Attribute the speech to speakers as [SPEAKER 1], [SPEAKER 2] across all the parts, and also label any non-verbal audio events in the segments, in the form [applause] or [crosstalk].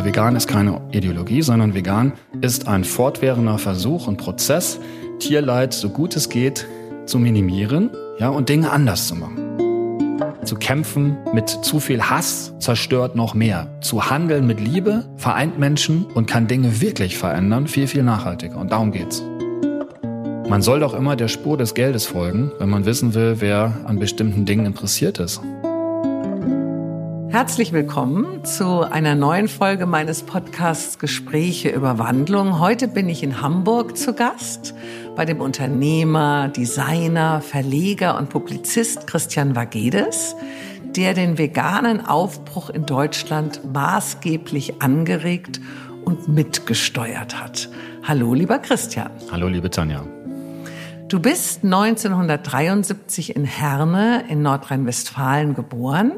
[SPEAKER 1] Also vegan ist keine Ideologie, sondern vegan ist ein fortwährender Versuch und Prozess, Tierleid so gut es geht zu minimieren, ja, und Dinge anders zu machen. Zu kämpfen mit zu viel Hass zerstört noch mehr. Zu handeln mit Liebe vereint Menschen und kann Dinge wirklich verändern, viel, viel nachhaltiger. Und darum geht's. Man soll doch immer der Spur des Geldes folgen, wenn man wissen will, wer an bestimmten Dingen interessiert ist.
[SPEAKER 2] Herzlich willkommen zu einer neuen Folge meines Podcasts Gespräche über Wandlung. Heute bin ich in Hamburg zu Gast bei dem Unternehmer, Designer, Verleger und Publizist Christian Vagedes, der den veganen Aufbruch in Deutschland maßgeblich angeregt und mitgesteuert hat. Hallo, lieber Christian.
[SPEAKER 1] Hallo, liebe Tanja.
[SPEAKER 2] Du bist 1973 in Herne in Nordrhein-Westfalen geboren,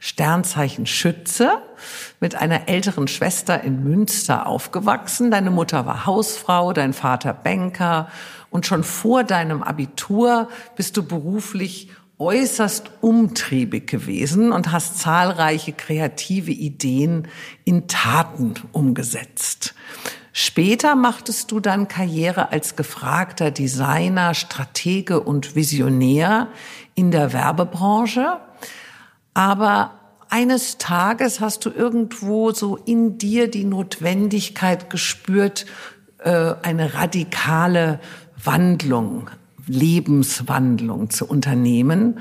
[SPEAKER 2] Sternzeichen Schütze, mit einer älteren Schwester in Münster aufgewachsen. Deine Mutter war Hausfrau, dein Vater Banker und schon vor deinem Abitur bist du beruflich äußerst umtriebig gewesen und hast zahlreiche kreative Ideen in Taten umgesetzt. Später machtest du dann Karriere als gefragter Designer, Stratege und Visionär in der Werbebranche. Aber eines Tages hast du irgendwo so in dir die Notwendigkeit gespürt, äh, eine radikale Wandlung, Lebenswandlung zu unternehmen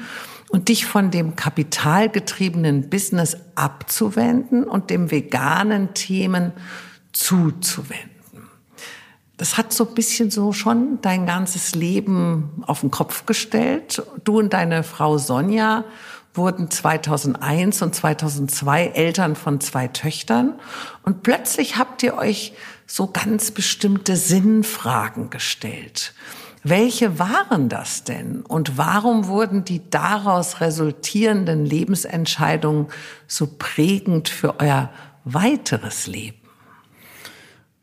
[SPEAKER 2] und dich von dem kapitalgetriebenen Business abzuwenden und dem veganen Themen zuzuwenden. Das hat so ein bisschen so schon dein ganzes Leben auf den Kopf gestellt. Du und deine Frau Sonja wurden 2001 und 2002 Eltern von zwei Töchtern und plötzlich habt ihr euch so ganz bestimmte Sinnfragen gestellt. Welche waren das denn und warum wurden die daraus resultierenden Lebensentscheidungen so prägend für euer weiteres Leben?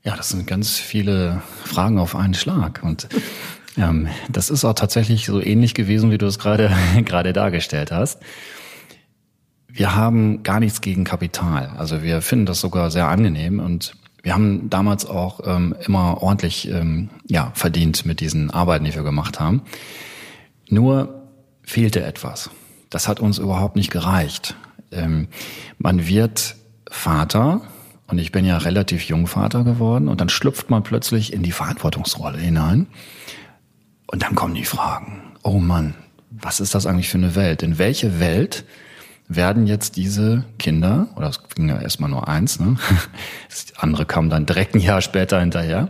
[SPEAKER 1] Ja, das sind ganz viele Fragen auf einen Schlag. Und ähm, das ist auch tatsächlich so ähnlich gewesen, wie du es gerade [laughs] gerade dargestellt hast. Wir haben gar nichts gegen Kapital. Also wir finden das sogar sehr angenehm und wir haben damals auch ähm, immer ordentlich ähm, ja, verdient mit diesen Arbeiten, die wir gemacht haben. Nur fehlte etwas. Das hat uns überhaupt nicht gereicht. Ähm, man wird Vater und ich bin ja relativ jung Vater geworden und dann schlüpft man plötzlich in die Verantwortungsrolle hinein. Und dann kommen die Fragen. Oh Mann, was ist das eigentlich für eine Welt? In welche Welt werden jetzt diese Kinder, oder es ging ja erstmal nur eins, ne? [laughs] Das andere kam dann direkt ein Jahr später hinterher.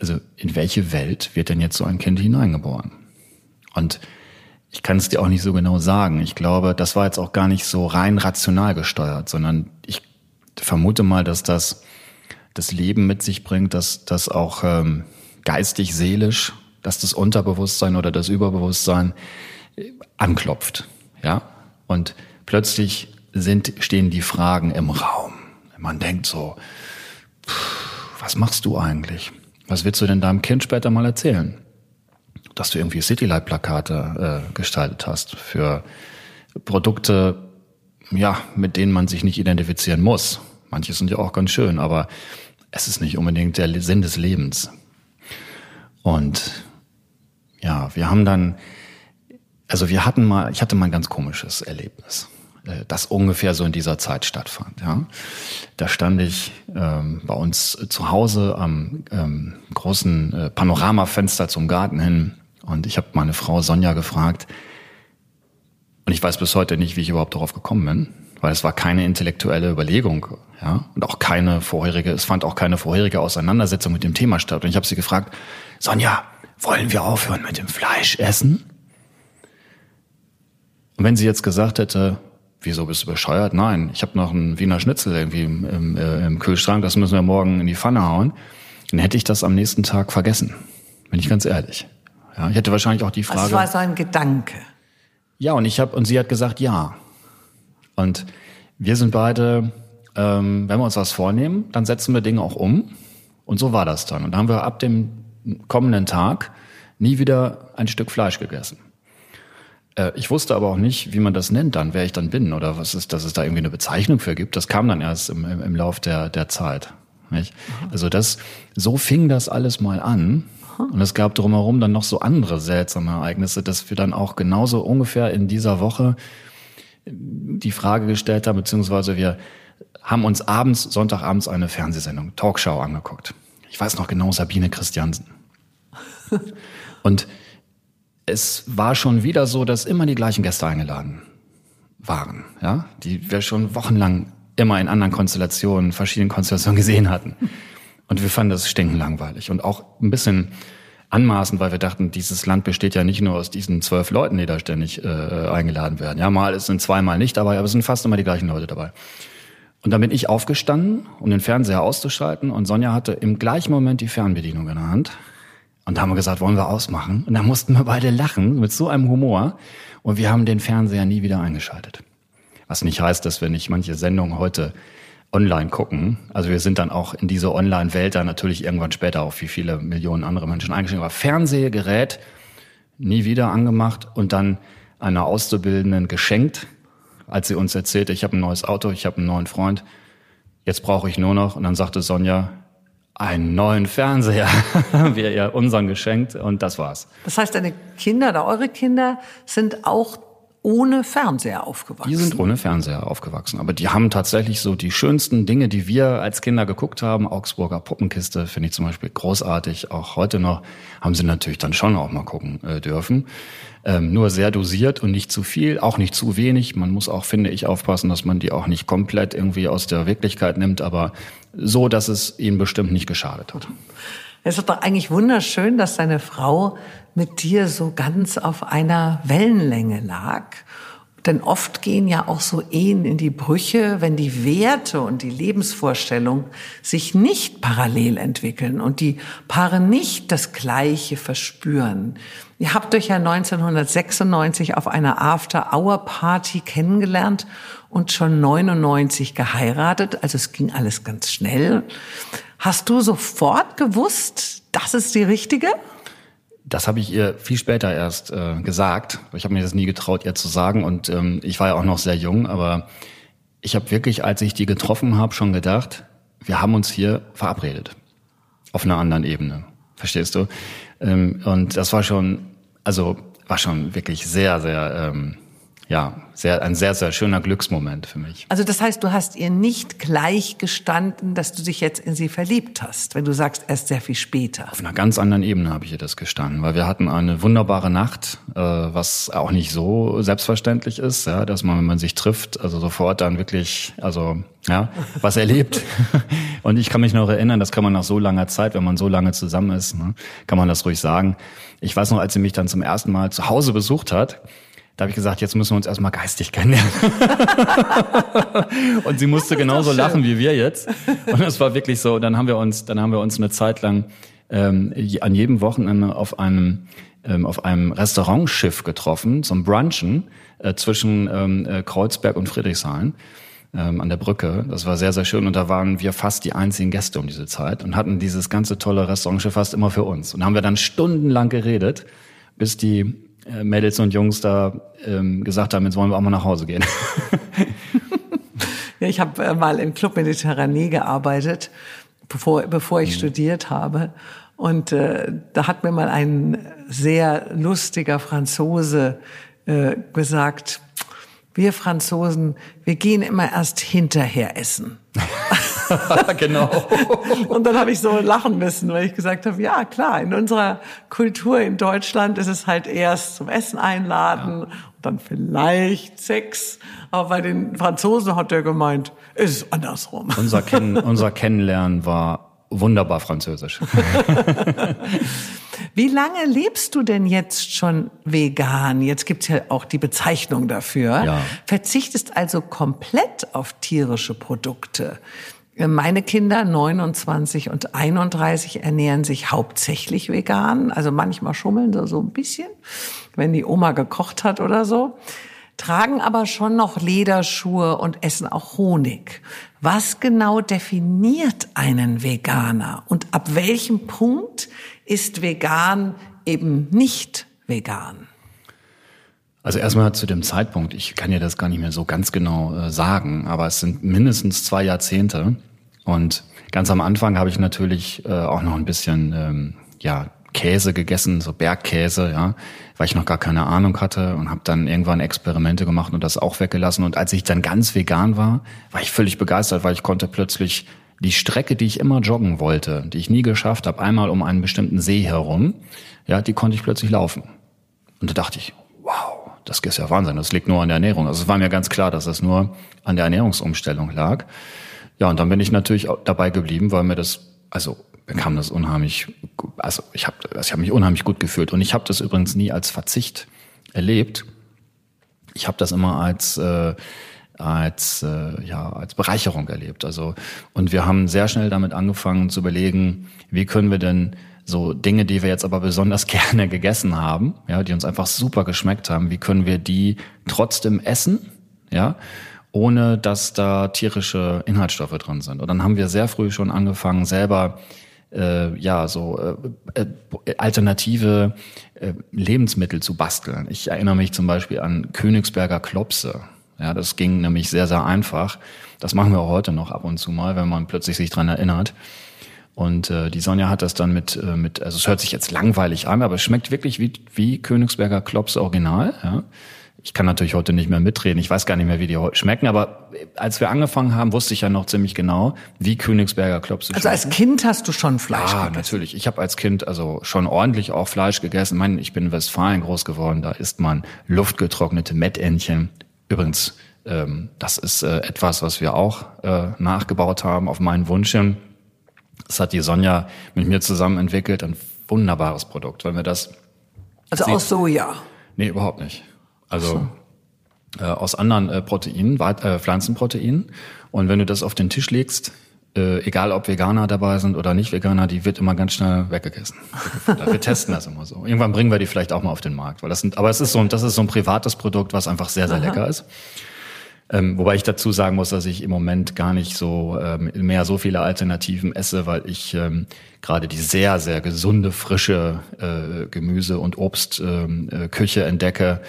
[SPEAKER 1] Also in welche Welt wird denn jetzt so ein Kind hineingeboren? Und ich kann es dir auch nicht so genau sagen. Ich glaube, das war jetzt auch gar nicht so rein rational gesteuert, sondern ich vermute mal, dass das das Leben mit sich bringt, dass das auch ähm, geistig, seelisch, dass das Unterbewusstsein oder das Überbewusstsein äh, anklopft, ja. Und plötzlich sind stehen die Fragen im Raum. Man denkt so, pff, was machst du eigentlich? Was willst du denn deinem Kind später mal erzählen? Dass du irgendwie Citylight-Plakate äh, gestaltet hast für Produkte, ja, mit denen man sich nicht identifizieren muss. Manche sind ja auch ganz schön, aber es ist nicht unbedingt der Sinn des Lebens. Und ja, wir haben dann, also wir hatten mal, ich hatte mal ein ganz komisches Erlebnis, äh, das ungefähr so in dieser Zeit stattfand. Ja, da stand ich ähm, bei uns zu Hause am ähm, großen äh, Panoramafenster zum Garten hin und ich habe meine Frau Sonja gefragt, und ich weiß bis heute nicht, wie ich überhaupt darauf gekommen bin, weil es war keine intellektuelle Überlegung, ja, und auch keine vorherige, es fand auch keine vorherige Auseinandersetzung mit dem Thema statt. Und ich habe sie gefragt, Sonja, wollen wir aufhören mit dem Fleischessen? Und wenn sie jetzt gesagt hätte, wieso bist du bescheuert? Nein, ich habe noch einen Wiener Schnitzel irgendwie im, im, äh, im Kühlschrank, das müssen wir morgen in die Pfanne hauen, dann hätte ich das am nächsten Tag vergessen. Bin ich ganz ehrlich. Ja, ich hätte wahrscheinlich auch die Frage.
[SPEAKER 2] Das war so ein Gedanke.
[SPEAKER 1] Ja, und ich habe und sie hat gesagt ja. Und wir sind beide, ähm, wenn wir uns was vornehmen, dann setzen wir Dinge auch um. Und so war das dann. Und dann haben wir ab dem kommenden Tag nie wieder ein Stück Fleisch gegessen. Äh, ich wusste aber auch nicht, wie man das nennt dann, wer ich dann bin oder was ist, dass es da irgendwie eine Bezeichnung für gibt. Das kam dann erst im, im, im Lauf der, der Zeit. Nicht? Also das, so fing das alles mal an. Und es gab drumherum dann noch so andere seltsame Ereignisse, dass wir dann auch genauso ungefähr in dieser Woche die Frage gestellt haben, beziehungsweise wir haben uns abends, Sonntagabends eine Fernsehsendung, Talkshow angeguckt. Ich weiß noch genau, Sabine Christiansen. [laughs] Und es war schon wieder so, dass immer die gleichen Gäste eingeladen waren, ja, die wir schon wochenlang immer in anderen Konstellationen, verschiedenen Konstellationen gesehen hatten. [laughs] Und wir fanden das stinken langweilig und auch ein bisschen anmaßend, weil wir dachten, dieses Land besteht ja nicht nur aus diesen zwölf Leuten, die da ständig äh, eingeladen werden. Ja, mal sind zweimal nicht dabei, aber es sind fast immer die gleichen Leute dabei. Und dann bin ich aufgestanden, um den Fernseher auszuschalten und Sonja hatte im gleichen Moment die Fernbedienung in der Hand. Und da haben wir gesagt, wollen wir ausmachen? Und da mussten wir beide lachen mit so einem Humor. Und wir haben den Fernseher nie wieder eingeschaltet. Was nicht heißt, dass wir nicht manche Sendungen heute online gucken. Also wir sind dann auch in diese Online-Welt da natürlich irgendwann später auch wie viele Millionen andere Menschen eingestiegen. Aber Fernsehgerät nie wieder angemacht und dann einer Auszubildenden geschenkt, als sie uns erzählte, ich habe ein neues Auto, ich habe einen neuen Freund, jetzt brauche ich nur noch. Und dann sagte Sonja, einen neuen Fernseher haben [laughs] wir ihr unseren geschenkt und das war's.
[SPEAKER 2] Das heißt, deine Kinder oder eure Kinder sind auch ohne Fernseher aufgewachsen.
[SPEAKER 1] Die sind ohne Fernseher aufgewachsen, aber die haben tatsächlich so die schönsten Dinge, die wir als Kinder geguckt haben. Augsburger Puppenkiste finde ich zum Beispiel großartig. Auch heute noch haben sie natürlich dann schon auch mal gucken äh, dürfen. Ähm, nur sehr dosiert und nicht zu viel, auch nicht zu wenig. Man muss auch, finde ich, aufpassen, dass man die auch nicht komplett irgendwie aus der Wirklichkeit nimmt, aber so, dass es ihnen bestimmt nicht geschadet hat.
[SPEAKER 2] Es ist doch eigentlich wunderschön, dass deine Frau mit dir so ganz auf einer Wellenlänge lag. Denn oft gehen ja auch so Ehen in die Brüche, wenn die Werte und die Lebensvorstellung sich nicht parallel entwickeln und die Paare nicht das Gleiche verspüren. Ihr habt euch ja 1996 auf einer After-Hour-Party kennengelernt und schon 99 geheiratet. Also es ging alles ganz schnell. Hast du sofort gewusst, das ist die richtige?
[SPEAKER 1] Das habe ich ihr viel später erst äh, gesagt. Ich habe mir das nie getraut, ihr zu sagen. Und ähm, ich war ja auch noch sehr jung, aber ich habe wirklich, als ich die getroffen habe, schon gedacht, wir haben uns hier verabredet. Auf einer anderen Ebene. Verstehst du? Ähm, und das war schon, also war schon wirklich sehr, sehr ähm, ja, sehr, ein sehr, sehr schöner Glücksmoment für mich.
[SPEAKER 2] Also das heißt, du hast ihr nicht gleich gestanden, dass du dich jetzt in sie verliebt hast, wenn du sagst, erst sehr viel später.
[SPEAKER 1] Auf einer ganz anderen Ebene habe ich ihr das gestanden, weil wir hatten eine wunderbare Nacht, äh, was auch nicht so selbstverständlich ist, ja, dass man, wenn man sich trifft, also sofort dann wirklich, also ja, was erlebt. [laughs] Und ich kann mich noch erinnern, das kann man nach so langer Zeit, wenn man so lange zusammen ist, ne, kann man das ruhig sagen. Ich weiß noch, als sie mich dann zum ersten Mal zu Hause besucht hat, da habe ich gesagt, jetzt müssen wir uns erstmal geistig kennenlernen. [laughs] und sie musste genauso lachen wie wir jetzt. Und es war wirklich so, dann haben wir uns, dann haben wir uns eine Zeit lang ähm, an jedem Wochenende auf einem ähm, auf einem Restaurantschiff getroffen, zum Brunchen äh, zwischen ähm, äh, Kreuzberg und Friedrichshain ähm, an der Brücke. Das war sehr, sehr schön. Und da waren wir fast die einzigen Gäste um diese Zeit und hatten dieses ganze tolle Restaurantschiff fast immer für uns. Und haben wir dann stundenlang geredet, bis die Mädels und Jungs da ähm, gesagt haben, jetzt wollen wir auch mal nach Hause gehen. [laughs]
[SPEAKER 2] ja, ich habe äh, mal im Club Mediterranee gearbeitet, bevor, bevor ich mhm. studiert habe. Und äh, da hat mir mal ein sehr lustiger Franzose äh, gesagt, wir Franzosen, wir gehen immer erst hinterher essen. [laughs] genau. Und dann habe ich so lachen müssen, weil ich gesagt habe, ja klar, in unserer Kultur in Deutschland ist es halt erst zum Essen einladen ja. und dann vielleicht Sex. Aber bei den Franzosen hat er gemeint, ist es andersrum.
[SPEAKER 1] Unser, Kennen, unser Kennenlernen war wunderbar französisch. [laughs]
[SPEAKER 2] Wie lange lebst du denn jetzt schon vegan? Jetzt gibt's ja auch die Bezeichnung dafür. Ja. Verzichtest also komplett auf tierische Produkte. Meine Kinder 29 und 31 ernähren sich hauptsächlich vegan. Also manchmal schummeln sie so ein bisschen, wenn die Oma gekocht hat oder so. Tragen aber schon noch Lederschuhe und essen auch Honig. Was genau definiert einen Veganer? Und ab welchem Punkt ist vegan eben nicht vegan?
[SPEAKER 1] Also erstmal zu dem Zeitpunkt, ich kann dir das gar nicht mehr so ganz genau äh, sagen, aber es sind mindestens zwei Jahrzehnte. Und ganz am Anfang habe ich natürlich äh, auch noch ein bisschen ähm, ja, Käse gegessen, so Bergkäse, ja, weil ich noch gar keine Ahnung hatte und habe dann irgendwann Experimente gemacht und das auch weggelassen. Und als ich dann ganz vegan war, war ich völlig begeistert, weil ich konnte plötzlich die Strecke, die ich immer joggen wollte, die ich nie geschafft habe, einmal um einen bestimmten See herum, ja, die konnte ich plötzlich laufen. Und da dachte ich, wow, das ist ja Wahnsinn, das liegt nur an der Ernährung. Also es war mir ganz klar, dass das nur an der Ernährungsumstellung lag. Ja, und dann bin ich natürlich dabei geblieben, weil mir das, also bekam das unheimlich, also ich habe also ich hab mich unheimlich gut gefühlt. Und ich habe das übrigens nie als Verzicht erlebt. Ich habe das immer als äh, als äh, ja als Bereicherung erlebt. Also und wir haben sehr schnell damit angefangen zu überlegen, wie können wir denn so Dinge, die wir jetzt aber besonders [laughs] gerne gegessen haben, ja, die uns einfach super geschmeckt haben, wie können wir die trotzdem essen, ja, ohne dass da tierische Inhaltsstoffe drin sind. Und dann haben wir sehr früh schon angefangen, selber äh, ja so äh, äh, alternative äh, Lebensmittel zu basteln. Ich erinnere mich zum Beispiel an Königsberger Klopse. Ja, das ging nämlich sehr, sehr einfach. Das machen wir auch heute noch ab und zu mal, wenn man plötzlich sich dran erinnert. Und äh, die Sonja hat das dann mit, äh, mit, also es hört sich jetzt langweilig an, aber es schmeckt wirklich wie, wie Königsberger Klops Original. Ja. Ich kann natürlich heute nicht mehr mitreden. Ich weiß gar nicht mehr, wie die heute schmecken. Aber als wir angefangen haben, wusste ich ja noch ziemlich genau, wie Königsberger Klops
[SPEAKER 2] Also als Kind hast du schon Fleisch
[SPEAKER 1] ja,
[SPEAKER 2] gegessen?
[SPEAKER 1] natürlich. Ich habe als Kind also schon ordentlich auch Fleisch gegessen. Ich, meine, ich bin in Westfalen groß geworden. Da isst man luftgetrocknete Mettentchen. Übrigens, ähm, das ist äh, etwas, was wir auch äh, nachgebaut haben auf meinen Wunsch hin. Das hat die Sonja mit mir zusammen entwickelt, ein wunderbares Produkt, weil wir das.
[SPEAKER 2] Also aus Soja?
[SPEAKER 1] Nee, überhaupt nicht. Also so. äh, aus anderen äh, Proteinen, äh, Pflanzenproteinen. Und wenn du das auf den Tisch legst, äh, egal ob Veganer dabei sind oder nicht Veganer, die wird immer ganz schnell weggegessen. wir testen das immer so. Irgendwann bringen wir die vielleicht auch mal auf den Markt, weil das sind, aber es ist so, das ist so ein privates Produkt, was einfach sehr, sehr Aha. lecker ist. Ähm, wobei ich dazu sagen muss, dass ich im Moment gar nicht so ähm, mehr so viele Alternativen esse, weil ich ähm, gerade die sehr, sehr gesunde, frische äh, Gemüse- und Obstküche ähm, äh, entdecke.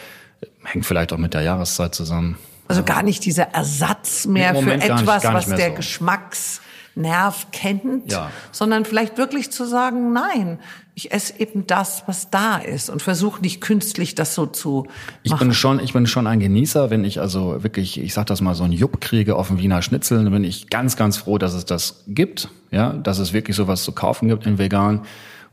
[SPEAKER 1] Hängt vielleicht auch mit der Jahreszeit zusammen.
[SPEAKER 2] Also gar nicht dieser Ersatz mehr für etwas, was der so. Geschmacks Nerv kennt, ja. sondern vielleicht wirklich zu sagen, nein, ich esse eben das, was da ist und versuche nicht künstlich das so zu machen.
[SPEAKER 1] Ich bin schon, ich bin schon ein Genießer, wenn ich also wirklich, ich sag das mal, so ein Jupp kriege auf dem Wiener Schnitzel, dann bin ich ganz, ganz froh, dass es das gibt, ja, dass es wirklich sowas zu kaufen gibt in vegan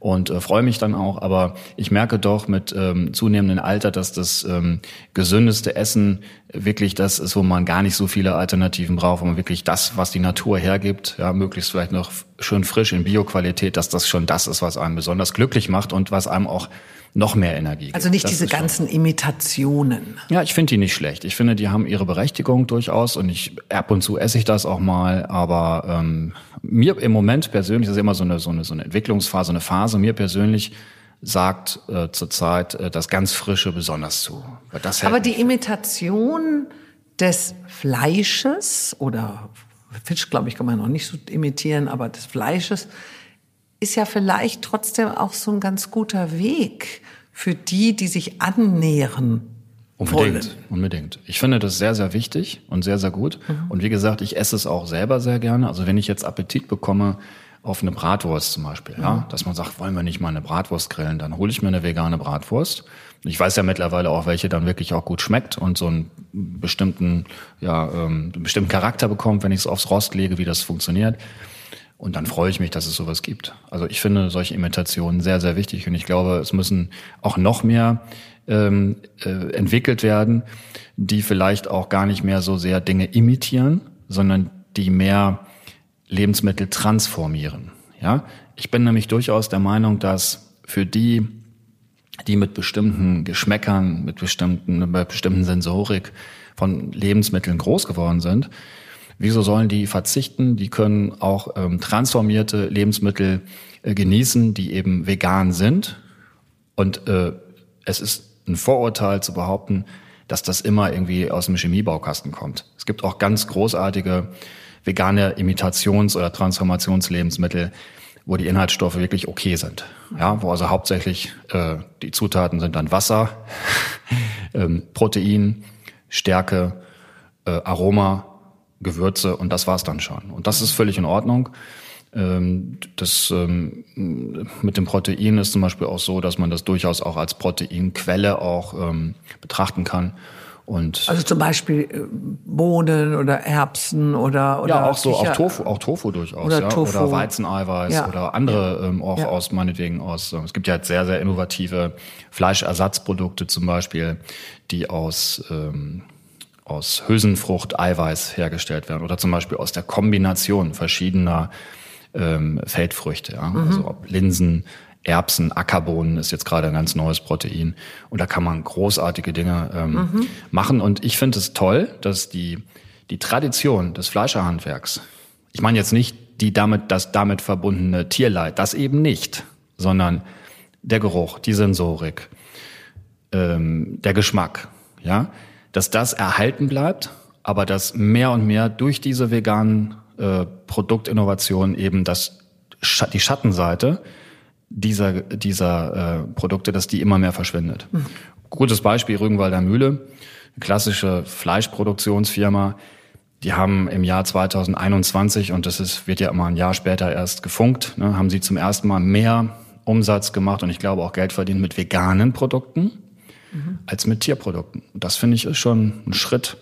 [SPEAKER 1] und äh, freue mich dann auch. Aber ich merke doch mit ähm, zunehmendem Alter, dass das ähm, gesündeste Essen wirklich das ist, wo man gar nicht so viele Alternativen braucht, wo man wirklich das, was die Natur hergibt, ja, möglichst vielleicht noch schön frisch in Bioqualität, dass das schon das ist, was einen besonders glücklich macht und was einem auch noch mehr Energie gibt.
[SPEAKER 2] Also nicht das diese ganzen schon. Imitationen.
[SPEAKER 1] Ja, ich finde die nicht schlecht. Ich finde, die haben ihre Berechtigung durchaus und ich ab und zu esse ich das auch mal, aber ähm, mir im Moment persönlich, das ist immer so eine, so eine, so eine Entwicklungsphase, eine Phase, mir persönlich sagt äh, zurzeit äh, das ganz Frische besonders zu.
[SPEAKER 2] aber die Imitation des Fleisches oder Fisch, glaube ich, kann man noch nicht so imitieren, aber des Fleisches ist ja vielleicht trotzdem auch so ein ganz guter Weg für die, die sich annähern.
[SPEAKER 1] Unbedingt,
[SPEAKER 2] wollen.
[SPEAKER 1] unbedingt. Ich finde das sehr, sehr wichtig und sehr, sehr gut. Mhm. Und wie gesagt, ich esse es auch selber sehr gerne. Also wenn ich jetzt Appetit bekomme auf eine Bratwurst zum Beispiel, ja, ja dass man sagt, wollen wir nicht mal eine Bratwurst grillen, dann hole ich mir eine vegane Bratwurst. Ich weiß ja mittlerweile auch, welche dann wirklich auch gut schmeckt und so einen bestimmten, ja, ähm, einen bestimmten Charakter bekommt, wenn ich es aufs Rost lege, wie das funktioniert. Und dann freue ich mich, dass es sowas gibt. Also ich finde solche Imitationen sehr, sehr wichtig. Und ich glaube, es müssen auch noch mehr ähm, äh, entwickelt werden, die vielleicht auch gar nicht mehr so sehr Dinge imitieren, sondern die mehr Lebensmittel transformieren. Ja, ich bin nämlich durchaus der Meinung, dass für die, die mit bestimmten Geschmäckern, mit bestimmten, mit bestimmten Sensorik von Lebensmitteln groß geworden sind, Wieso sollen die verzichten? Die können auch ähm, transformierte Lebensmittel äh, genießen, die eben vegan sind. Und äh, es ist ein Vorurteil zu behaupten, dass das immer irgendwie aus dem Chemiebaukasten kommt. Es gibt auch ganz großartige vegane Imitations- oder Transformationslebensmittel, wo die Inhaltsstoffe wirklich okay sind. Ja, wo also hauptsächlich äh, die Zutaten sind dann Wasser, [laughs] ähm, Protein, Stärke, äh, Aroma, Gewürze und das war's dann schon. Und das ist völlig in Ordnung. Ähm, das ähm, mit dem Protein ist zum Beispiel auch so, dass man das durchaus auch als Proteinquelle auch ähm, betrachten kann. Und
[SPEAKER 2] also zum Beispiel äh, Bohnen oder Erbsen oder oder
[SPEAKER 1] ja auch so auch Tofu auch Tofu durchaus
[SPEAKER 2] Oder
[SPEAKER 1] ja
[SPEAKER 2] Tofu.
[SPEAKER 1] oder Weizeneiweiß
[SPEAKER 2] Ja.
[SPEAKER 1] oder andere ähm, auch
[SPEAKER 2] Ja.
[SPEAKER 1] aus meinetwegen aus äh, es gibt ja jetzt sehr sehr innovative Fleischersatzprodukte zum Beispiel die aus ähm, aus Hülsenfrucht Eiweiß hergestellt werden oder zum Beispiel aus der Kombination verschiedener ähm, Feldfrüchte ja
[SPEAKER 2] Mhm.
[SPEAKER 1] also ob Linsen Erbsen, Ackerbohnen ist jetzt gerade ein ganz neues Protein. Und da kann man großartige Dinge ähm,
[SPEAKER 2] Mhm.
[SPEAKER 1] machen. Und ich finde es toll, dass die, die Tradition des Fleischerhandwerks, ich meine jetzt nicht die damit, das damit verbundene Tierleid, das eben nicht, sondern der Geruch, die Sensorik, ähm, der Geschmack, ja, dass das erhalten bleibt, aber dass mehr und mehr durch diese veganen äh, Produktinnovationen eben das, die Schattenseite dieser, dieser äh, Produkte, dass die immer mehr verschwindet. Gutes Beispiel Rügenwalder Mühle, eine klassische Fleischproduktionsfirma. Die haben im Jahr 2021, und das ist, wird ja immer ein Jahr später erst gefunkt, ne, haben sie zum ersten Mal mehr Umsatz gemacht und ich glaube auch Geld verdient mit veganen Produkten als mit Tierprodukten. Und das finde ich ist schon ein Schritt,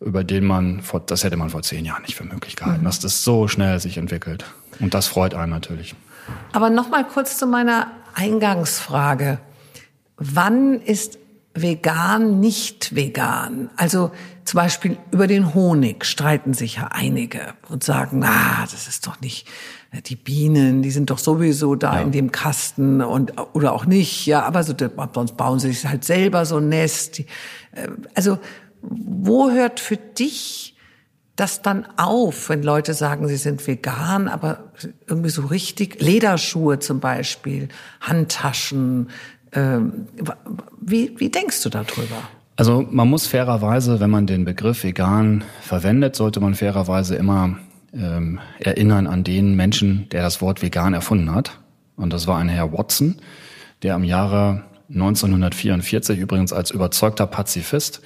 [SPEAKER 1] über den man vor, das hätte man vor zehn Jahren nicht für möglich gehalten, dass das so schnell sich entwickelt. Und das freut einen natürlich.
[SPEAKER 2] Aber noch mal kurz zu meiner Eingangsfrage. Wann ist vegan nicht vegan? Also zum Beispiel über den Honig streiten sich ja einige und sagen, ah, das ist doch nicht die Bienen, die sind doch sowieso da
[SPEAKER 1] Ja.
[SPEAKER 2] in dem Kasten und oder auch nicht, ja, aber so, sonst bauen sie sich halt selber so ein Nest. Äh, Also wo hört für dich das dann auf, wenn Leute sagen, sie sind vegan, aber irgendwie so richtig, Lederschuhe zum Beispiel, Handtaschen, ähm, wie, wie denkst du darüber?
[SPEAKER 1] Also man muss fairerweise, wenn man den Begriff vegan verwendet, sollte man fairerweise immer ähm, erinnern an den Menschen, der das Wort vegan erfunden hat. Und das war ein Herr Watson, der im Jahre 1944 übrigens als überzeugter Pazifist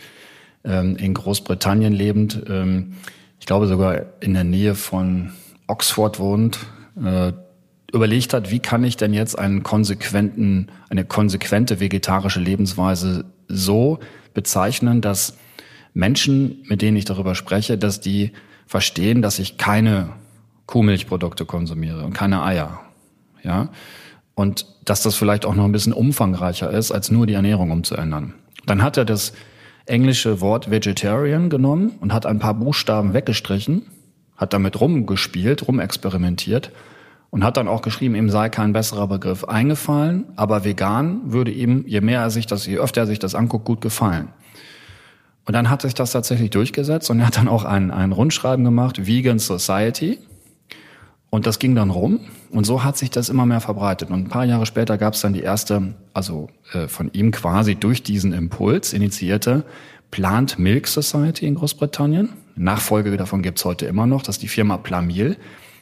[SPEAKER 1] ähm, in Großbritannien lebend, ähm, ich glaube sogar in der Nähe von Oxford wohnt, äh, überlegt hat, wie kann ich denn jetzt einen konsequenten, eine konsequente vegetarische Lebensweise so bezeichnen, dass Menschen, mit denen ich darüber spreche, dass die verstehen, dass ich keine Kuhmilchprodukte konsumiere und keine Eier. Ja? Und dass das vielleicht auch noch ein bisschen umfangreicher ist, als nur die Ernährung umzuändern. Dann hat er das englische Wort Vegetarian genommen und hat ein paar Buchstaben weggestrichen, hat damit rumgespielt, rumexperimentiert und hat dann auch geschrieben, ihm sei kein besserer Begriff eingefallen, aber vegan würde ihm, je mehr er sich das, je öfter er sich das anguckt, gut gefallen. Und dann hat sich das tatsächlich durchgesetzt und er hat dann auch ein, ein Rundschreiben gemacht, Vegan Society. Und das ging dann rum und so hat sich das immer mehr verbreitet. Und ein paar Jahre später gab es dann die erste, also äh, von ihm quasi durch diesen Impuls initiierte Plant Milk Society in Großbritannien. Nachfolge davon gibt's heute immer noch, das ist die Firma Plamil.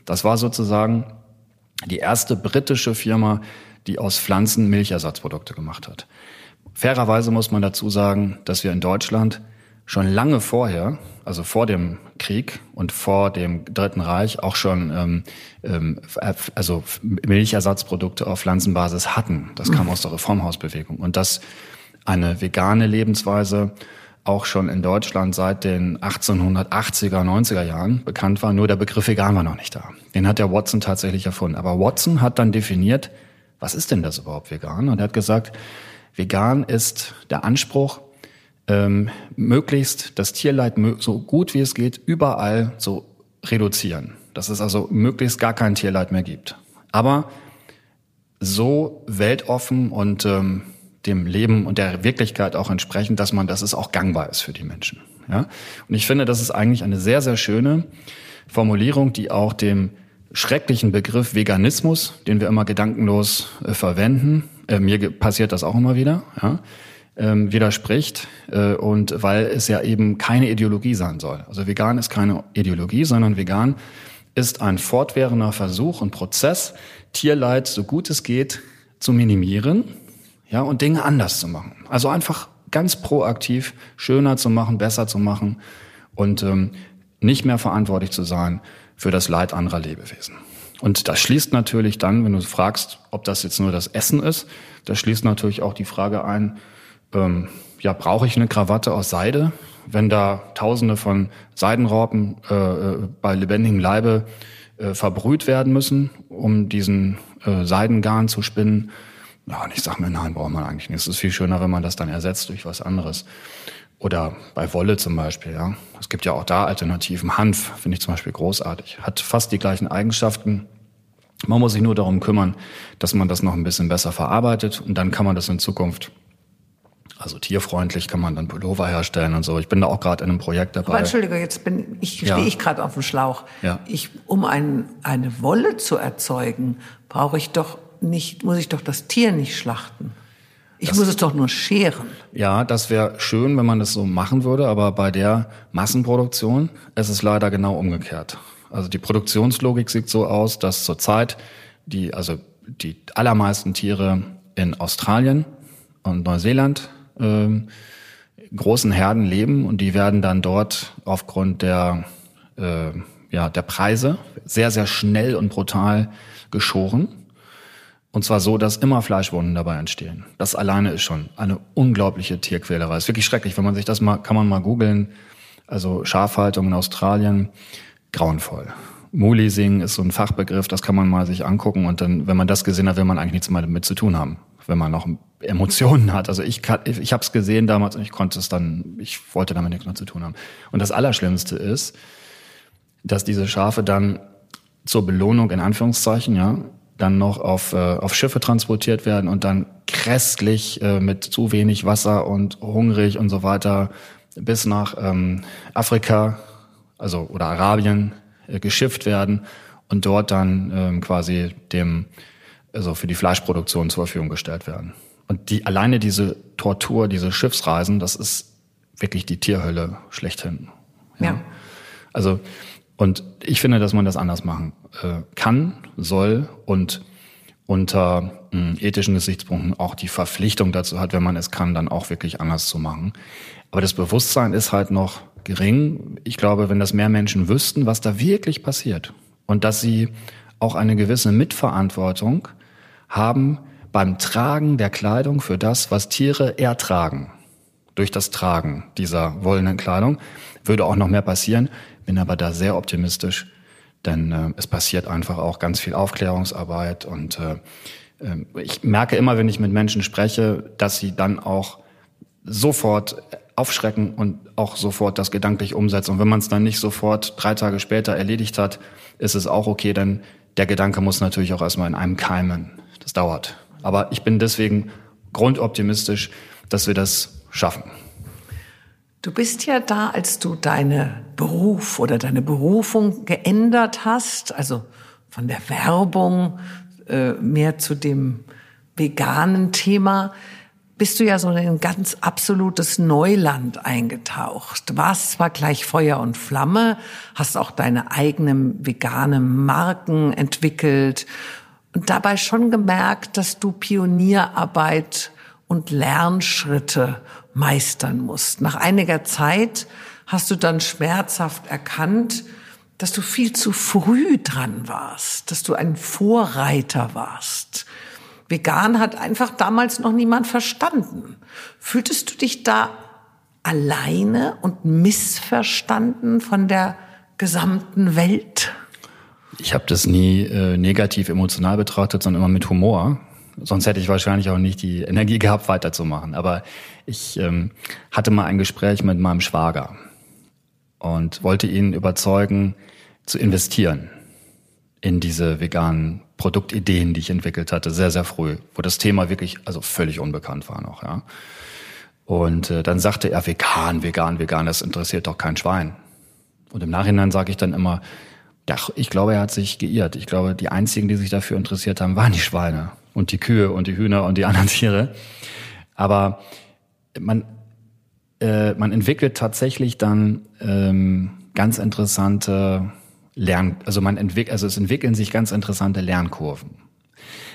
[SPEAKER 1] Das war sozusagen die erste britische Firma, die aus Pflanzen Milchersatzprodukte gemacht hat. Fairerweise muss man dazu sagen, dass wir in Deutschland schon lange vorher, also vor dem Krieg und vor dem Dritten Reich, auch schon ähm, ähm, also Milchersatzprodukte auf Pflanzenbasis hatten. Das kam aus der Reformhausbewegung. Und dass eine vegane Lebensweise auch schon in Deutschland seit den 1880er, 90er Jahren bekannt war, nur der Begriff vegan war noch nicht da. Den hat der Watson tatsächlich erfunden. Aber Watson hat dann definiert, was ist denn das überhaupt vegan? Und er hat gesagt, vegan ist der Anspruch, ähm, möglichst das Tierleid so gut wie es geht überall so reduzieren. Dass es also möglichst gar kein Tierleid mehr gibt. Aber so weltoffen und ähm, dem Leben und der Wirklichkeit auch entsprechend, dass man, dass es auch gangbar ist für die Menschen. Ja? Und ich finde, das ist eigentlich eine sehr, sehr schöne Formulierung, die auch dem schrecklichen Begriff Veganismus, den wir immer gedankenlos äh, verwenden, äh, mir passiert das auch immer wieder, ja, ähm, widerspricht äh, und weil es ja eben keine Ideologie sein soll. Also vegan ist keine Ideologie, sondern vegan ist ein fortwährender Versuch und Prozess, Tierleid so gut es geht zu minimieren, ja, und Dinge anders zu machen. Also einfach ganz proaktiv schöner zu machen, besser zu machen und ähm, nicht mehr verantwortlich zu sein für das Leid anderer Lebewesen. Und das schließt natürlich dann, wenn du fragst, ob das jetzt nur das Essen ist, das schließt natürlich auch die Frage ein, ähm, ja, brauche ich eine Krawatte aus Seide? Wenn da Tausende von Seidenraupen äh, äh bei lebendigem Leibe äh, verbrüht werden müssen, um diesen äh, Seidengarn zu spinnen, ja, und ich sag mir, nein, braucht man eigentlich nicht. Es ist viel schöner, wenn man das dann ersetzt durch was anderes. Oder bei Wolle zum Beispiel, ja. Es gibt ja auch da Alternativen. Hanf finde ich zum Beispiel großartig. Hat fast die gleichen Eigenschaften. Man muss sich nur darum kümmern, dass man das noch ein bisschen besser verarbeitet und dann kann man das in Zukunft also tierfreundlich kann man dann Pullover herstellen und so. Ich bin da auch gerade in einem Projekt dabei.
[SPEAKER 2] Aber Entschuldige, jetzt bin ich
[SPEAKER 1] Ja.
[SPEAKER 2] stehe ich gerade auf dem Schlauch.
[SPEAKER 1] Ja.
[SPEAKER 2] Ich, um ein, eine Wolle zu erzeugen, brauche ich doch nicht, muss ich doch das Tier nicht schlachten. Ich muss es doch nur scheren.
[SPEAKER 1] Ja, das wäre schön, wenn man das so machen würde, aber bei der Massenproduktion ist es leider genau umgekehrt. Also die Produktionslogik sieht so aus, dass zurzeit die, also die allermeisten Tiere in Australien und Neuseeland ähm, großen Herden leben und die werden dann dort aufgrund der, äh, ja, der Preise sehr, sehr schnell und brutal geschoren. Und zwar so, dass immer Fleischwunden dabei entstehen. Das alleine ist schon eine unglaubliche Tierquälerei. Ist wirklich schrecklich. Wenn man sich das mal, kann man mal googeln. Also Schafhaltung in Australien, grauenvoll. Mooleasing ist so ein Fachbegriff, das kann man mal sich angucken und dann, wenn man das gesehen hat, will man eigentlich nichts mehr damit zu tun haben, wenn man noch Emotionen hat. Also ich, kann- ich, ich habe es gesehen damals und ich konnte es dann, ich wollte damit nichts mehr zu tun haben. Und das Allerschlimmste ist, dass diese Schafe dann zur Belohnung in Anführungszeichen, ja, dann noch auf, äh, auf Schiffe transportiert werden und dann grässlich äh, mit zu wenig Wasser und hungrig und so weiter bis nach ähm, Afrika, also oder Arabien geschifft werden und dort dann ähm, quasi dem also für die Fleischproduktion zur Verfügung gestellt werden. Und die alleine diese Tortur, diese Schiffsreisen, das ist wirklich die Tierhölle schlechthin.
[SPEAKER 2] Ja.
[SPEAKER 1] Also, und ich finde, dass man das anders machen äh, kann, soll und unter mh, ethischen Gesichtspunkten auch die Verpflichtung dazu hat, wenn man es kann, dann auch wirklich anders zu machen. Aber das Bewusstsein ist halt noch gering. Ich glaube, wenn das mehr Menschen wüssten, was da wirklich passiert und dass sie auch eine gewisse Mitverantwortung haben beim Tragen der Kleidung für das, was Tiere ertragen durch das Tragen dieser wollenen Kleidung würde auch noch mehr passieren. Bin aber da sehr optimistisch, denn äh, es passiert einfach auch ganz viel Aufklärungsarbeit und äh, äh, ich merke immer, wenn ich mit Menschen spreche, dass sie dann auch sofort aufschrecken und auch sofort das gedanklich umsetzen. Und wenn man es dann nicht sofort drei Tage später erledigt hat, ist es auch okay, denn der Gedanke muss natürlich auch erstmal in einem keimen. Das dauert. Aber ich bin deswegen grundoptimistisch, dass wir das schaffen.
[SPEAKER 2] Du bist ja da, als du deine Beruf oder deine Berufung geändert hast, also von der Werbung äh, mehr zu dem veganen Thema, bist du ja so in ein ganz absolutes Neuland eingetaucht. Warst zwar gleich Feuer und Flamme, hast auch deine eigenen veganen Marken entwickelt und dabei schon gemerkt, dass du Pionierarbeit und Lernschritte meistern musst. Nach einiger Zeit hast du dann schmerzhaft erkannt, dass du viel zu früh dran warst, dass du ein Vorreiter warst. Vegan hat einfach damals noch niemand verstanden. Fühltest du dich da alleine und missverstanden von der gesamten Welt?
[SPEAKER 1] Ich habe das nie äh, negativ emotional betrachtet, sondern immer mit Humor. Sonst hätte ich wahrscheinlich auch nicht die Energie gehabt, weiterzumachen. Aber ich ähm, hatte mal ein Gespräch mit meinem Schwager und wollte ihn überzeugen, zu investieren in diese veganen Produktideen, die ich entwickelt hatte, sehr, sehr früh, wo das Thema wirklich also völlig unbekannt war noch. Ja. Und äh, dann sagte er, vegan, vegan, vegan, das interessiert doch kein Schwein. Und im Nachhinein sage ich dann immer, ja, ich glaube, er hat sich geirrt. Ich glaube, die einzigen, die sich dafür interessiert haben, waren die Schweine und die Kühe und die Hühner und die [laughs] anderen Tiere. Aber man, äh, man entwickelt tatsächlich dann ähm, ganz interessante Lern, also man entwickelt, also es entwickeln sich ganz interessante Lernkurven.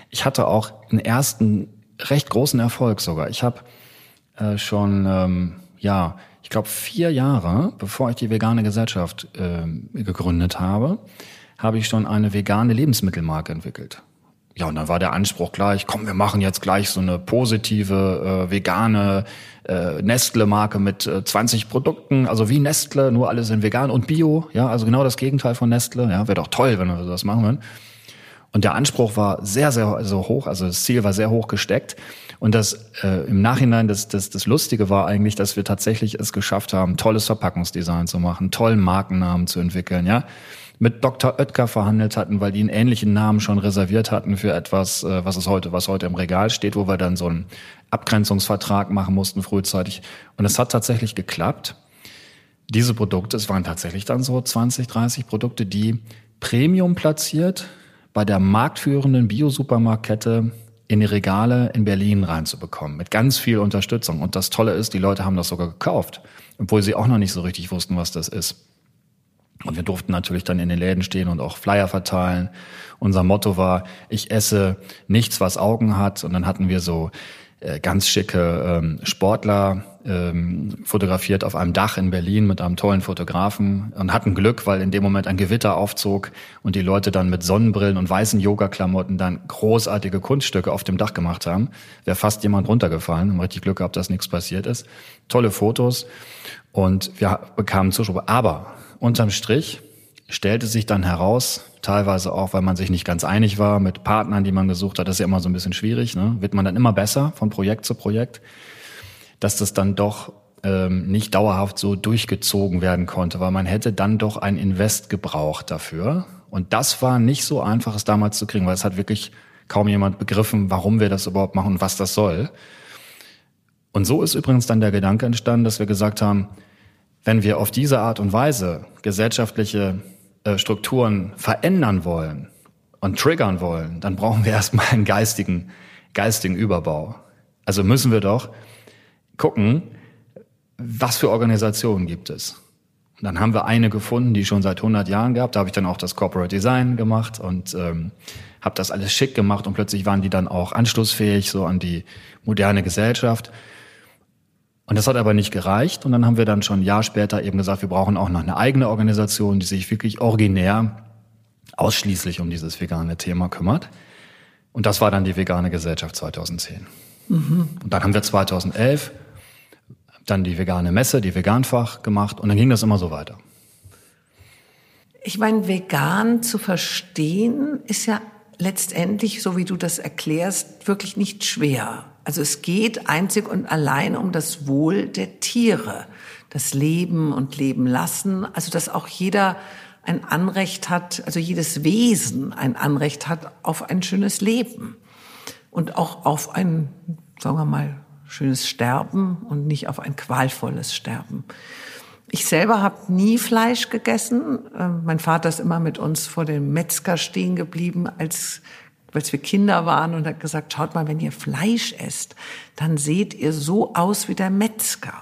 [SPEAKER 1] Ich hatte auch einen ersten recht großen Erfolg sogar. Ich habe äh, schon, ähm, ja, ich glaube vier Jahre, bevor ich die vegane Gesellschaft äh, gegründet habe, habe ich schon eine vegane Lebensmittelmarke entwickelt. Ja, und dann war der Anspruch gleich, komm, wir machen jetzt gleich so eine positive, äh, vegane äh, Nestle-Marke mit äh, 20 Produkten, also wie Nestle, nur alles in vegan und Bio, ja, also genau das Gegenteil von Nestle, ja, wäre doch toll, wenn wir das machen würden. Und der Anspruch war sehr, sehr also hoch, also das Ziel war sehr hoch gesteckt. Und das äh, im Nachhinein, das, das, das Lustige war eigentlich, dass wir tatsächlich es geschafft haben, tolles Verpackungsdesign zu machen, tollen Markennamen zu entwickeln, ja mit Dr. Oetker verhandelt hatten, weil die einen ähnlichen Namen schon reserviert hatten für etwas, äh, was es heute, was heute im Regal steht, wo wir dann so einen Abgrenzungsvertrag machen mussten frühzeitig. Und es hat tatsächlich geklappt. Diese Produkte, es waren tatsächlich dann so 20, 30 Produkte, die Premium platziert bei der marktführenden Bio-Supermarktkette in die Regale in Berlin reinzubekommen, mit ganz viel Unterstützung. Und das Tolle ist, die Leute haben das sogar gekauft, obwohl sie auch noch nicht so richtig wussten, was das ist. Und wir durften natürlich dann in den Läden stehen und auch Flyer verteilen. Unser Motto war, ich esse nichts, was Augen hat. Und dann hatten wir so äh, ganz schicke ähm, Sportler ähm, fotografiert auf einem Dach in Berlin mit einem tollen Fotografen und hatten Glück, weil in dem Moment ein Gewitter aufzog und die Leute dann mit Sonnenbrillen und weißen Yoga-Klamotten dann großartige Kunststücke auf dem Dach gemacht haben. Wäre fast jemand runtergefallen, haben richtig Glück gehabt, dass nichts passiert ist. Tolle Fotos und wir bekamen Zuschauer. Aber unterm Strich stellte sich dann heraus, teilweise auch, weil man sich nicht ganz einig war mit Partnern, die man gesucht hat, das ist ja immer so ein bisschen schwierig, ne? wird man dann immer besser von Projekt zu Projekt, dass das dann doch ähm, nicht dauerhaft so durchgezogen werden konnte, weil man hätte dann doch ein Invest gebraucht dafür. Und das war nicht so einfach, es damals zu kriegen, weil es hat wirklich kaum jemand begriffen, warum wir das überhaupt machen und was das soll. Und so ist übrigens dann der Gedanke entstanden, dass wir gesagt haben, wenn wir auf diese Art und Weise gesellschaftliche äh, Strukturen verändern wollen und triggern wollen, dann brauchen wir [laughs] erstmal einen geistigen, geistigen Überbau. Also müssen wir doch gucken, was für Organisationen gibt es. Und dann haben wir eine gefunden, die schon seit 100 Jahren gab. Da habe ich dann auch das Corporate Design gemacht und ähm, habe das alles schick gemacht und plötzlich waren die dann auch anschlussfähig so an die moderne Gesellschaft. Und das hat aber nicht gereicht. Und dann haben wir dann schon ein Jahr später eben gesagt, wir brauchen auch noch eine eigene Organisation, die sich wirklich originär ausschließlich um dieses vegane Thema kümmert. Und das war dann die vegane Gesellschaft 2010. Mhm. Und dann haben wir 2011 dann die vegane Messe, die Veganfach gemacht und dann ging das immer so weiter.
[SPEAKER 2] Ich meine, vegan zu verstehen ist ja letztendlich, so wie du das erklärst, wirklich nicht schwer. Also es geht einzig und allein um das Wohl der Tiere, das Leben und Leben lassen, also dass auch jeder ein Anrecht hat, also jedes Wesen ein Anrecht hat auf ein schönes Leben und auch auf ein, sagen wir mal, schönes Sterben und nicht auf ein qualvolles Sterben. Ich selber habe nie Fleisch gegessen. Ähm, mein Vater ist immer mit uns vor dem Metzger stehen geblieben, als als wir Kinder waren und hat gesagt, schaut mal, wenn ihr Fleisch esst, dann seht ihr so aus wie der Metzger.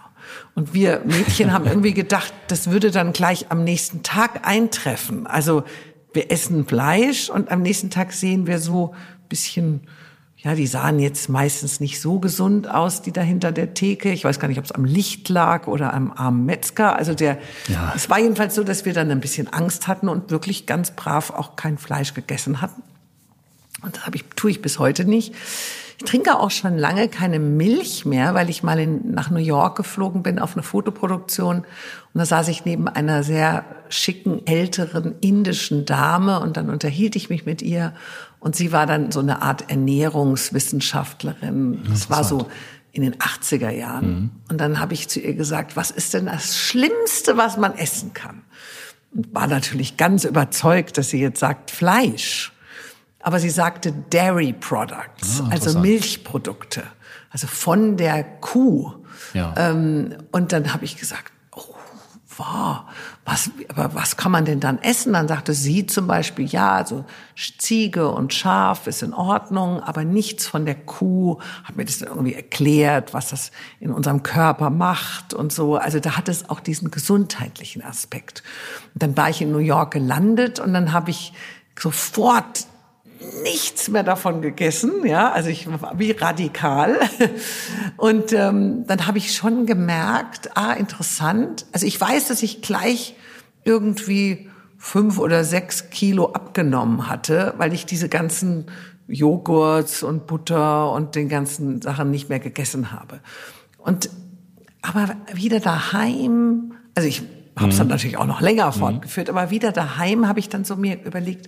[SPEAKER 2] Und wir Mädchen haben irgendwie gedacht, das würde dann gleich am nächsten Tag eintreffen. Also wir essen Fleisch und am nächsten Tag sehen wir so bisschen, ja, die sahen jetzt meistens nicht so gesund aus, die da hinter der Theke. Ich weiß gar nicht, ob es am Licht lag oder am armen Metzger. Also der, ja. es war jedenfalls so, dass wir dann ein bisschen Angst hatten und wirklich ganz brav auch kein Fleisch gegessen hatten. Und das habe ich, tue ich bis heute nicht. Ich trinke auch schon lange keine Milch mehr, weil ich mal in, nach New York geflogen bin auf eine Fotoproduktion. Und da saß ich neben einer sehr schicken, älteren indischen Dame und dann unterhielt ich mich mit ihr. Und sie war dann so eine Art Ernährungswissenschaftlerin. Das war so in den 80er Jahren. Mhm. Und dann habe ich zu ihr gesagt, was ist denn das Schlimmste, was man essen kann? Und war natürlich ganz überzeugt, dass sie jetzt sagt Fleisch. Aber sie sagte Dairy Products, ah, also Milchprodukte, also von der Kuh. Ja. Ähm, und dann habe ich gesagt, oh, wow, was, aber was kann man denn dann essen? Dann sagte sie zum Beispiel, ja, also Ziege und Schaf ist in Ordnung, aber nichts von der Kuh. Hat mir das irgendwie erklärt, was das in unserem Körper macht und so. Also da hat es auch diesen gesundheitlichen Aspekt. Und dann war ich in New York gelandet und dann habe ich sofort nichts mehr davon gegessen, ja, also ich war wie radikal. [laughs] Und ähm, dann habe ich schon gemerkt, ah, interessant. Also ich weiß, dass ich gleich irgendwie fünf oder sechs Kilo abgenommen hatte, weil ich diese ganzen Joghurts und Butter und den ganzen Sachen nicht mehr gegessen habe. Und aber wieder daheim, also ich habe es dann mhm. natürlich auch noch länger mhm. fortgeführt, aber wieder daheim habe ich dann so mir überlegt,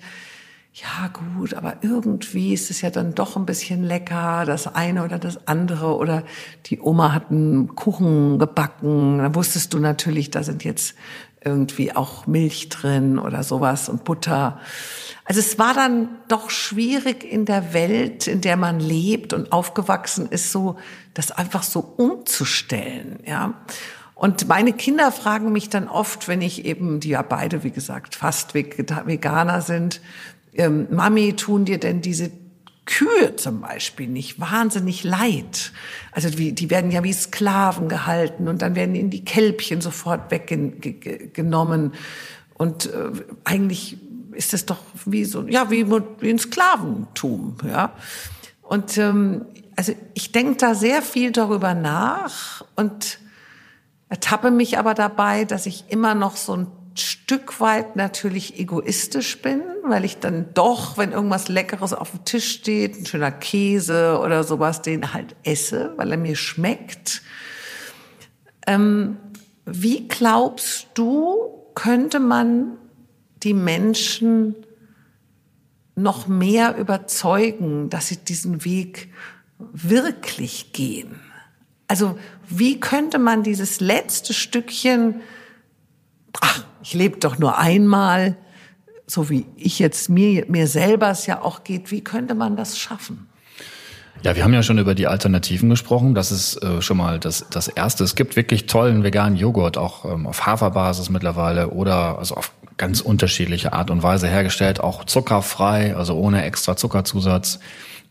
[SPEAKER 2] ja gut, aber irgendwie ist es ja dann doch ein bisschen lecker, das eine oder das andere. Oder die Oma hat einen Kuchen gebacken, dann wusstest du natürlich, da sind jetzt irgendwie auch Milch drin oder sowas und Butter. Also es war dann doch schwierig in der Welt, in der man lebt und aufgewachsen ist, so das einfach so umzustellen, ja. Und meine Kinder fragen mich dann oft, wenn ich eben, die ja beide, wie gesagt, fast Veganer sind, ähm, Mami, tun dir denn diese Kühe zum Beispiel nicht wahnsinnig leid. Also wie, die werden ja wie Sklaven gehalten und dann werden ihnen die Kälbchen sofort weggenommen. Und äh, eigentlich ist das doch wie so, ja, wie, wie ein Sklaventum, ja. Und ähm, also ich denke da sehr viel darüber nach und ertappe mich aber dabei, dass ich immer noch so ein Stück weit natürlich egoistisch bin, weil ich dann doch, wenn irgendwas Leckeres auf dem Tisch steht, ein schöner Käse oder sowas, den halt esse, weil er mir schmeckt. Ähm, wie glaubst du, könnte man die Menschen noch mehr überzeugen, dass sie diesen Weg wirklich gehen? Also wie könnte man dieses letzte Stückchen ach, ich lebe doch nur einmal, so wie ich jetzt mir, mir selber es ja auch geht, wie könnte man das schaffen?
[SPEAKER 1] Ja, wir haben ja schon über die Alternativen gesprochen. Das ist äh, schon mal das, das Erste. Es gibt wirklich tollen veganen Joghurt, auch ähm, auf Haferbasis mittlerweile oder also auf ganz unterschiedliche Art und Weise hergestellt, auch zuckerfrei, also ohne extra Zuckerzusatz.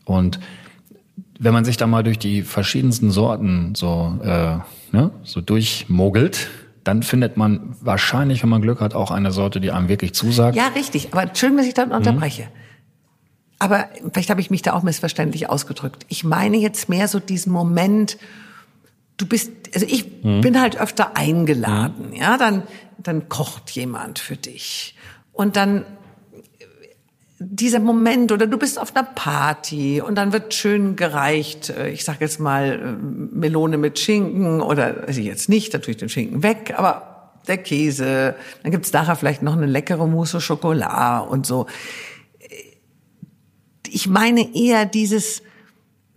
[SPEAKER 1] Und wenn man sich da mal durch die verschiedensten Sorten so, äh, ne, so durchmogelt, dann findet man wahrscheinlich, wenn man Glück hat, auch eine Sorte, die einem wirklich zusagt.
[SPEAKER 2] Ja, richtig. Aber schön, dass ich dann unterbreche. Mhm. Aber vielleicht habe ich mich da auch missverständlich ausgedrückt. Ich meine jetzt mehr so diesen Moment, du bist, also ich mhm. bin halt öfter eingeladen, mhm. ja, dann, dann kocht jemand für dich. Und dann dieser Moment oder du bist auf einer Party und dann wird schön gereicht, äh, ich sag jetzt mal äh, Melone mit Schinken oder also jetzt nicht, natürlich den Schinken weg, aber der Käse, dann gibt's nachher vielleicht noch eine leckere Mousse au Chocolat und so. Ich meine eher dieses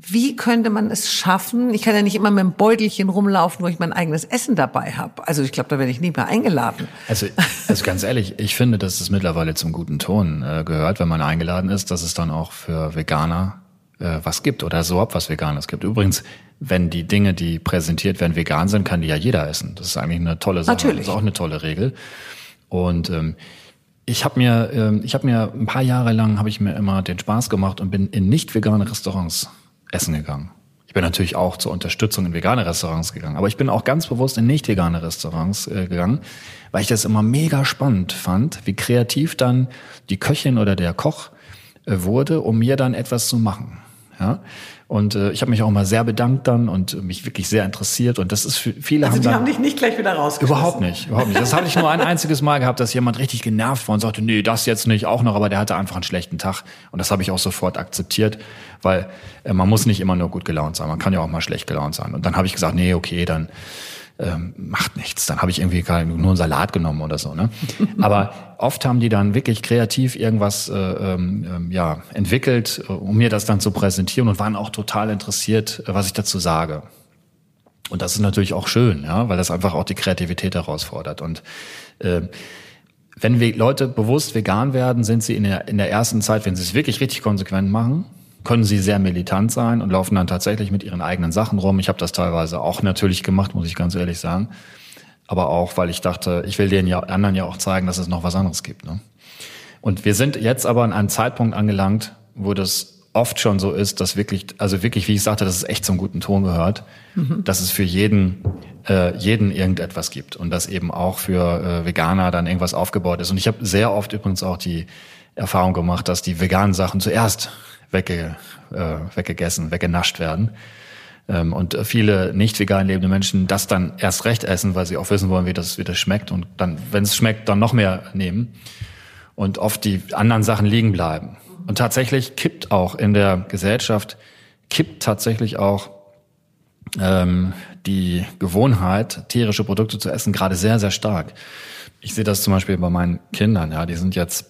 [SPEAKER 2] wie könnte man es schaffen? Ich kann ja nicht immer mit einem Beutelchen rumlaufen, wo ich mein eigenes Essen dabei habe. Also ich glaube, da werde ich nie mehr eingeladen.
[SPEAKER 1] Also, also ganz ehrlich, ich finde, dass es mittlerweile zum guten Ton äh, gehört, wenn man eingeladen ist, dass es dann auch für Veganer äh, was gibt oder so ab was Veganes gibt. Übrigens, wenn die Dinge, die präsentiert werden, vegan sind, kann die ja jeder essen. Das ist eigentlich eine tolle Sache.
[SPEAKER 2] Natürlich.
[SPEAKER 1] Das ist auch eine tolle Regel. Und ähm, ich habe mir, ähm, ich habe mir ein paar Jahre lang habe ich mir immer den Spaß gemacht und bin in nicht vegane Restaurants essen gegangen. Ich bin natürlich auch zur Unterstützung in vegane Restaurants gegangen, aber ich bin auch ganz bewusst in nicht vegane Restaurants äh, gegangen, weil ich das immer mega spannend fand, wie kreativ dann die Köchin oder der Koch äh, wurde, um mir dann etwas zu machen. Ja? Und äh, ich habe mich auch mal sehr bedankt dann und mich wirklich sehr interessiert. Und das ist für viele
[SPEAKER 2] also
[SPEAKER 1] haben
[SPEAKER 2] die haben dich nicht gleich wieder rausgeschmissen.
[SPEAKER 1] Überhaupt nicht, überhaupt nicht. Das hatte ich nur ein [laughs] einziges Mal gehabt, dass jemand richtig genervt war und sagte, nee, das jetzt nicht auch noch, aber der hatte einfach einen schlechten Tag. Und das habe ich auch sofort akzeptiert, weil äh, man muss nicht immer nur gut gelaunt sein, man kann ja auch mal schlecht gelaunt sein. Und dann habe ich gesagt, nee, okay, dann ähm, macht nichts. Dann habe ich irgendwie nur einen Salat genommen oder so. Ne? [laughs] Aber oft haben die dann wirklich kreativ irgendwas äh, ähm, ähm ja, entwickelt, äh, um mir das dann zu präsentieren und waren auch total interessiert, äh, was ich dazu sage. Und das ist natürlich auch schön, ja, weil das einfach auch die Kreativität herausfordert. Und äh, wenn wir Leute bewusst vegan werden, sind sie in der, in der ersten Zeit, wenn sie es wirklich richtig konsequent machen, können sie sehr militant sein und laufen dann tatsächlich mit ihren eigenen Sachen rum. Ich habe das teilweise auch natürlich gemacht, muss ich ganz ehrlich sagen. Aber auch, weil ich dachte, ich will den ja, anderen ja auch zeigen, dass es noch was anderes gibt. Ne? Und wir sind jetzt aber an einem Zeitpunkt angelangt, wo das oft schon so ist, dass wirklich, also wirklich, wie ich sagte, dass es echt zum guten Ton gehört, mhm. dass es für jeden, äh, jeden irgendetwas gibt und dass eben auch für äh, Veganer dann irgendwas aufgebaut ist. Und ich habe sehr oft übrigens auch die Erfahrung gemacht, dass die veganen Sachen zuerst wegge, äh, weggegessen, weggenascht werden. Ähm, und viele nicht vegan lebende Menschen das dann erst recht essen, weil sie auch wissen wollen, wie das, wie das schmeckt und dann, wenn es schmeckt, dann noch mehr nehmen und oft die anderen Sachen liegen bleiben. Und tatsächlich kippt auch in der Gesellschaft, kippt tatsächlich auch ähm, die Gewohnheit, tierische Produkte zu essen, gerade sehr, sehr stark. Ich sehe das zum Beispiel bei meinen Kindern, ja, die sind jetzt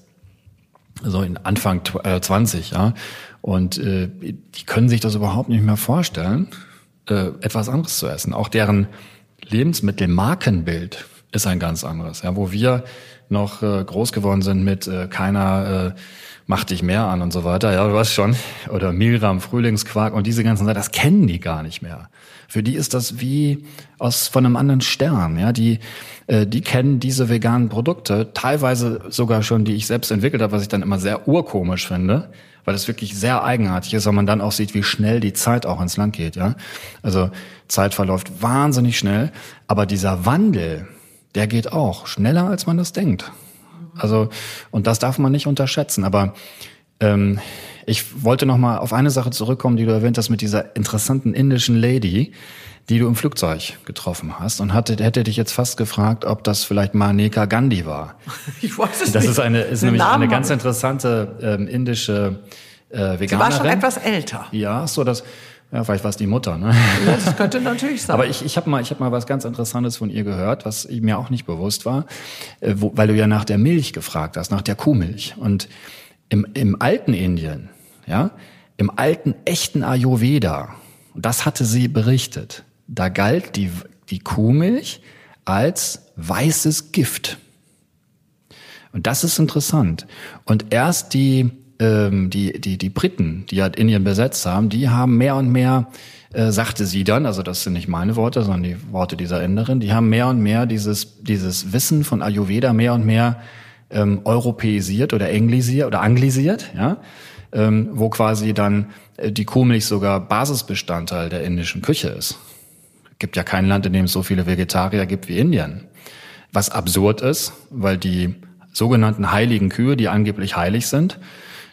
[SPEAKER 1] so in Anfang äh, 20, ja, und äh, die können sich das überhaupt nicht mehr vorstellen, äh, etwas anderes zu essen. Auch deren Lebensmittelmarkenbild ist ein ganz anderes, ja, wo wir noch äh, groß geworden sind mit äh, keiner äh, mach dich mehr an und so weiter, ja, du weißt schon, oder Milram, Frühlingsquark und diese ganzen Sachen, das kennen die gar nicht mehr. Für die ist das wie aus von einem anderen Stern, ja, die äh, die kennen diese veganen Produkte, teilweise sogar schon, die ich selbst entwickelt habe, was ich dann immer sehr urkomisch finde, weil es wirklich sehr eigenartig ist, weil man dann auch sieht, wie schnell die Zeit auch ins Land geht, ja. Also Zeit verläuft wahnsinnig schnell, aber dieser Wandel, der geht auch schneller, als man das denkt. Also, und das darf man nicht unterschätzen. Aber ähm, ich wollte noch mal auf eine Sache zurückkommen, die du erwähnt hast mit dieser interessanten indischen Lady, die du im Flugzeug getroffen hast und hatte, hätte dich jetzt fast gefragt, ob das vielleicht Maneka Gandhi war. [laughs]
[SPEAKER 2] Ich weiß es
[SPEAKER 1] das
[SPEAKER 2] nicht.
[SPEAKER 1] ist eine ist
[SPEAKER 2] Den
[SPEAKER 1] nämlich
[SPEAKER 2] Namen
[SPEAKER 1] eine ganz interessante ähm, indische äh, Veganerin.
[SPEAKER 2] Sie war schon etwas älter.
[SPEAKER 1] Ja, so das. Ja, vielleicht war es die Mutter. Ne?
[SPEAKER 2] Das könnte natürlich sein.
[SPEAKER 1] Aber ich, ich habe mal, ich hab mal was ganz Interessantes von ihr gehört, was mir auch nicht bewusst war, äh, wo, weil du ja nach der Milch gefragt hast, nach der Kuhmilch. Und im, im alten Indien, ja, im alten echten Ayurveda, und das hatte sie berichtet, da galt die, die Kuhmilch als weißes Gift. Und das ist interessant. Und erst die, ähm, die, die, die Briten, die halt Indien besetzt haben, die haben mehr und mehr, äh, sagte sie dann, also das sind nicht meine Worte, sondern die Worte dieser Inderin, die haben mehr und mehr dieses, dieses Wissen von Ayurveda mehr und mehr ähm, europäisiert oder englisiert oder anglisiert, ja, ähm, wo quasi dann äh, die Kuhmilch sogar Basisbestandteil der indischen Küche ist. Gibt ja kein Land, in dem es so viele Vegetarier gibt wie Indien. Was absurd ist, weil die sogenannten heiligen Kühe, die angeblich heilig sind,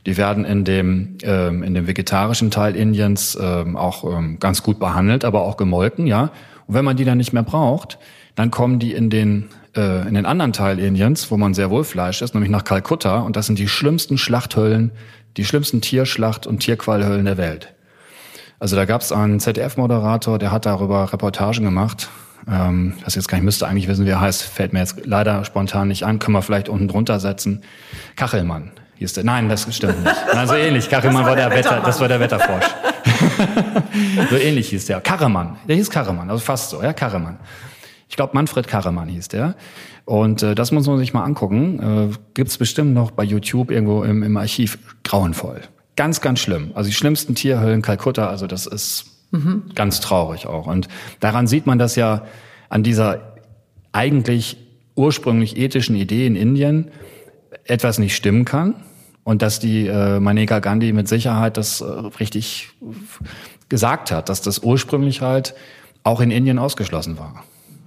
[SPEAKER 1] die werden in dem, ähm, in dem vegetarischen Teil Indiens ähm, auch ähm, ganz gut behandelt, aber auch gemolken, ja. Und wenn man die dann nicht mehr braucht, dann kommen die in den, äh, in den anderen Teil Indiens, wo man sehr wohl Fleisch isst, nämlich nach Kalkutta. Und das sind die schlimmsten Schlachthöllen, die schlimmsten Tierschlacht- und Tierqualhöllen der Welt. Also da gab es einen ZDF-Moderator, der hat darüber Reportagen gemacht. Ähm, das jetzt gar nicht müsste eigentlich wissen, wie er heißt, fällt mir jetzt leider spontan nicht an. Können wir vielleicht unten drunter setzen. Kachelmann hieß der. Nein, das stimmt nicht. Nein, so ähnlich. Kachelmann war der, Wetter, das war der Wetterforsch. [laughs] so ähnlich hieß der. Karremann. Der hieß Karremann, also fast so, ja, Karremann. Ich glaube, Manfred Karremann hieß der. Und äh, das muss man sich mal angucken. Äh, gibt's bestimmt noch bei YouTube irgendwo im, im Archiv. Grauenvoll. Ganz, ganz schlimm. Also die schlimmsten Tierhöllen Kalkutta, also das ist ganz traurig auch. Und daran sieht man das ja an dieser eigentlich ursprünglich ethischen Idee in Indien etwas nicht stimmen kann und dass die äh, Maneka Gandhi mit Sicherheit das äh, richtig gesagt hat, dass das ursprünglich halt auch in Indien ausgeschlossen war.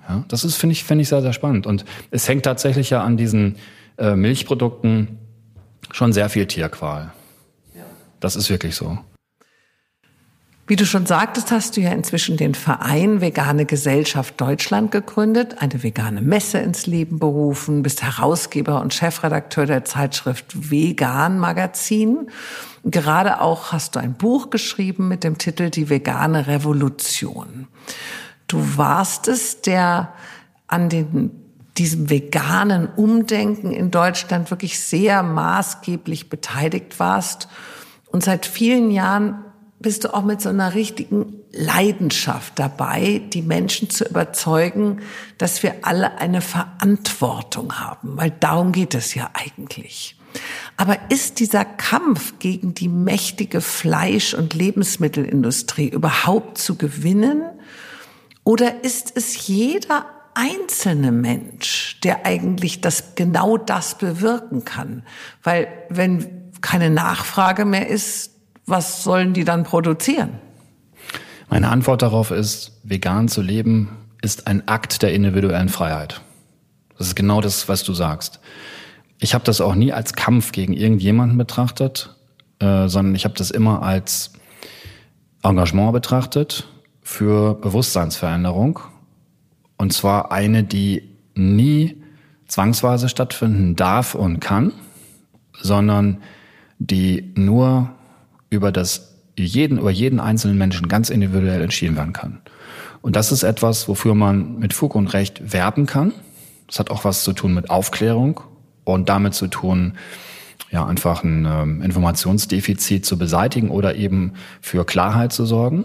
[SPEAKER 1] Ja, das ist finde ich finde ich sehr sehr spannend und es hängt tatsächlich ja an diesen äh, Milchprodukten schon sehr viel Tierqual. Das ist wirklich so.
[SPEAKER 2] Wie du schon sagtest, hast du ja inzwischen den Verein Vegane Gesellschaft Deutschland gegründet, eine vegane Messe ins Leben berufen, bist Herausgeber und Chefredakteur der Zeitschrift Vegan Magazin. Gerade auch hast du ein Buch geschrieben mit dem Titel Die vegane Revolution. Du warst es, der an den diesem veganen Umdenken in Deutschland wirklich sehr maßgeblich beteiligt warst. Und seit vielen Jahren bist du auch mit so einer richtigen Leidenschaft dabei, die Menschen zu überzeugen, dass wir alle eine Verantwortung haben, weil darum geht es ja eigentlich. Aber ist dieser Kampf gegen die mächtige Fleisch- und Lebensmittelindustrie überhaupt zu gewinnen? Oder ist es jeder einzelne Mensch, der eigentlich das, genau das bewirken kann? Weil wenn keine Nachfrage mehr ist, was sollen die dann produzieren?
[SPEAKER 1] Meine Antwort darauf ist, vegan zu leben ist ein Akt der individuellen Freiheit. Das ist genau das, was du sagst. ich habe das auch nie als Kampf gegen irgendjemanden betrachtet, äh, sondern ich habe das immer als Engagement betrachtet für Bewusstseinsveränderung. Und zwar eine, die nie zwangsweise stattfinden darf und kann, sondern die nur über das jeden, über jeden einzelnen Menschen ganz individuell entschieden werden kann. Und das ist etwas, wofür man mit Fug und Recht werben kann. Das hat auch was zu tun mit Aufklärung und damit zu tun, ja, einfach ein ähm, Informationsdefizit zu beseitigen oder eben für Klarheit zu sorgen.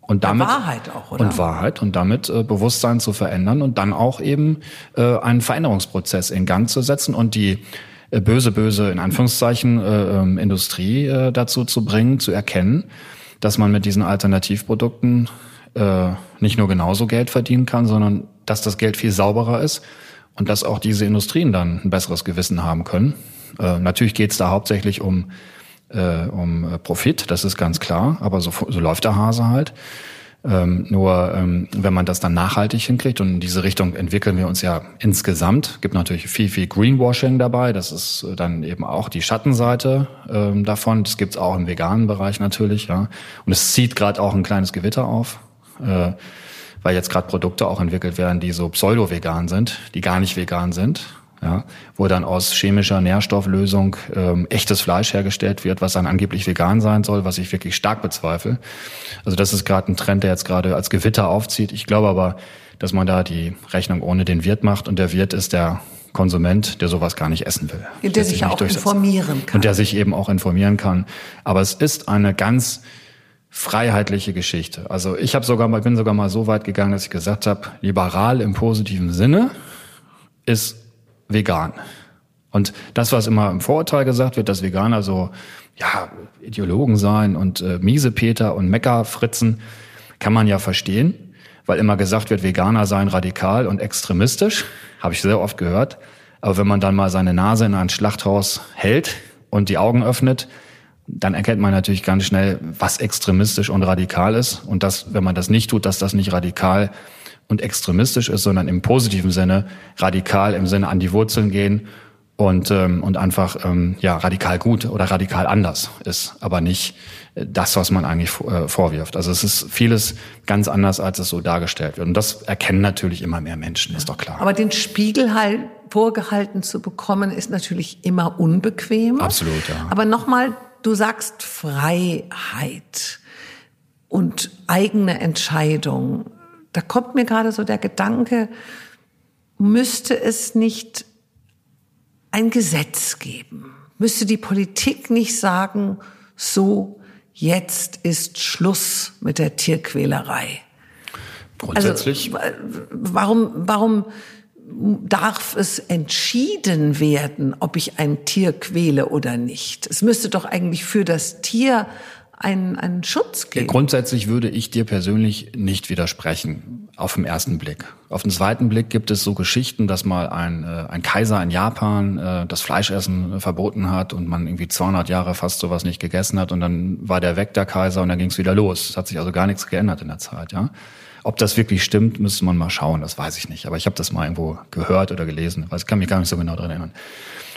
[SPEAKER 1] Und damit,
[SPEAKER 2] Wahrheit auch, oder?
[SPEAKER 1] Und Wahrheit und damit äh, Bewusstsein zu verändern und dann auch eben äh, einen Veränderungsprozess in Gang zu setzen und die böse, böse, in Anführungszeichen, äh, ähm, Industrie äh, dazu zu bringen, zu erkennen, dass man mit diesen Alternativprodukten äh, nicht nur genauso Geld verdienen kann, sondern dass das Geld viel sauberer ist und dass auch diese Industrien dann ein besseres Gewissen haben können. Äh, natürlich geht es da hauptsächlich um, äh, um Profit, das ist ganz klar, aber so, so läuft der Hase halt. Ähm, nur ähm, wenn man das dann nachhaltig hinkriegt und in diese Richtung entwickeln wir uns ja insgesamt, gibt natürlich viel, viel Greenwashing dabei. Das ist dann eben auch die Schattenseite ähm, davon. Das gibt's auch im veganen Bereich natürlich, ja. Und es zieht gerade auch ein kleines Gewitter auf, äh, weil jetzt gerade Produkte auch entwickelt werden, die so pseudo-vegan sind, die gar nicht vegan sind ja, wo dann aus chemischer Nährstofflösung ähm, echtes Fleisch hergestellt wird, was dann angeblich vegan sein soll, was ich wirklich stark bezweifle. Also das ist gerade ein Trend, der jetzt gerade als Gewitter aufzieht. Ich glaube aber, dass man da die Rechnung ohne den Wirt macht und der Wirt ist der Konsument, der sowas gar nicht essen will.
[SPEAKER 2] Der, der sich ja auch informieren kann.
[SPEAKER 1] Und der sich eben auch informieren kann. Aber es ist eine ganz freiheitliche Geschichte. Also ich habe sogar mal, bin sogar mal so weit gegangen, dass ich gesagt habe, liberal im positiven Sinne ist vegan. Und das, was immer im Vorurteil gesagt wird, dass Veganer so, ja, Ideologen sein und äh, Miesepeter und Meckerfritzen, kann man ja verstehen, weil immer gesagt wird, Veganer seien radikal und extremistisch, habe ich sehr oft gehört. Aber wenn man dann mal seine Nase in ein Schlachthaus hält und die Augen öffnet, dann erkennt man natürlich ganz schnell, was extremistisch und radikal ist. Und dass, wenn man das nicht tut, dass das nicht radikal und extremistisch ist, sondern im positiven Sinne radikal im Sinne an die Wurzeln gehen und ähm, und einfach ähm, ja radikal gut oder radikal anders ist, aber nicht äh, das, was man eigentlich äh, vorwirft. Also es ist vieles ganz anders, als es so dargestellt wird. Und das erkennen natürlich immer mehr Menschen, ist doch klar.
[SPEAKER 2] Aber den Spiegel halt vorgehalten zu bekommen, ist natürlich immer unbequem.
[SPEAKER 1] Absolut, ja.
[SPEAKER 2] Aber nochmal, du sagst Freiheit und eigene Entscheidung da kommt mir gerade so der Gedanke, müsste es nicht ein Gesetz geben? Müsste die Politik nicht sagen, so, jetzt ist Schluss mit der Tierquälerei?
[SPEAKER 1] Grundsätzlich.
[SPEAKER 2] Also, warum, warum darf es entschieden werden, ob ich ein Tier quäle oder nicht? Es müsste doch eigentlich für das Tier einen, einen Schutz geben.
[SPEAKER 1] Grundsätzlich würde ich dir persönlich nicht widersprechen, auf den ersten Blick. Auf den zweiten Blick gibt es so Geschichten, dass mal ein, äh, ein Kaiser in Japan äh, das Fleischessen verboten hat und man irgendwie 200 Jahre fast sowas nicht gegessen hat und dann war der weg, der Kaiser, und dann ging es wieder los. Es hat sich also gar nichts geändert in der Zeit, ja. Ob das wirklich stimmt, müsste man mal schauen, das weiß ich nicht. Aber ich habe das mal irgendwo gehört oder gelesen, weil ich kann mich gar nicht so genau daran erinnern.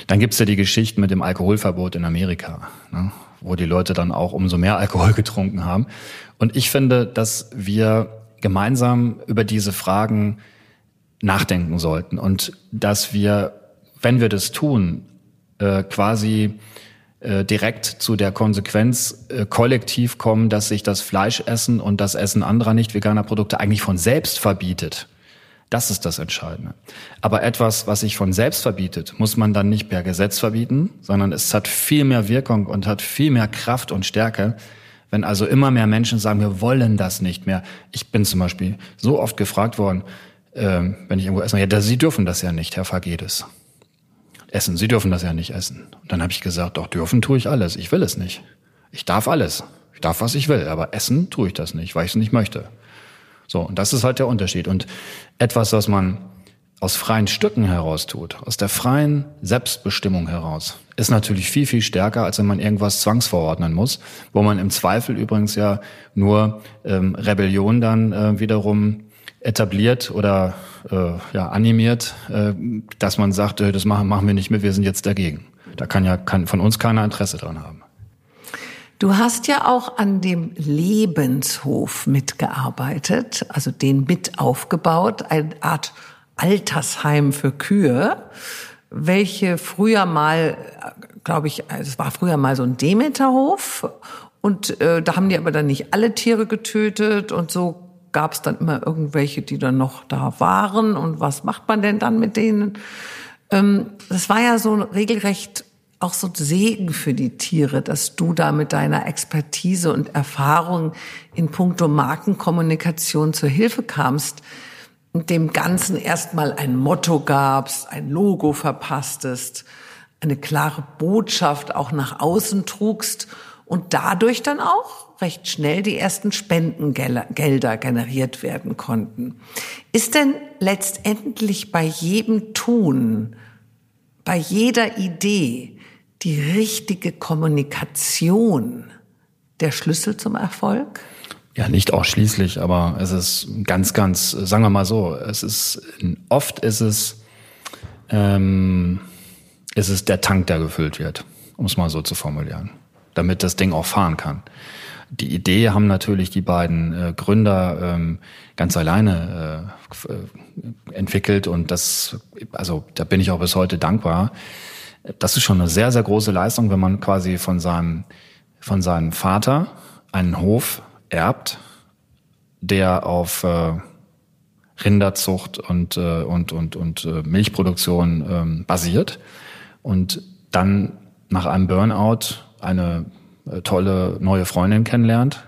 [SPEAKER 1] Dann gibt's ja die Geschichten mit dem Alkoholverbot in Amerika. Ne? Wo die Leute dann auch umso mehr Alkohol [laughs] getrunken haben. Und ich finde, dass wir gemeinsam über diese Fragen nachdenken sollten und dass wir, wenn wir das tun, äh, quasi äh, direkt zu der Konsequenz äh, kollektiv kommen, dass sich das Fleischessen und das Essen anderer nicht veganer Produkte eigentlich von selbst verbietet. Das ist das Entscheidende. Aber etwas, was sich von selbst verbietet, muss man dann nicht per Gesetz verbieten, sondern es hat viel mehr Wirkung und hat viel mehr Kraft und Stärke, wenn also immer mehr Menschen sagen, wir wollen das nicht mehr. Ich bin zum Beispiel so oft gefragt worden, äh, wenn ich irgendwo esse, ja, Sie dürfen das ja nicht, Herr Fagedes. Essen, Sie dürfen das ja nicht essen. Und dann habe ich gesagt, doch, dürfen tue ich alles. Ich will es nicht. Ich darf alles. Ich darf, was ich will. Aber essen tue ich das nicht, weil ich es nicht möchte. So, und das ist halt der Unterschied. Und etwas, was man aus freien Stücken heraus tut, aus der freien Selbstbestimmung heraus, ist natürlich viel, viel stärker, als wenn man irgendwas zwangsverordnen muss, wo man im Zweifel übrigens ja nur ähm, Rebellion dann äh, wiederum etabliert oder äh, ja, animiert, äh, dass man sagt, äh, das machen, machen wir nicht mehr, wir sind jetzt dagegen. Da kann ja kann von uns keiner Interesse dran haben.
[SPEAKER 2] Du hast ja auch an dem Lebenshof mitgearbeitet, also den mit aufgebaut, eine Art Altersheim für Kühe, welche früher mal, glaube ich, es war früher mal so ein Demeterhof und äh, da haben die aber dann nicht alle Tiere getötet und so gab es dann immer irgendwelche, die dann noch da waren und was macht man denn dann mit denen? Ähm, das war ja so regelrecht auch so Segen für die Tiere, dass du da mit deiner Expertise und Erfahrung in puncto Markenkommunikation zur Hilfe kamst und dem Ganzen erstmal ein Motto gabst, ein Logo verpasstest, eine klare Botschaft auch nach außen trugst und dadurch dann auch recht schnell die ersten Spendengelder generiert werden konnten. Ist denn letztendlich bei jedem Tun, bei jeder Idee die richtige Kommunikation der Schlüssel zum Erfolg?
[SPEAKER 1] Ja, nicht ausschließlich, aber es ist ganz, ganz, sagen wir mal so, es ist oft ist es, ähm, ist es der Tank, der gefüllt wird, um es mal so zu formulieren, damit das Ding auch fahren kann. Die Idee haben natürlich die beiden äh, Gründer ähm, ganz alleine äh, äh entwickelt und das, also da bin ich auch bis heute dankbar. Das ist schon eine sehr, sehr große Leistung, wenn man quasi von seinem, von seinem Vater einen Hof erbt, der auf äh, Rinderzucht und, äh, und, und, und äh, Milchproduktion ähm, basiert und dann nach einem Burnout eine äh, tolle neue Freundin kennenlernt,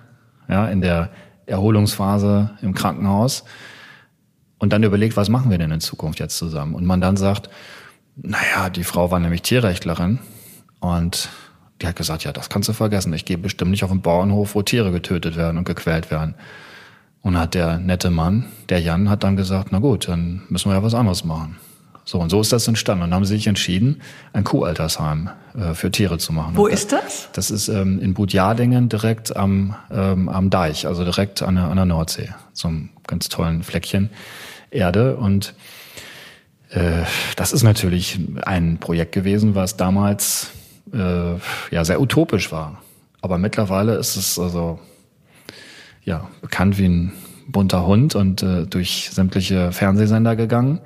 [SPEAKER 1] ja, in der Erholungsphase im Krankenhaus und dann überlegt, was machen wir denn in Zukunft jetzt zusammen? Und man dann sagt, naja, die Frau war nämlich Tierrechtlerin und die hat gesagt, ja, das kannst du vergessen. Ich gehe bestimmt nicht auf den Bauernhof, wo Tiere getötet werden und gequält werden. Und hat der nette Mann, der Jan, hat dann gesagt, na gut, dann müssen wir ja was anderes machen. So, und so ist das entstanden. Und dann haben sie sich entschieden, ein Kuhaltersheim äh, für Tiere zu machen.
[SPEAKER 2] Wo
[SPEAKER 1] und
[SPEAKER 2] ist das?
[SPEAKER 1] Das ist ähm, in Budjadingen direkt am, ähm, am Deich, also direkt an der, an der Nordsee. So einem ganz tollen Fleckchen Erde. Und das ist natürlich ein Projekt gewesen, was damals äh, ja sehr utopisch war. Aber mittlerweile ist es also ja bekannt wie ein bunter Hund und äh, durch sämtliche Fernsehsender gegangen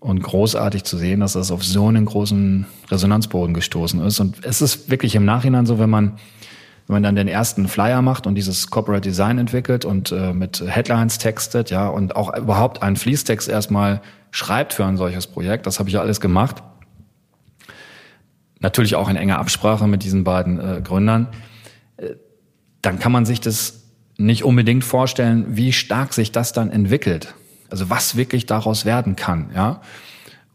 [SPEAKER 1] und großartig zu sehen, dass das auf so einen großen Resonanzboden gestoßen ist. Und es ist wirklich im Nachhinein so, wenn man wenn man dann den ersten Flyer macht und dieses Corporate Design entwickelt und äh, mit Headlines textet, ja, und auch überhaupt einen Fließtext erstmal schreibt für ein solches Projekt, das habe ich ja alles gemacht, natürlich auch in enger Absprache mit diesen beiden äh, Gründern, äh, dann kann man sich das nicht unbedingt vorstellen, wie stark sich das dann entwickelt. Also was wirklich daraus werden kann, ja.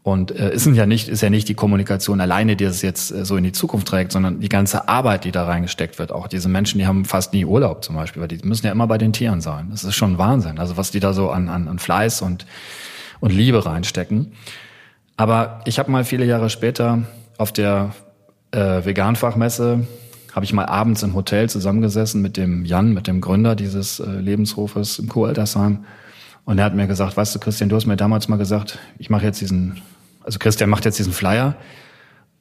[SPEAKER 1] Und äh, ist ja nicht, ist ja nicht die Kommunikation alleine, die es jetzt äh, so in die Zukunft trägt, sondern die ganze Arbeit, die da reingesteckt wird. Auch diese Menschen, die haben fast nie Urlaub zum Beispiel, weil die müssen ja immer bei den Tieren sein. Das ist schon Wahnsinn. Also was die da so an, an, an Fleiß und, und Liebe reinstecken. Aber ich habe mal viele Jahre später auf der äh, Veganfachmesse habe ich mal abends im Hotel zusammengesessen mit dem Jan, mit dem Gründer dieses äh, Lebenshofes im Kuhaltersheim. Und er hat mir gesagt, weißt du, Christian, du hast mir damals mal gesagt, ich mache jetzt diesen, also Christian macht jetzt diesen Flyer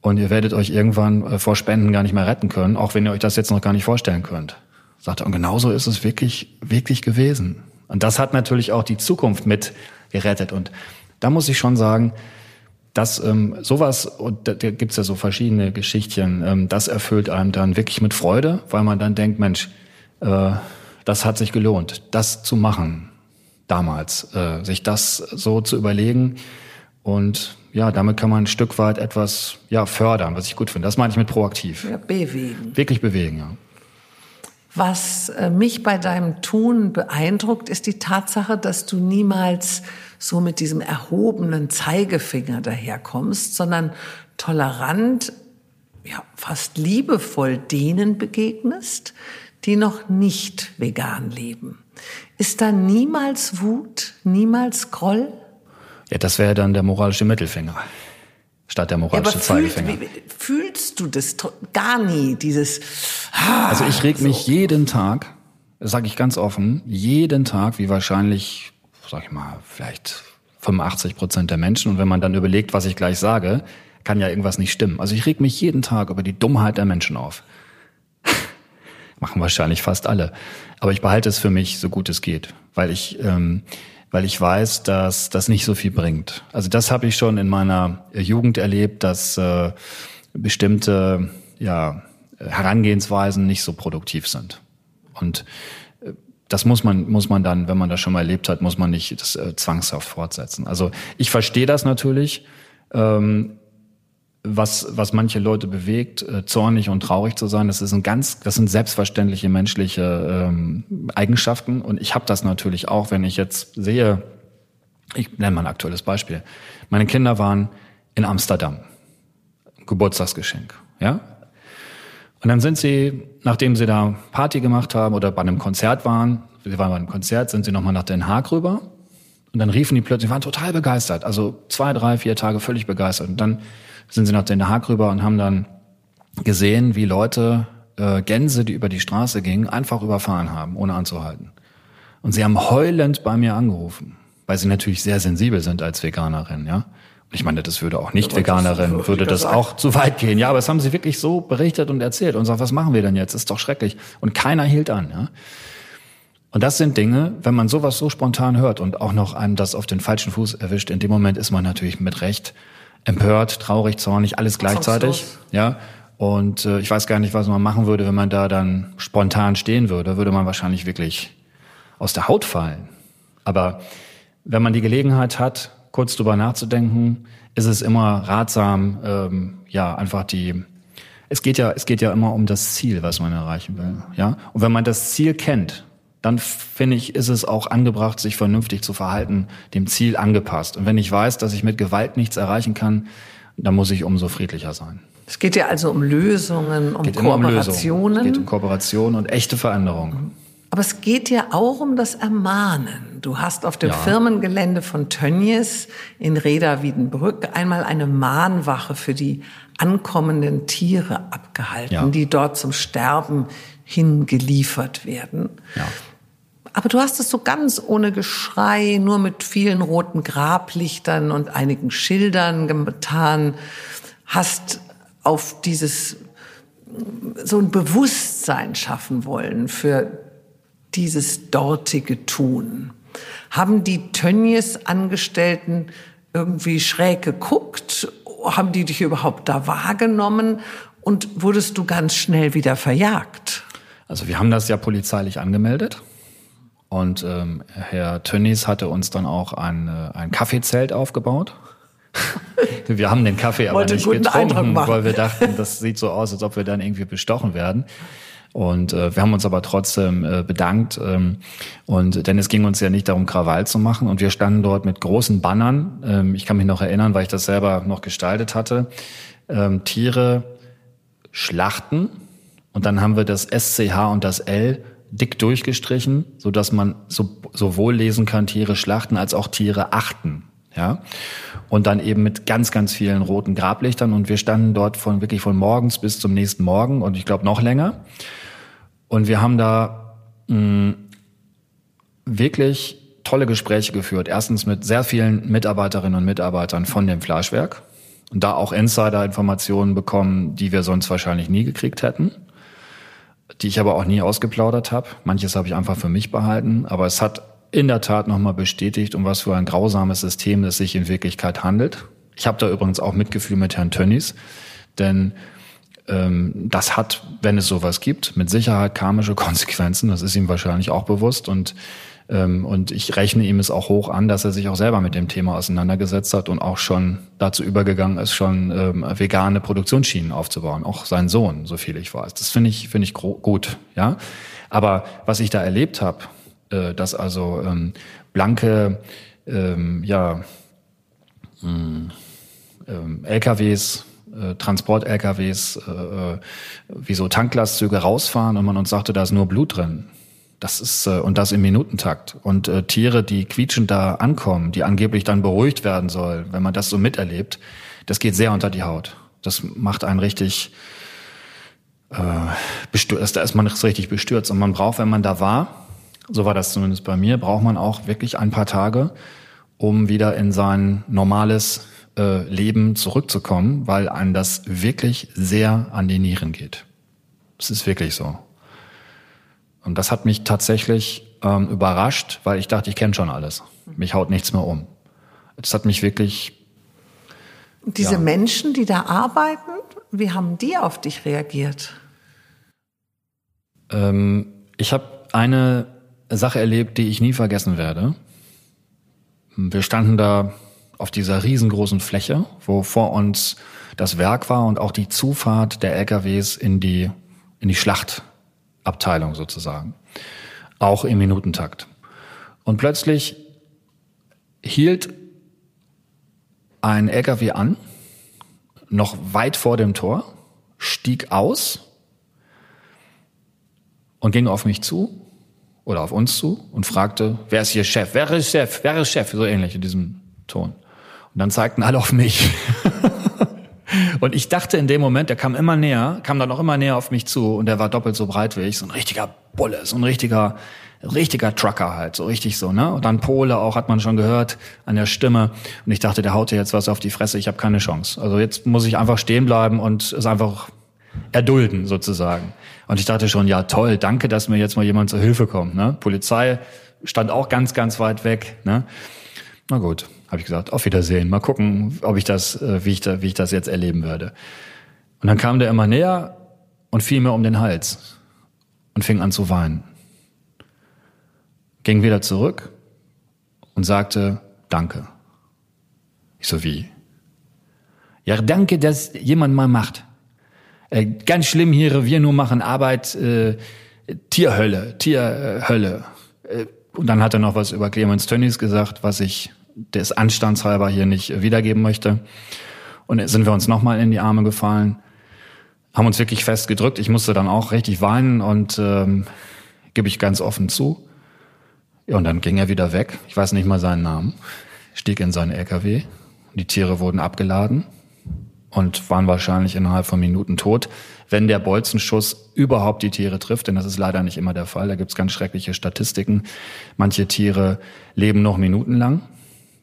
[SPEAKER 1] und ihr werdet euch irgendwann äh, vor Spenden gar nicht mehr retten können, auch wenn ihr euch das jetzt noch gar nicht vorstellen könnt. Sagt er, und genauso ist es wirklich, wirklich gewesen. Und das hat natürlich auch die Zukunft mit gerettet. Und da muss ich schon sagen, dass ähm, sowas, und da, da gibt ja so verschiedene Geschichtchen, ähm, das erfüllt einem dann wirklich mit Freude, weil man dann denkt, Mensch, äh, das hat sich gelohnt, das zu machen damals, äh, sich das so zu überlegen. Und ja, damit kann man ein Stück weit etwas ja, fördern, was ich gut finde. Das meine ich mit proaktiv.
[SPEAKER 2] Ja, bewegen.
[SPEAKER 1] Wirklich bewegen, ja.
[SPEAKER 2] Was äh, mich bei deinem Tun beeindruckt, ist die Tatsache, dass du niemals so mit diesem erhobenen Zeigefinger daherkommst, sondern tolerant, ja, fast liebevoll denen begegnest, die noch nicht vegan leben. Ist da niemals Wut, niemals Groll?
[SPEAKER 1] Ja, das wäre dann der moralische Mittelfinger statt der moralische ja, Zeigefinger.
[SPEAKER 2] Fühlst, fühlst du das gar nie, dieses
[SPEAKER 1] Also ich reg mich so. jeden Tag, sage ich ganz offen, jeden Tag, wie wahrscheinlich sag ich mal, vielleicht 85 Prozent der Menschen. Und wenn man dann überlegt, was ich gleich sage, kann ja irgendwas nicht stimmen. Also ich reg mich jeden Tag über die Dummheit der Menschen auf. [laughs] Machen wahrscheinlich fast alle. Aber ich behalte es für mich so gut es geht, weil ich, ähm, weil ich weiß, dass das nicht so viel bringt. Also das habe ich schon in meiner Jugend erlebt, dass äh, bestimmte ja, Herangehensweisen nicht so produktiv sind. Und äh, das muss man, muss man dann, wenn man das schon mal erlebt hat, muss man nicht das äh, zwangshaft fortsetzen. Also ich verstehe das natürlich. Ähm, was, was manche Leute bewegt, äh, zornig und traurig zu sein, das ist ein ganz, das sind selbstverständliche menschliche ähm, Eigenschaften. Und ich habe das natürlich auch, wenn ich jetzt sehe, ich nenne mal ein aktuelles Beispiel. Meine Kinder waren in Amsterdam. Geburtstagsgeschenk, ja? Und dann sind sie, nachdem sie da Party gemacht haben oder bei einem Konzert waren, sie waren bei einem Konzert, sind sie nochmal nach Den Haag rüber. Und dann riefen die plötzlich, waren total begeistert. Also zwei, drei, vier Tage völlig begeistert. Und dann sind sie nach Den Haag rüber und haben dann gesehen, wie Leute äh, Gänse, die über die Straße gingen, einfach überfahren haben, ohne anzuhalten. Und sie haben heulend bei mir angerufen, weil sie natürlich sehr sensibel sind als Veganerin, ja. Ich meine, das würde auch nicht Veganerin, würde das auch zu weit gehen. Ja, aber das haben sie wirklich so berichtet und erzählt und sagt, was machen wir denn jetzt? Das ist doch schrecklich. Und keiner hielt an, ja. Und das sind Dinge, wenn man sowas so spontan hört und auch noch einem das auf den falschen Fuß erwischt, in dem Moment ist man natürlich mit Recht empört, traurig, zornig, alles gleichzeitig. Ja. Und äh, ich weiß gar nicht, was man machen würde, wenn man da dann spontan stehen würde. Würde man wahrscheinlich wirklich aus der Haut fallen. Aber wenn man die Gelegenheit hat, kurz drüber nachzudenken, ist es immer ratsam, ähm, ja, einfach die, es geht ja, es geht ja immer um das Ziel, was man erreichen will, ja. Und wenn man das Ziel kennt, dann finde ich, ist es auch angebracht, sich vernünftig zu verhalten, dem Ziel angepasst. Und wenn ich weiß, dass ich mit Gewalt nichts erreichen kann, dann muss ich umso friedlicher sein.
[SPEAKER 2] Es geht ja also um Lösungen, um
[SPEAKER 1] geht
[SPEAKER 2] Kooperationen. Um
[SPEAKER 1] es geht um Kooperation und echte Veränderungen.
[SPEAKER 2] Aber es geht ja auch um das Ermahnen. Du hast auf dem ja. Firmengelände von Tönnies in Reda-Wiedenbrück einmal eine Mahnwache für die ankommenden Tiere abgehalten, ja. die dort zum Sterben hingeliefert werden. Ja. Aber du hast es so ganz ohne Geschrei, nur mit vielen roten Grablichtern und einigen Schildern getan, hast auf dieses so ein Bewusstsein schaffen wollen für dieses dortige Tun. Haben die Tönnies-Angestellten irgendwie schräg geguckt? Haben die dich überhaupt da wahrgenommen? Und wurdest du ganz schnell wieder verjagt?
[SPEAKER 1] Also wir haben das ja polizeilich angemeldet. Und ähm, Herr Tönnies hatte uns dann auch ein, äh, ein Kaffeezelt aufgebaut. [laughs] wir haben den Kaffee aber nicht getrunken, weil wir dachten, das sieht so aus, als ob wir dann irgendwie bestochen werden. Und äh, wir haben uns aber trotzdem äh, bedankt. Ähm, und denn es ging uns ja nicht darum, Krawall zu machen. Und wir standen dort mit großen Bannern. Ähm, ich kann mich noch erinnern, weil ich das selber noch gestaltet hatte. Ähm, Tiere schlachten. Und dann haben wir das SCH und das L dick durchgestrichen, so dass man so, sowohl lesen kann, Tiere schlachten als auch Tiere achten. Ja. Und dann eben mit ganz, ganz vielen roten Grablichtern. Und wir standen dort von wirklich von morgens bis zum nächsten Morgen und ich glaube noch länger. Und wir haben da mh, mm, wirklich tolle Gespräche geführt. Erstens mit sehr vielen Mitarbeiterinnen und Mitarbeitern von dem Fleischwerk und da auch Insider-Informationen bekommen, die wir sonst wahrscheinlich nie gekriegt hätten, die ich aber auch nie ausgeplaudert habe. Manches habe ich einfach für mich behalten, aber es hat in der Tat nochmal bestätigt, um was für ein grausames System es sich in Wirklichkeit handelt. Ich habe da übrigens auch Mitgefühl mit Herrn Tönnies, denn ähm, das hat, wenn es sowas gibt, mit Sicherheit karmische [laughs] Konsequenzen. Das ist ihm wahrscheinlich auch bewusst und und ich rechne ihm es auch hoch an, dass er sich auch selber mit dem Thema auseinandergesetzt hat und auch schon dazu übergegangen ist, schon ähm, vegane Produktionsschienen aufzubauen. Auch sein Sohn, so viel ich weiß. Das finde ich finde ich gut, ja. Aber was ich da erlebt habe, äh, dass also ähm, blanke, ähm, ja, hm, ähm, LKWs äh, Transport-LKWs äh, wie so Tanklastzüge rausfahren und man uns sagte, da ist nur Blut drin. Das ist äh, und das im Minutentakt und äh, Tiere, die quietschend da ankommen, die angeblich dann beruhigt werden soll, wenn man das so miterlebt, das geht sehr unter die Haut. Das macht einen richtig äh, bestürzt. Da ist man richtig bestürzt und man braucht, wenn man da war, so war das zumindest bei mir, braucht man auch wirklich ein paar Tage, um wieder in sein normales äh, Leben zurückzukommen, weil einem das wirklich sehr an die Nieren geht. Es ist wirklich so. Und das hat mich tatsächlich ähm, überrascht, weil ich dachte, ich kenne schon alles. Mich haut nichts mehr um. Das hat mich wirklich.
[SPEAKER 2] Diese ja. Menschen, die da arbeiten, wie haben die auf dich reagiert?
[SPEAKER 1] Ähm, ich habe eine Sache erlebt, die ich nie vergessen werde. Wir standen da auf dieser riesengroßen Fläche, wo vor uns das Werk war und auch die Zufahrt der LKWs in die, in die Schlachtabteilung sozusagen. Auch im Minutentakt. Und plötzlich hielt ein LKW an, noch weit vor dem Tor, stieg aus und ging auf mich zu oder auf uns zu und fragte, wer ist hier Chef? Wer ist Chef? Wer ist Chef? So ähnlich in diesem Ton. Und dann zeigten alle auf mich. [laughs] und ich dachte in dem Moment, der kam immer näher, kam dann auch immer näher auf mich zu und der war doppelt so breit wie ich, so ein richtiger Bulle, so ein richtiger, richtiger Trucker halt, so richtig so, ne? Und dann Pole auch, hat man schon gehört an der Stimme. Und ich dachte, der haut dir jetzt was auf die Fresse, ich habe keine Chance. Also jetzt muss ich einfach stehen bleiben und es einfach erdulden sozusagen. Und ich dachte schon, ja toll, danke, dass mir jetzt mal jemand zur Hilfe kommt. Ne? Polizei stand auch ganz, ganz weit weg. Ne? Na gut, habe ich gesagt, auf Wiedersehen. Mal gucken, ob ich das, äh, wie ich, da, wie ich das jetzt erleben werde. Und dann kam der immer näher und fiel mir um den Hals und fing an zu weinen. Ging wieder zurück und sagte, danke. Ich so, wie? Ja, danke, dass jemand mal macht. Äh, ganz schlimm hier, wir nur machen Arbeit, äh, Tierhölle, Tierhölle. Äh, und dann hat er noch was über Clemens Tönnies gesagt, was ich des Anstandshalber hier nicht wiedergeben möchte. Und sind wir uns nochmal in die Arme gefallen, haben uns wirklich fest gedrückt. Ich musste dann auch richtig weinen und ähm, gebe ich ganz offen zu. Ja, und dann ging er wieder weg. Ich weiß nicht mal seinen Namen. Stieg in seinen LKW. Die Tiere wurden abgeladen und waren wahrscheinlich innerhalb von Minuten tot, wenn der Bolzenschuss überhaupt die Tiere trifft, denn das ist leider nicht immer der Fall. Da gibt's ganz schreckliche Statistiken. Manche Tiere leben noch minutenlang,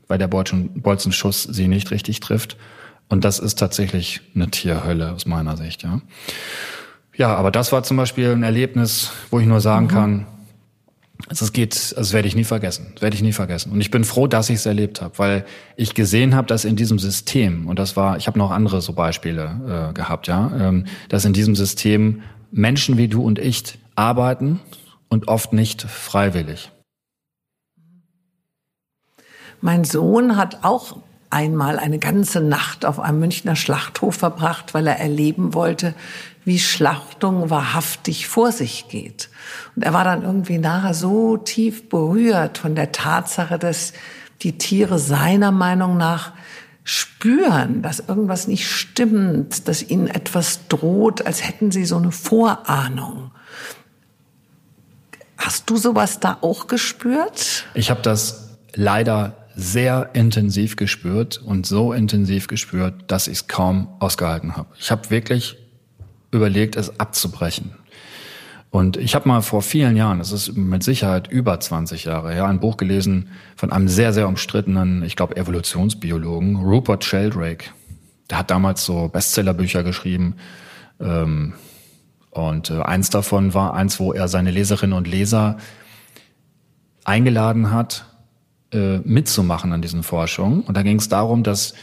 [SPEAKER 1] weil der Bolzenschuss sie nicht richtig trifft. Und das ist tatsächlich eine Tierhölle aus meiner Sicht, ja. Ja, aber das war zum Beispiel ein Erlebnis, wo ich nur sagen mhm. kann, also es geht, also das werde ich nie vergessen, das werde ich nie vergessen. Und ich bin froh, dass ich es erlebt habe, weil ich gesehen habe, dass in diesem System und das war, ich habe noch andere so Beispiele äh, gehabt, ja, ähm, dass in diesem System Menschen wie du und ich arbeiten und oft nicht freiwillig.
[SPEAKER 2] Mein Sohn hat auch einmal eine ganze Nacht auf einem Münchner Schlachthof verbracht, weil er erleben wollte, wie Schlachtung wahrhaftig vor sich geht. Und er war dann irgendwie nachher so tief berührt von der Tatsache, dass die Tiere seiner Meinung nach spüren, dass irgendwas nicht stimmt, dass ihnen etwas droht, als hätten sie so eine Vorahnung. Hast du sowas da auch gespürt?
[SPEAKER 1] Ich habe das leider sehr intensiv gespürt und so intensiv gespürt, dass ich es kaum ausgehalten habe. Ich habe wirklich überlegt, es abzubrechen. Und ich habe mal vor vielen Jahren, das ist mit Sicherheit über 20 Jahre her, ein Buch gelesen von einem sehr, sehr umstrittenen, ich glaube, Evolutionsbiologen, Rupert Sheldrake. Der hat damals so Bestsellerbücher geschrieben. Ähm, und äh, eins davon war eins, wo er seine Leserinnen und Leser eingeladen hat, äh, mitzumachen an diesen Forschungen. Und da ging es darum, dass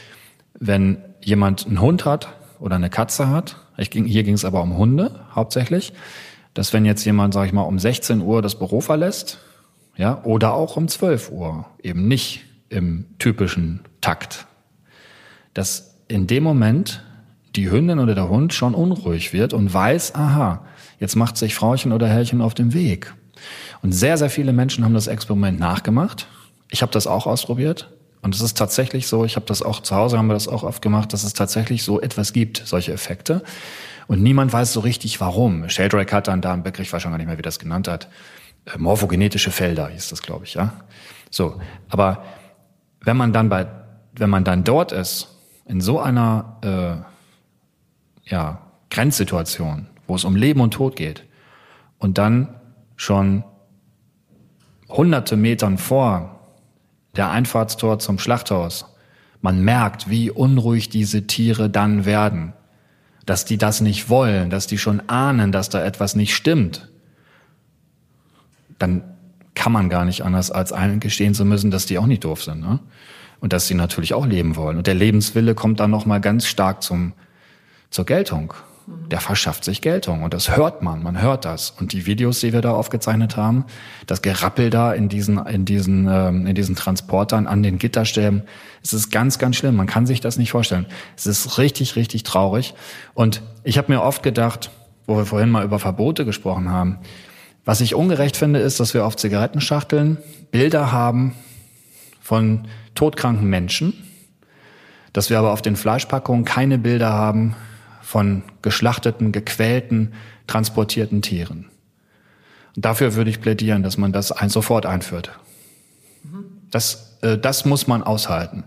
[SPEAKER 1] wenn jemand einen Hund hat oder eine Katze hat, ich ging, hier ging es aber um Hunde hauptsächlich, dass wenn jetzt jemand, sag ich mal, um 16 Uhr das Büro verlässt, ja, oder auch um 12 Uhr, eben nicht im typischen Takt, dass in dem Moment die Hündin oder der Hund schon unruhig wird und weiß, aha, jetzt macht sich Frauchen oder Herrchen auf den Weg. Und sehr, sehr viele Menschen haben das Experiment nachgemacht. Ich habe das auch ausprobiert. Und es ist tatsächlich so, ich habe das auch zu Hause, haben wir das auch oft gemacht, dass es tatsächlich so etwas gibt, solche Effekte. Und niemand weiß so richtig, warum. Sheldrake hat dann da einen Begriff, ich weiß schon gar nicht mehr, wie das genannt hat. Äh, morphogenetische Felder hieß das, glaube ich, ja. So. Aber wenn man dann bei, wenn man dann dort ist, in so einer, äh, ja, Grenzsituation, wo es um Leben und Tod geht, und dann schon hunderte Metern vor der Einfahrtstor zum Schlachthaus, man merkt, wie unruhig diese Tiere dann werden, dass die das nicht wollen, dass die schon ahnen, dass da etwas nicht stimmt, dann kann man gar nicht anders, als eingestehen zu müssen, dass die auch nicht doof sind. Ne? Und dass sie natürlich auch leben wollen. Und der Lebenswille kommt dann nochmal ganz stark zum, zur Geltung. Der verschafft sich Geltung. Und das hört man. Man hört das. Und die Videos, die wir da aufgezeichnet haben, das Gerappel da in diesen, in diesen, ähm, in diesen Transportern an den Gitterstäben, es ist ganz, ganz schlimm. Man kann sich das nicht vorstellen. Es ist richtig, richtig traurig. Und ich habe mir oft gedacht, wo wir vorhin mal über Verbote gesprochen haben, was ich ungerecht finde, ist, dass wir auf Zigarettenschachteln Bilder haben von todkranken Menschen, dass wir aber auf den Fleischpackungen keine Bilder haben von geschlachteten, gequälten, transportierten Tieren. Und dafür würde ich plädieren, dass man das ein, sofort einführt. Das, äh, das muss man aushalten.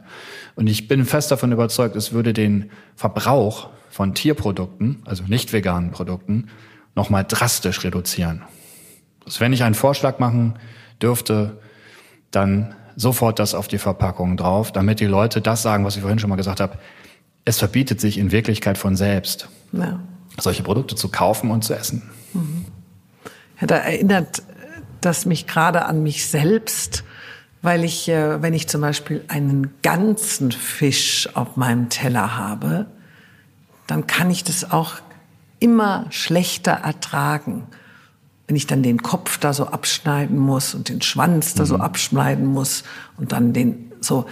[SPEAKER 1] Und ich bin fest davon überzeugt, es würde den Verbrauch von Tierprodukten, also nicht veganen Produkten, nochmal drastisch reduzieren. Also wenn ich einen Vorschlag machen dürfte, dann sofort das auf die Verpackung drauf, damit die Leute das sagen, was ich vorhin schon mal gesagt habe. Es verbietet sich in Wirklichkeit von selbst, ja. solche Produkte zu kaufen und zu essen. Mhm.
[SPEAKER 2] Ja, da erinnert das mich gerade an mich selbst, weil ich, äh, wenn ich zum Beispiel einen ganzen Fisch auf meinem Teller habe, dann kann ich das auch immer schlechter ertragen wenn ich dann den Kopf da so abschneiden muss und den Schwanz da mhm. so abschneiden muss und dann den so,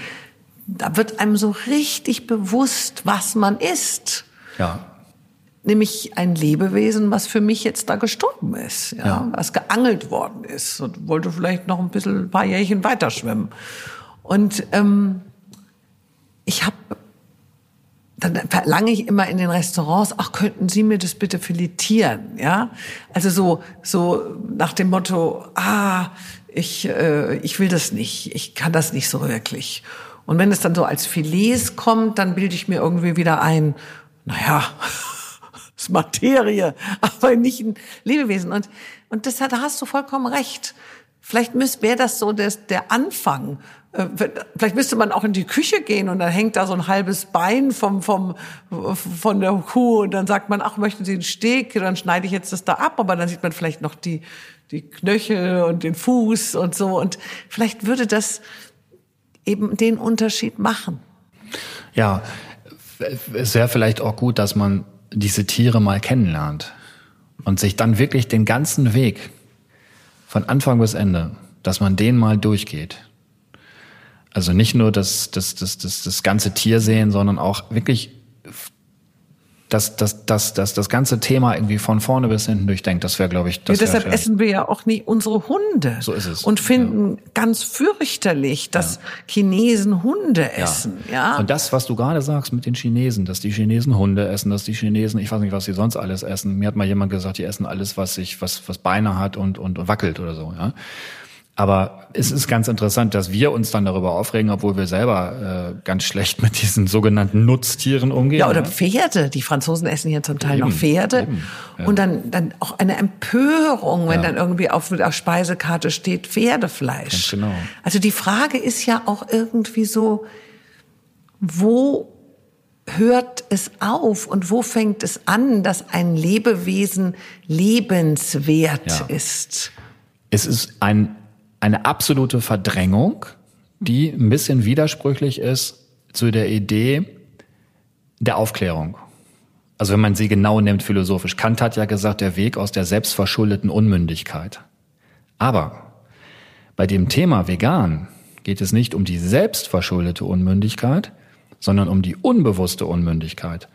[SPEAKER 2] da wird einem so richtig bewusst, was man ist.
[SPEAKER 1] Ja.
[SPEAKER 2] Nämlich ein Lebewesen, was für mich jetzt da gestorben ist, ja, ja. was geangelt worden ist und wollte vielleicht noch ein bisschen ein paar Jährchen weiter schwimmen. Und ähm, ich habe dann verlange ich immer in den Restaurants, ach, könnten Sie mir das bitte filetieren, ja? Also so, so nach dem Motto, ah, ich, äh, ich will das nicht, ich kann das nicht so wirklich. Und wenn es dann so als Filets kommt, dann bilde ich mir irgendwie wieder ein, naja, [laughs] ist Materie, [laughs] aber nicht ein Lebewesen. Und, und das, da hast du vollkommen recht. Vielleicht wäre das so das, der Anfang äh, vielleicht müsste man auch in die Küche gehen und dann hängt da so ein halbes Bein vom, vom, von der Kuh und dann sagt man, ach, möchten Sie einen Steak? Dann schneide ich jetzt das da ab, aber dann sieht man vielleicht noch die, die Knöchel und den Fuß und so und vielleicht würde das eben den Unterschied machen.
[SPEAKER 1] Ja, es wäre vielleicht auch gut, dass man diese Tiere mal kennenlernt und sich dann wirklich den ganzen Weg von Anfang bis Ende, dass man den mal durchgeht also nicht nur das, das, das, das, das ganze Tier sehen, sondern auch wirklich das, das, das, das, das ganze Thema irgendwie von vorne bis hinten durchdenkt. Das wäre, glaube ich, das
[SPEAKER 2] ja, Deshalb essen wir ja auch nie unsere Hunde.
[SPEAKER 1] So ist es.
[SPEAKER 2] Und finden ja. ganz fürchterlich, dass ja. Chinesen Hunde essen. Ja.
[SPEAKER 1] Und das, was du gerade sagst mit den Chinesen, dass die Chinesen Hunde essen, dass die Chinesen, ich weiß nicht, was sie sonst alles essen. Mir hat mal jemand gesagt, die essen alles, was sich, was, was Beine hat und, und, und wackelt oder so. Ja. Aber es ist ganz interessant, dass wir uns dann darüber aufregen, obwohl wir selber äh, ganz schlecht mit diesen sogenannten Nutztieren umgehen.
[SPEAKER 2] Ja, oder ja? Pferde. Die Franzosen essen hier zum Teil eben, noch Pferde. Ja. Und dann, dann auch eine Empörung, wenn ja. dann irgendwie auf der Speisekarte steht Pferdefleisch. Ganz
[SPEAKER 1] genau.
[SPEAKER 2] Also die Frage ist ja auch irgendwie so, wo hört es auf und wo fängt es an, dass ein Lebewesen lebenswert ist?
[SPEAKER 1] Es ist ein eine absolute Verdrängung, die ein bisschen widersprüchlich ist zu der Idee der Aufklärung. Also wenn man sie genau nimmt philosophisch. Kant hat ja gesagt, der Weg aus der selbstverschuldeten Unmündigkeit. Aber bei dem Thema vegan geht es nicht um die selbstverschuldete Unmündigkeit, sondern um die unbewusste Unmündigkeit.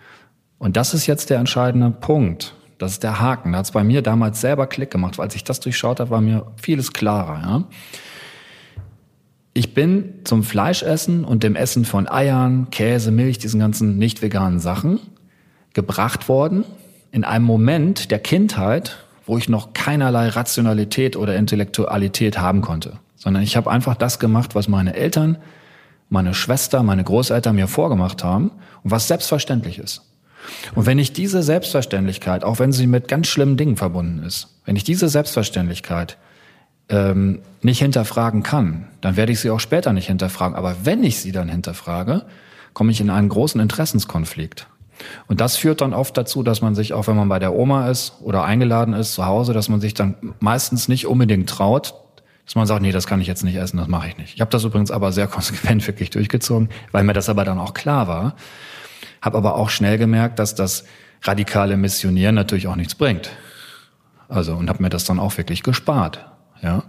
[SPEAKER 1] Und das ist jetzt der entscheidende Punkt. Das ist der Haken. Da hat es bei mir damals selber Klick gemacht. Als ich das durchschaut habe, war mir vieles klarer. Ja? Ich bin zum Fleischessen und dem Essen von Eiern, Käse, Milch, diesen ganzen nicht veganen Sachen gebracht worden in einem Moment der Kindheit, wo ich noch keinerlei Rationalität oder Intellektualität haben konnte, sondern ich habe einfach das gemacht, was meine Eltern, meine Schwester, meine Großeltern mir vorgemacht haben und was selbstverständlich ist. Und wenn ich diese Selbstverständlichkeit, auch wenn sie mit ganz schlimmen Dingen verbunden ist, wenn ich diese Selbstverständlichkeit ähm, nicht hinterfragen kann, dann werde ich sie auch später nicht hinterfragen. Aber wenn ich sie dann hinterfrage, komme ich in einen großen Interessenskonflikt. Und das führt dann oft dazu, dass man sich, auch wenn man bei der Oma ist oder eingeladen ist zu Hause, dass man sich dann meistens nicht unbedingt traut, dass man sagt, nee, das kann ich jetzt nicht essen, das mache ich nicht. Ich habe das übrigens aber sehr [laughs] konsequent wirklich durchgezogen, weil mir das aber dann auch klar war. Habe aber auch schnell gemerkt, dass das radikale Missionieren natürlich auch nichts bringt. Also und habe mir das dann auch wirklich gespart. Ja,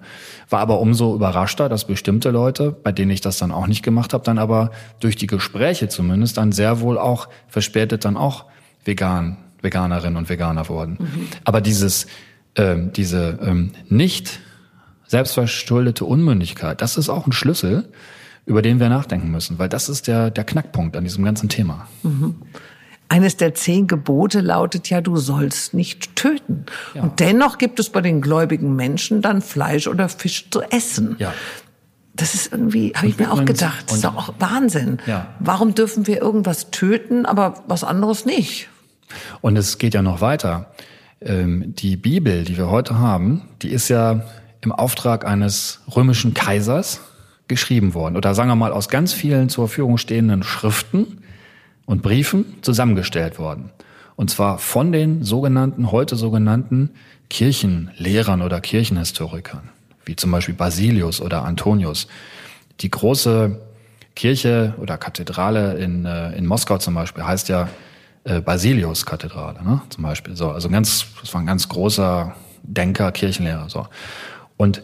[SPEAKER 1] war aber umso überraschter, dass bestimmte Leute, bei denen ich das dann auch nicht gemacht habe, dann aber durch die Gespräche zumindest dann sehr wohl auch verspätet dann auch vegan, Veganerinnen und Veganer wurden. Mhm. Aber dieses, ähm, diese ähm, nicht selbstverschuldete Unmündigkeit, das ist auch ein Schlüssel, über den wir nachdenken müssen, weil das ist der, der Knackpunkt an diesem ganzen Thema. Mhm.
[SPEAKER 2] Eines der zehn Gebote lautet ja, du sollst nicht töten. Ja. Und dennoch gibt es bei den gläubigen Menschen dann Fleisch oder Fisch zu essen. Ja. Das ist irgendwie, habe ich mir auch gedacht, das ist doch auch Wahnsinn. Ja. Warum dürfen wir irgendwas töten, aber was anderes nicht?
[SPEAKER 1] Und es geht ja noch weiter. Ähm, die Bibel, die wir heute haben, die ist ja im Auftrag eines römischen Kaisers geschrieben worden. Oder sagen wir mal aus ganz vielen zur Verfügung stehenden Schriften und Briefen zusammengestellt worden. Und zwar von den sogenannten, heute sogenannten Kirchenlehrern oder Kirchenhistorikern, wie zum Beispiel Basilius oder Antonius. Die große Kirche oder Kathedrale in, äh, in Moskau zum Beispiel heißt ja äh, Basilius-Kathedrale, ne? zum Beispiel. So, also ganz, das war ein ganz großer Denker, Kirchenlehrer. So. Und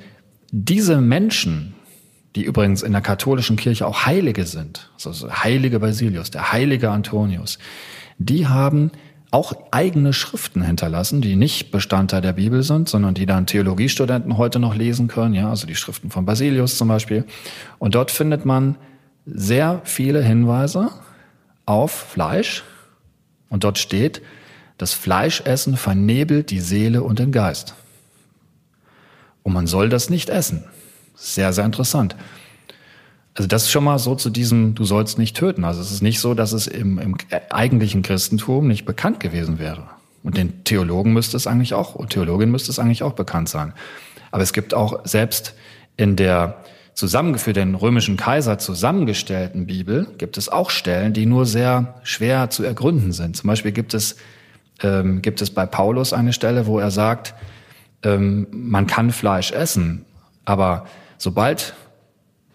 [SPEAKER 1] diese Menschen, die übrigens in der katholischen Kirche auch Heilige sind, also heilige Basilius, der heilige Antonius, die haben auch eigene Schriften hinterlassen, die nicht Bestandteil der Bibel sind, sondern die dann Theologiestudenten heute noch lesen können, ja, also die Schriften von Basilius zum Beispiel. Und dort findet man sehr viele Hinweise auf Fleisch. Und dort steht, das Fleischessen vernebelt die Seele und den Geist. Und man soll das nicht essen. Sehr, sehr interessant. Also das ist schon mal so zu diesem, du sollst nicht töten. Also es ist nicht so, dass es im, im eigentlichen Christentum nicht bekannt gewesen wäre. Und den Theologen müsste es eigentlich auch, und Theologin müsste es eigentlich auch bekannt sein. Aber es gibt auch selbst in der zusammengeführt, den römischen Kaiser zusammengestellten Bibel, gibt es auch Stellen, die nur sehr schwer zu ergründen sind. Zum Beispiel gibt es, ähm, gibt es bei Paulus eine Stelle, wo er sagt, ähm, man kann Fleisch essen, aber sobald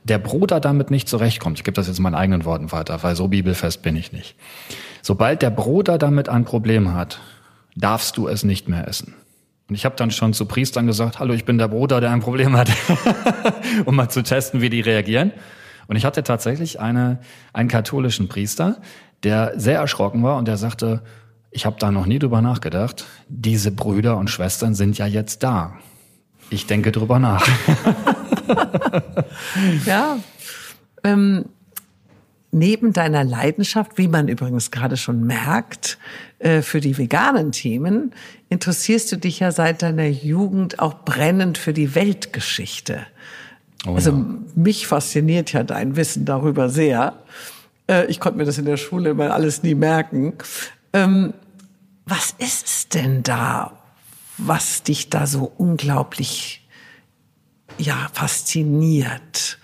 [SPEAKER 1] der Bruder damit nicht zurechtkommt, ich gebe das jetzt in meinen eigenen Worten weiter, weil so bibelfest bin ich nicht. Sobald der Bruder damit ein Problem hat, darfst du es nicht mehr essen. Und ich habe dann schon zu Priestern gesagt, hallo, ich bin der Bruder, der ein Problem hat, [laughs] um mal zu testen, wie die reagieren. Und ich hatte tatsächlich eine, einen katholischen Priester, der sehr erschrocken war und der sagte, ich habe da noch nie drüber nachgedacht, diese Brüder und Schwestern sind ja jetzt da. Ich denke drüber nach. [laughs] [laughs]
[SPEAKER 2] ja. Ähm, neben deiner Leidenschaft, wie man übrigens gerade schon merkt, äh, für die veganen Themen, interessierst du dich ja seit deiner Jugend auch brennend für die Weltgeschichte. Oh, also ja. mich fasziniert ja dein Wissen darüber sehr. Äh, ich konnte mir das in der Schule immer alles nie merken. Ähm, was ist es denn da, was dich da so unglaublich ja fasziniert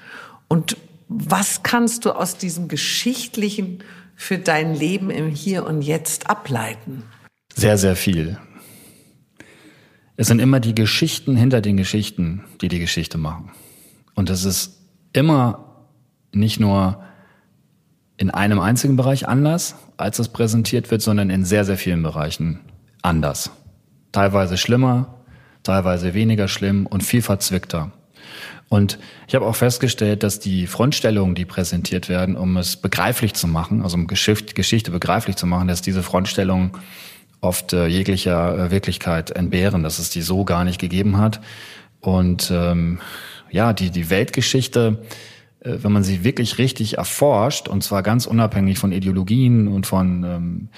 [SPEAKER 2] und was kannst du aus diesem geschichtlichen für dein Leben im Hier und Jetzt ableiten?
[SPEAKER 1] Sehr, sehr viel. Es sind immer die Geschichten hinter den Geschichten, die die Geschichte machen. Und es ist immer nicht nur in einem einzigen Bereich anders, als es präsentiert wird, sondern in sehr, sehr vielen Bereichen anders teilweise schlimmer, teilweise weniger schlimm und viel verzwickter. Und ich habe auch festgestellt, dass die Frontstellungen, die präsentiert werden, um es begreiflich zu machen, also um Geschichte begreiflich zu machen, dass diese Frontstellungen oft äh, jeglicher äh, Wirklichkeit entbehren, dass es die so gar nicht gegeben hat. Und ähm, ja, die, die Weltgeschichte, äh, wenn man sie wirklich richtig erforscht, und zwar ganz unabhängig von Ideologien und von ähm,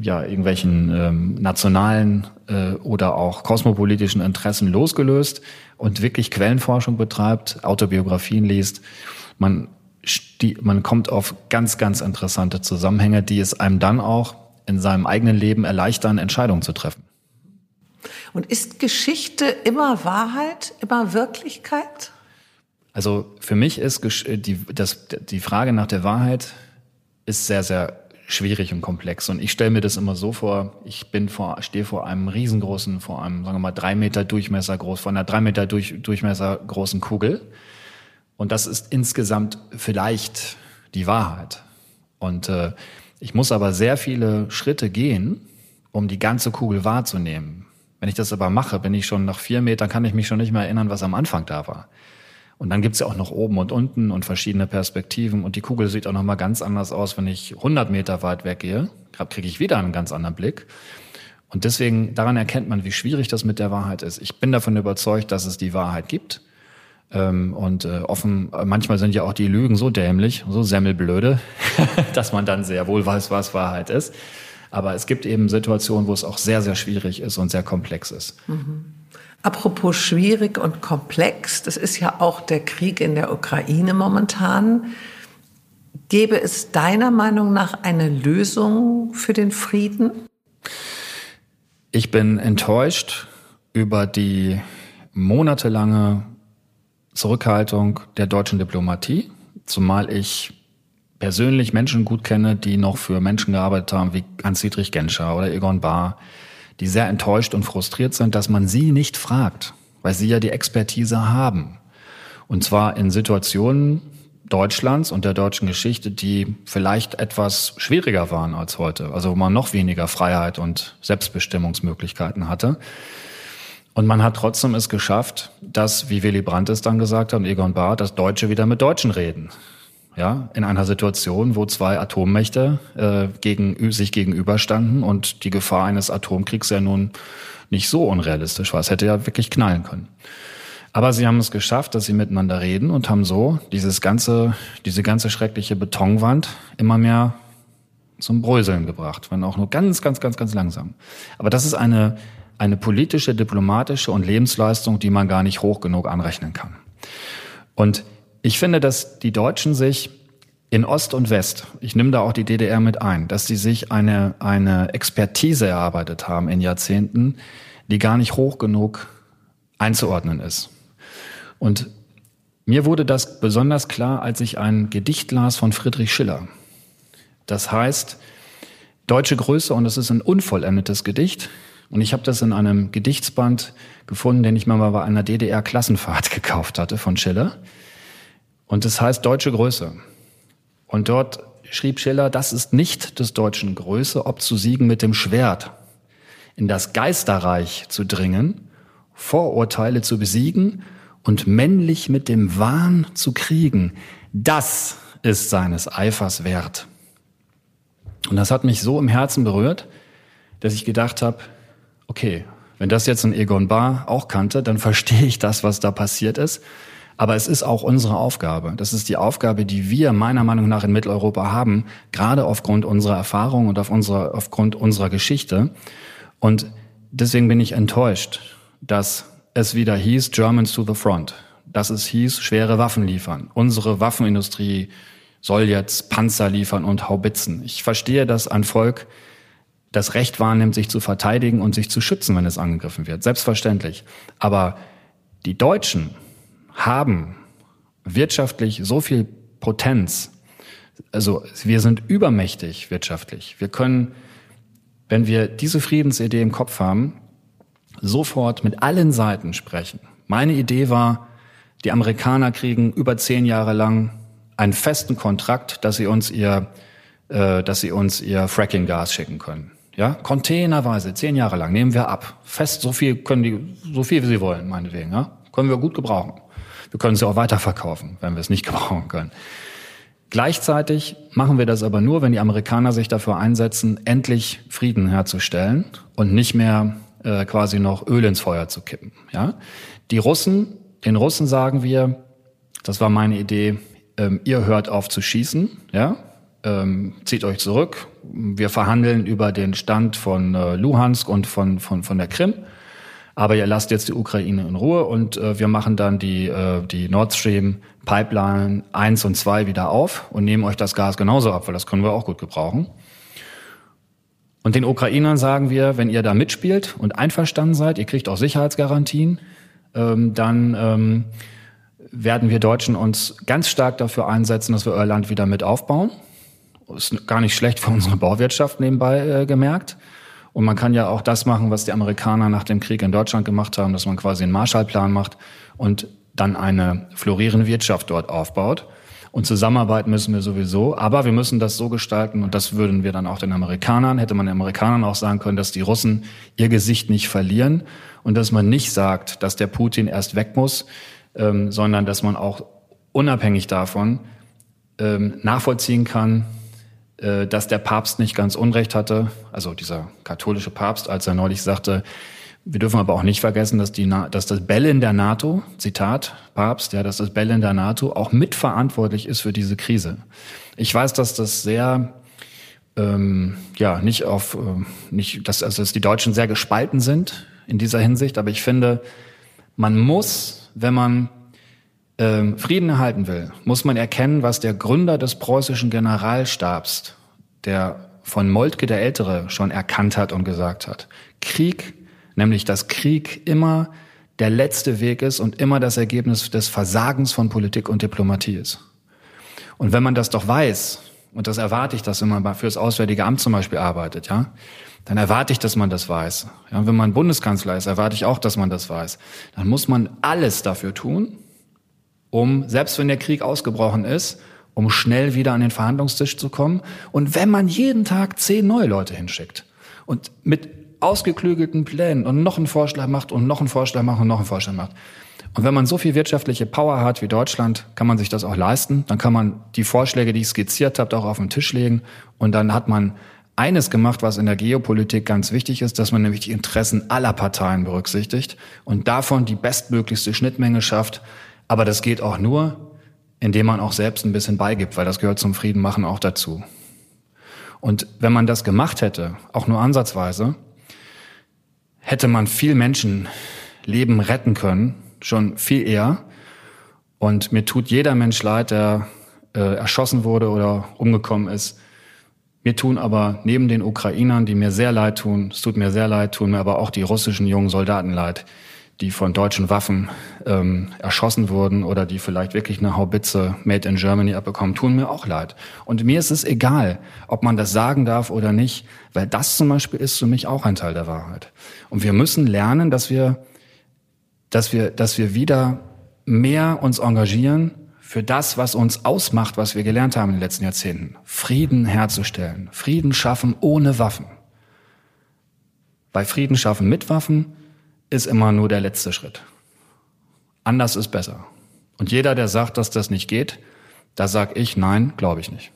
[SPEAKER 1] ja, irgendwelchen ähm, nationalen äh, oder auch kosmopolitischen Interessen losgelöst und wirklich Quellenforschung betreibt, Autobiografien liest, man, man kommt auf ganz, ganz interessante Zusammenhänge, die es einem dann auch in seinem eigenen Leben erleichtern, Entscheidungen zu treffen.
[SPEAKER 2] Und ist Geschichte immer Wahrheit, immer Wirklichkeit?
[SPEAKER 1] Also für mich ist die, das, die Frage nach der Wahrheit ist sehr, sehr schwierig und komplex. Und ich stelle mir das immer so vor, ich bin vor, stehe vor einem riesengroßen, vor einem, sagen wir mal, drei Meter Durchmesser groß, vor einer drei Meter durch, Durchmesser großen Kugel. Und das ist insgesamt vielleicht die Wahrheit. Und äh, ich muss aber sehr viele Schritte gehen, um die ganze Kugel wahrzunehmen. Wenn ich das aber mache, bin ich schon nach vier Metern, kann ich mich schon nicht mehr erinnern, was am Anfang da war. Und dann gibt's ja auch noch oben und unten und verschiedene Perspektiven. Und die Kugel sieht auch noch mal ganz anders aus, wenn ich 100 Meter weit weggehe. Kriege ich wieder einen ganz anderen Blick. Und deswegen, daran erkennt man, wie schwierig das mit der Wahrheit ist. Ich bin davon überzeugt, dass es die Wahrheit gibt. Ähm, und äh, offen, manchmal sind ja auch die Lügen so dämlich, so semmelblöde, [laughs] dass man dann sehr wohl weiß, was Wahrheit ist. Aber es gibt eben Situationen, wo es auch sehr, sehr schwierig ist und sehr komplex ist.
[SPEAKER 2] Mhm. Apropos schwierig und komplex, das ist ja auch der Krieg in der Ukraine momentan. Gäbe es deiner Meinung nach eine Lösung für den Frieden?
[SPEAKER 1] Ich bin enttäuscht über die monatelange Zurückhaltung der deutschen Diplomatie, zumal ich persönlich Menschen gut kenne, die noch für Menschen gearbeitet haben, wie Hans-Dietrich Genscher oder Egon Bahr, die sehr enttäuscht und frustriert sind, dass man sie nicht fragt, weil sie ja die Expertise haben. Und zwar in Situationen Deutschlands und der deutschen Geschichte, die vielleicht etwas schwieriger waren als heute, also wo man noch weniger Freiheit und Selbstbestimmungsmöglichkeiten hatte. Und man hat trotzdem es geschafft, dass, wie Willy Brandt es dann gesagt hat und Egon Bahr, dass Deutsche wieder mit Deutschen reden ja, in einer Situation, wo zwei Atommächte äh, gegen, sich gegenüberstanden und die Gefahr eines Atomkriegs ja nun nicht so unrealistisch war. Es hätte ja wirklich knallen können. Aber sie haben es geschafft, dass sie miteinander reden und haben so dieses ganze, diese ganze schreckliche Betonwand immer mehr zum Bröseln gebracht, wenn auch nur ganz, ganz, ganz, ganz langsam. Aber das ist eine, eine politische, diplomatische und Lebensleistung, die man gar nicht hoch genug anrechnen kann. Und ich finde, dass die Deutschen sich in Ost und West, ich nehme da auch die DDR mit ein, dass sie sich eine, eine Expertise erarbeitet haben in Jahrzehnten, die gar nicht hoch genug einzuordnen ist. Und mir wurde das besonders klar, als ich ein Gedicht las von Friedrich Schiller. Das heißt, deutsche Größe und es ist ein unvollendetes Gedicht. Und ich habe das in einem Gedichtsband gefunden, den ich mal bei einer DDR-Klassenfahrt [laughs] gekauft hatte von Schiller. Und es heißt deutsche Größe. Und dort schrieb Schiller, das ist nicht des Deutschen Größe, ob zu siegen mit dem Schwert, in das Geisterreich zu dringen, Vorurteile zu besiegen und männlich mit dem Wahn zu kriegen. Das ist seines Eifers wert. Und das hat mich so im Herzen berührt, dass ich gedacht habe, okay, wenn das jetzt ein Egon Bar auch kannte, dann verstehe ich das, was da passiert ist. Aber es ist auch unsere Aufgabe. Das ist die Aufgabe, die wir meiner Meinung nach in Mitteleuropa haben, gerade aufgrund unserer Erfahrung und auf unserer, aufgrund unserer Geschichte. Und deswegen bin ich enttäuscht, dass es wieder hieß, Germans to the front. Dass es hieß, schwere Waffen liefern. Unsere Waffenindustrie soll jetzt Panzer liefern und Haubitzen. Ich verstehe, dass ein Volk das Recht wahrnimmt, sich zu verteidigen und sich zu schützen, wenn es angegriffen wird. Selbstverständlich. Aber die Deutschen, haben wirtschaftlich so viel Potenz. Also wir sind übermächtig wirtschaftlich. Wir können, wenn wir diese Friedensidee im Kopf haben, sofort mit allen Seiten sprechen. Meine Idee war, die Amerikaner kriegen über zehn Jahre lang einen festen Kontrakt, dass sie uns ihr, äh, dass sie uns ihr Fracking-Gas schicken können. Ja, containerweise, zehn Jahre lang nehmen wir ab. Fest, so viel können die, so viel wie sie wollen, meinetwegen, ja. Können wir gut gebrauchen. Wir können sie auch weiterverkaufen, wenn wir es nicht [laughs] gebrauchen können. Gleichzeitig machen wir das aber nur, wenn die Amerikaner sich dafür einsetzen, endlich Frieden herzustellen und nicht mehr äh, quasi noch Öl ins Feuer zu kippen. Ja? Die Russen, den Russen sagen wir, das war meine Idee, ähm, ihr hört auf zu schießen, ja? ähm, zieht euch zurück. Wir verhandeln über den Stand von äh, Luhansk und von, von, von der Krim aber ihr lasst jetzt die Ukraine in Ruhe und äh, wir machen dann die, äh, die Nord Stream Pipeline 1 und 2 wieder auf und nehmen euch das Gas genauso ab, weil das können wir auch gut gebrauchen. Und den Ukrainern sagen wir, wenn ihr da mitspielt und einverstanden seid, ihr kriegt auch Sicherheitsgarantien, ähm, dann ähm, werden wir Deutschen uns ganz stark dafür einsetzen, dass wir euer Land wieder mit aufbauen. Ist gar nicht schlecht für unsere Bauwirtschaft nebenbei äh, gemerkt. Und man kann ja auch das machen, was die Amerikaner nach dem Krieg in Deutschland gemacht haben, dass man quasi einen Marshallplan macht und dann eine florierende Wirtschaft dort aufbaut. Und zusammenarbeiten müssen wir sowieso, aber wir müssen das so gestalten und das würden wir dann auch den Amerikanern, hätte man den Amerikanern auch sagen können, dass die Russen ihr Gesicht nicht verlieren und dass man nicht sagt, dass der Putin erst weg muss, ähm, sondern dass man auch unabhängig davon ähm, nachvollziehen kann, dass der Papst nicht ganz Unrecht hatte, also dieser katholische Papst, als er neulich sagte, wir dürfen aber auch nicht vergessen, dass, die, dass das Bellen der NATO, Zitat Papst, ja, dass das Bellen der NATO auch mitverantwortlich ist für diese Krise. Ich weiß, dass das sehr ähm, ja nicht auf äh, nicht, dass, also dass die Deutschen sehr gespalten sind in dieser Hinsicht, aber ich finde, man muss, wenn man ähm, Frieden erhalten will, muss man erkennen, was der Gründer des preußischen Generalstabs, der von Moltke der Ältere schon erkannt hat und gesagt hat. Krieg nämlich dass Krieg immer der letzte Weg ist und immer das Ergebnis des Versagens von Politik und Diplomatie ist. Und wenn man das doch weiß, und das erwarte ich, dass wenn man fürs Auswärtige Amt zum Beispiel arbeitet, ja, dann erwarte ich, dass man das weiß. Ja, wenn man Bundeskanzler ist, erwarte ich auch, dass man das weiß. Dann muss man alles dafür tun, um, selbst wenn der Krieg ausgebrochen ist, um schnell wieder an den Verhandlungstisch zu kommen. Und wenn man jeden Tag zehn neue Leute hinschickt und mit ausgeklügelten Plänen und noch einen Vorschlag macht und noch einen Vorschlag macht und noch einen Vorschlag macht. Und wenn man so viel wirtschaftliche Power hat wie Deutschland, kann man sich das auch leisten. Dann kann man die Vorschläge, die ich skizziert habe, auch auf den Tisch legen. Und dann hat man eines gemacht, was in der Geopolitik ganz wichtig ist, dass man nämlich die Interessen aller Parteien berücksichtigt und davon die bestmöglichste Schnittmenge schafft. Aber das geht auch nur, indem man auch selbst ein bisschen beigibt, weil das gehört zum Frieden machen auch dazu. Und wenn man das gemacht hätte, auch nur ansatzweise, hätte man viel Menschenleben retten können, schon viel eher. Und mir tut jeder Mensch leid, der äh, erschossen wurde oder umgekommen ist. Mir tun aber neben den Ukrainern, die mir sehr leid tun, es tut mir sehr leid, tun mir aber auch die russischen jungen Soldaten leid, die von deutschen Waffen ähm, erschossen wurden oder die vielleicht wirklich eine Haubitze made in Germany abbekommen, tun mir auch leid. Und mir ist es egal, ob man das sagen darf oder nicht, weil das zum Beispiel ist für mich auch ein Teil der Wahrheit. Und wir müssen lernen, dass wir, dass wir, dass wir wieder mehr uns engagieren für das, was uns ausmacht, was wir gelernt haben in den letzten Jahrzehnten. Frieden herzustellen. Frieden schaffen ohne Waffen. Bei Frieden schaffen mit Waffen ist immer nur der letzte Schritt. Anders ist besser. Und jeder, der sagt, dass das nicht geht, da sag ich, nein, glaube ich nicht.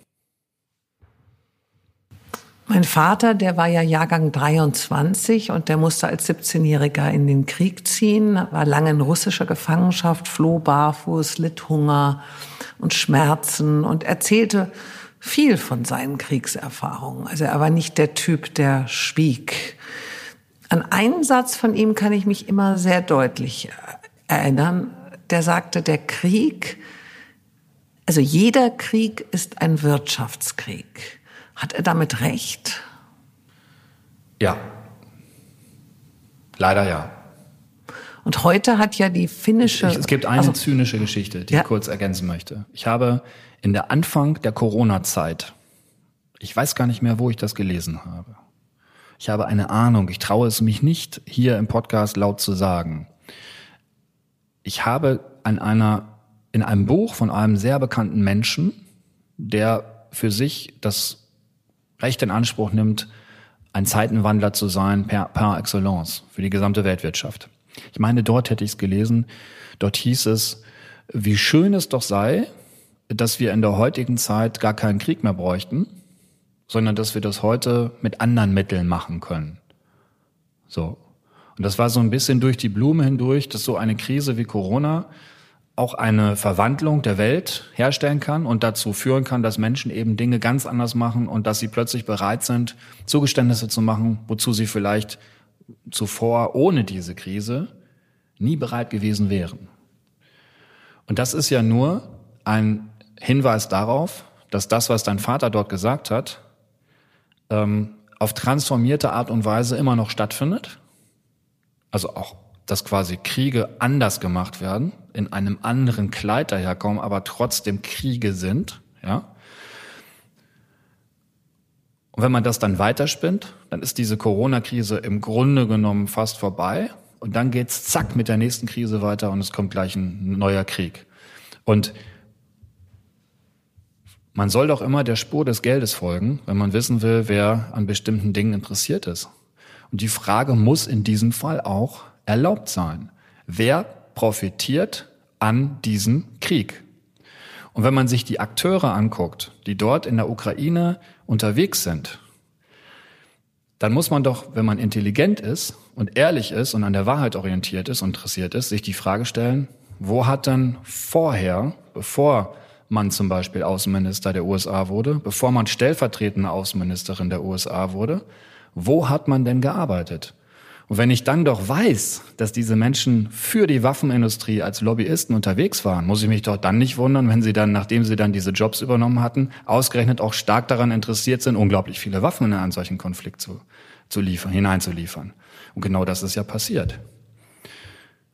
[SPEAKER 2] Mein Vater, der war ja Jahrgang 23 und der musste als 17-Jähriger in den Krieg ziehen, war lange in russischer Gefangenschaft, floh barfuß, litt Hunger und Schmerzen und erzählte viel von seinen Kriegserfahrungen. Also er war nicht der Typ, der schwieg. An einen Satz von ihm kann ich mich immer sehr deutlich erinnern. Der sagte, der Krieg, also jeder Krieg ist ein Wirtschaftskrieg. Hat er damit recht?
[SPEAKER 1] Ja. Leider ja.
[SPEAKER 2] Und heute hat ja die finnische.
[SPEAKER 1] Es gibt eine also, zynische Geschichte, die ja. ich kurz ergänzen möchte. Ich habe in der Anfang der Corona-Zeit, ich weiß gar nicht mehr, wo ich das gelesen habe, ich habe eine Ahnung, ich traue es mich nicht, hier im Podcast laut zu sagen. Ich habe an einer, in einem Buch von einem sehr bekannten Menschen, der für sich das Recht in Anspruch nimmt, ein Zeitenwandler zu sein per, par excellence für die gesamte Weltwirtschaft. Ich meine, dort hätte ich es gelesen, dort hieß es, wie schön es doch sei, dass wir in der heutigen Zeit gar keinen Krieg mehr bräuchten, sondern dass wir das heute mit anderen Mitteln machen können. So. Und das war so ein bisschen durch die Blume hindurch, dass so eine Krise wie Corona auch eine Verwandlung der Welt herstellen kann und dazu führen kann, dass Menschen eben Dinge ganz anders machen und dass sie plötzlich bereit sind, Zugeständnisse zu machen, wozu sie vielleicht zuvor ohne diese Krise nie bereit gewesen wären. Und das ist ja nur ein Hinweis darauf, dass das, was dein Vater dort gesagt hat, ähm, auf transformierte Art und Weise immer noch stattfindet. Also auch, dass quasi Kriege anders gemacht werden, in einem anderen Kleid daherkommen, aber trotzdem Kriege sind, ja. Und wenn man das dann weiterspinnt, dann ist diese Corona-Krise im Grunde genommen fast vorbei. Und dann geht's zack mit der nächsten Krise weiter und es kommt gleich ein neuer Krieg. Und man soll doch immer der Spur des Geldes folgen, wenn man wissen will, wer an bestimmten Dingen interessiert ist. Und die Frage muss in diesem Fall auch erlaubt sein. Wer profitiert an diesem Krieg? Und wenn man sich die Akteure anguckt, die dort in der Ukraine unterwegs sind, dann muss man doch, wenn man intelligent ist und ehrlich ist und an der Wahrheit orientiert ist und interessiert ist, sich die Frage stellen, wo hat denn vorher, bevor man zum Beispiel Außenminister der USA wurde, bevor man stellvertretende Außenministerin der USA wurde, wo hat man denn gearbeitet? Und wenn ich dann doch weiß, dass diese Menschen für die Waffenindustrie als Lobbyisten unterwegs waren, muss ich mich doch dann nicht wundern, wenn sie dann, nachdem sie dann diese Jobs übernommen hatten, ausgerechnet auch stark daran interessiert sind, unglaublich viele Waffen in einen solchen Konflikt zu, zu liefern, hineinzuliefern. Und genau das ist ja passiert.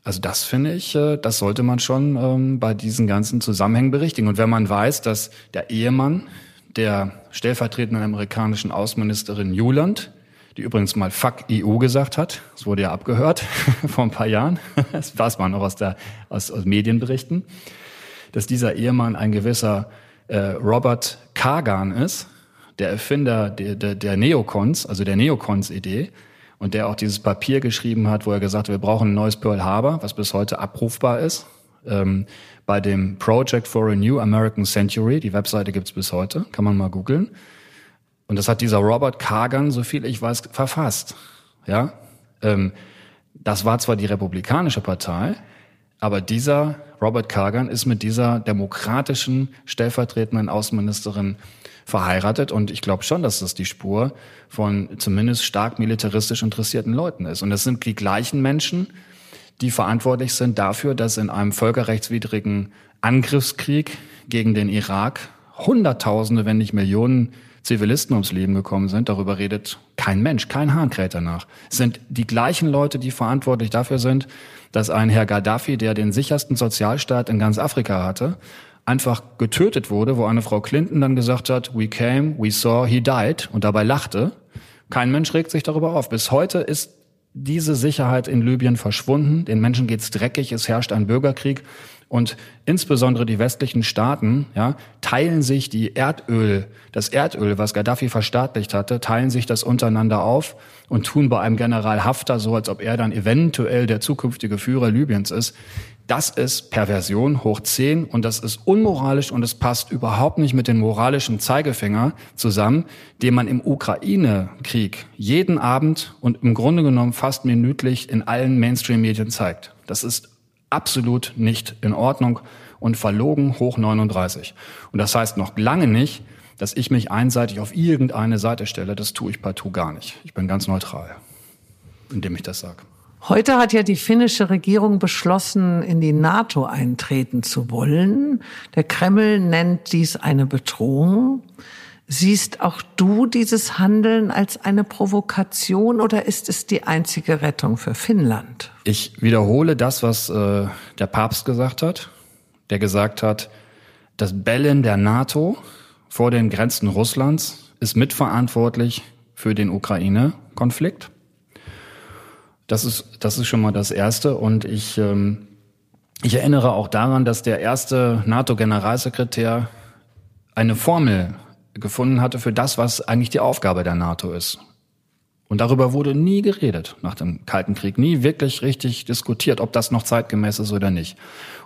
[SPEAKER 1] Also das finde ich, äh, das sollte man schon ähm, bei diesen ganzen Zusammenhängen berichtigen. Und wenn man weiß, dass der Ehemann der stellvertretenden amerikanischen Außenministerin Juland die übrigens mal Fuck EU gesagt hat. Das wurde ja abgehört [laughs] vor ein paar Jahren. [laughs] Das weiß man auch aus, der, aus, aus Medienberichten. Dass dieser Ehemann ein gewisser äh, Robert Kagan ist, der Erfinder der, der, der Neocons, also der Neocons-Idee, und der auch dieses Papier geschrieben hat, wo er gesagt hat, wir brauchen ein neues Pearl Harbor, was bis heute abrufbar ist. Ähm, bei dem Project for a New American Century, die Webseite gibt's bis heute, kann man mal googeln. Und das hat dieser Robert Kagan, so viel ich weiß, verfasst. Ja, ähm, das war zwar die Republikanische Partei, aber dieser Robert Kagan ist mit dieser demokratischen stellvertretenden Außenministerin verheiratet und ich glaube schon, dass das die Spur von zumindest stark militaristisch interessierten Leuten ist. Und das sind die gleichen Menschen, die verantwortlich sind dafür, dass in einem völkerrechtswidrigen Angriffskrieg gegen den Irak Hunderttausende, wenn nicht Millionen Zivilisten ums Leben gekommen sind, darüber redet kein Mensch, kein Hahn kräht danach. Es sind die gleichen Leute, die verantwortlich dafür sind, dass ein Herr Gaddafi, der den sichersten Sozialstaat in ganz Afrika hatte, einfach getötet wurde, wo eine Frau Clinton dann gesagt hat, we came, we saw, he died und dabei lachte. Kein Mensch regt sich darüber auf. Bis heute ist diese Sicherheit in Libyen verschwunden. Den Menschen geht's dreckig, es herrscht ein Bürgerkrieg und insbesondere die westlichen Staaten ja, teilen sich die Erdöl, das Erdöl, was Gaddafi verstaatlicht hatte, teilen sich das untereinander auf und tun bei einem General Haftar so, als ob er dann eventuell der zukünftige Führer Libyens ist. Das ist Perversion hoch zehn und das ist unmoralisch und es passt überhaupt nicht mit dem moralischen Zeigefinger zusammen, den man im Ukraine-Krieg jeden Abend und im Grunde genommen fast minütlich in allen Mainstream-Medien zeigt. Das ist absolut nicht in Ordnung und verlogen hoch 39. Und das heißt noch lange nicht, dass ich mich einseitig auf irgendeine Seite stelle. Das tue ich partout gar nicht. Ich bin ganz neutral, indem ich das sage.
[SPEAKER 2] Heute hat ja die finnische Regierung beschlossen, in die NATO eintreten zu wollen. Der Kreml nennt dies eine Bedrohung. Siehst auch du dieses Handeln als eine Provokation oder ist es die einzige Rettung für Finnland?
[SPEAKER 1] Ich wiederhole das, was äh, der Papst gesagt hat, der gesagt hat, das Bellen der NATO vor den Grenzen Russlands ist mitverantwortlich für den Ukraine-Konflikt. Das ist, das ist schon mal das Erste. Und ich, ähm, ich erinnere auch daran, dass der erste NATO-Generalsekretär eine Formel gefunden hatte für das, was eigentlich die Aufgabe der NATO ist. Und darüber wurde nie geredet nach dem Kalten Krieg, nie wirklich richtig diskutiert, ob das noch zeitgemäß ist oder nicht.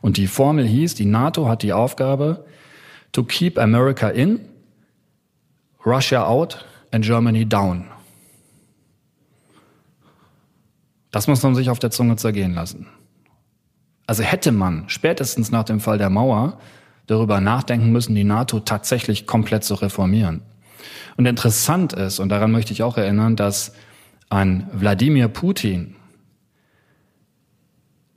[SPEAKER 1] Und die Formel hieß, die NATO hat die Aufgabe, to keep America in, Russia out and Germany down. Das muss man sich auf der Zunge zergehen lassen. Also hätte man spätestens nach dem Fall der Mauer darüber nachdenken müssen, die NATO tatsächlich komplett zu reformieren. Und interessant ist, und daran möchte ich auch erinnern, dass ein Wladimir Putin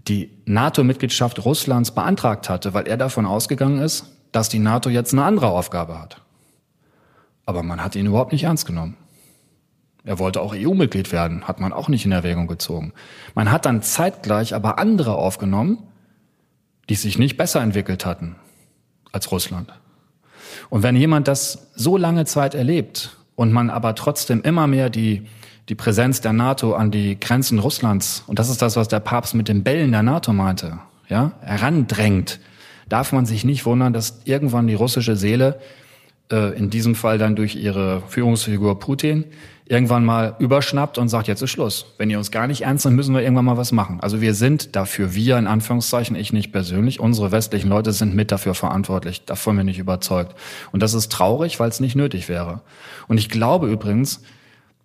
[SPEAKER 1] die NATO-Mitgliedschaft Russlands beantragt hatte, weil er davon ausgegangen ist, dass die NATO jetzt eine andere Aufgabe hat. Aber man hat ihn überhaupt nicht ernst genommen. Er wollte auch EU-Mitglied werden, hat man auch nicht in Erwägung gezogen. Man hat dann zeitgleich aber andere aufgenommen, die sich nicht besser entwickelt hatten als Russland. Und wenn jemand das so lange Zeit erlebt und man aber trotzdem immer mehr die, die Präsenz der NATO an die Grenzen Russlands, und das ist das, was der Papst mit den Bällen der NATO meinte, ja, herandrängt, darf man sich nicht wundern, dass irgendwann die russische Seele, äh, in diesem Fall dann durch ihre Führungsfigur Putin, irgendwann mal überschnappt und sagt, jetzt ist Schluss. Wenn ihr uns gar nicht ernst nimmt, müssen wir irgendwann mal was machen. Also wir sind dafür, wir in Anführungszeichen, ich nicht persönlich, unsere westlichen Leute sind mit dafür verantwortlich. Davon bin ich überzeugt. Und das ist traurig, weil es nicht nötig wäre. Und ich glaube übrigens,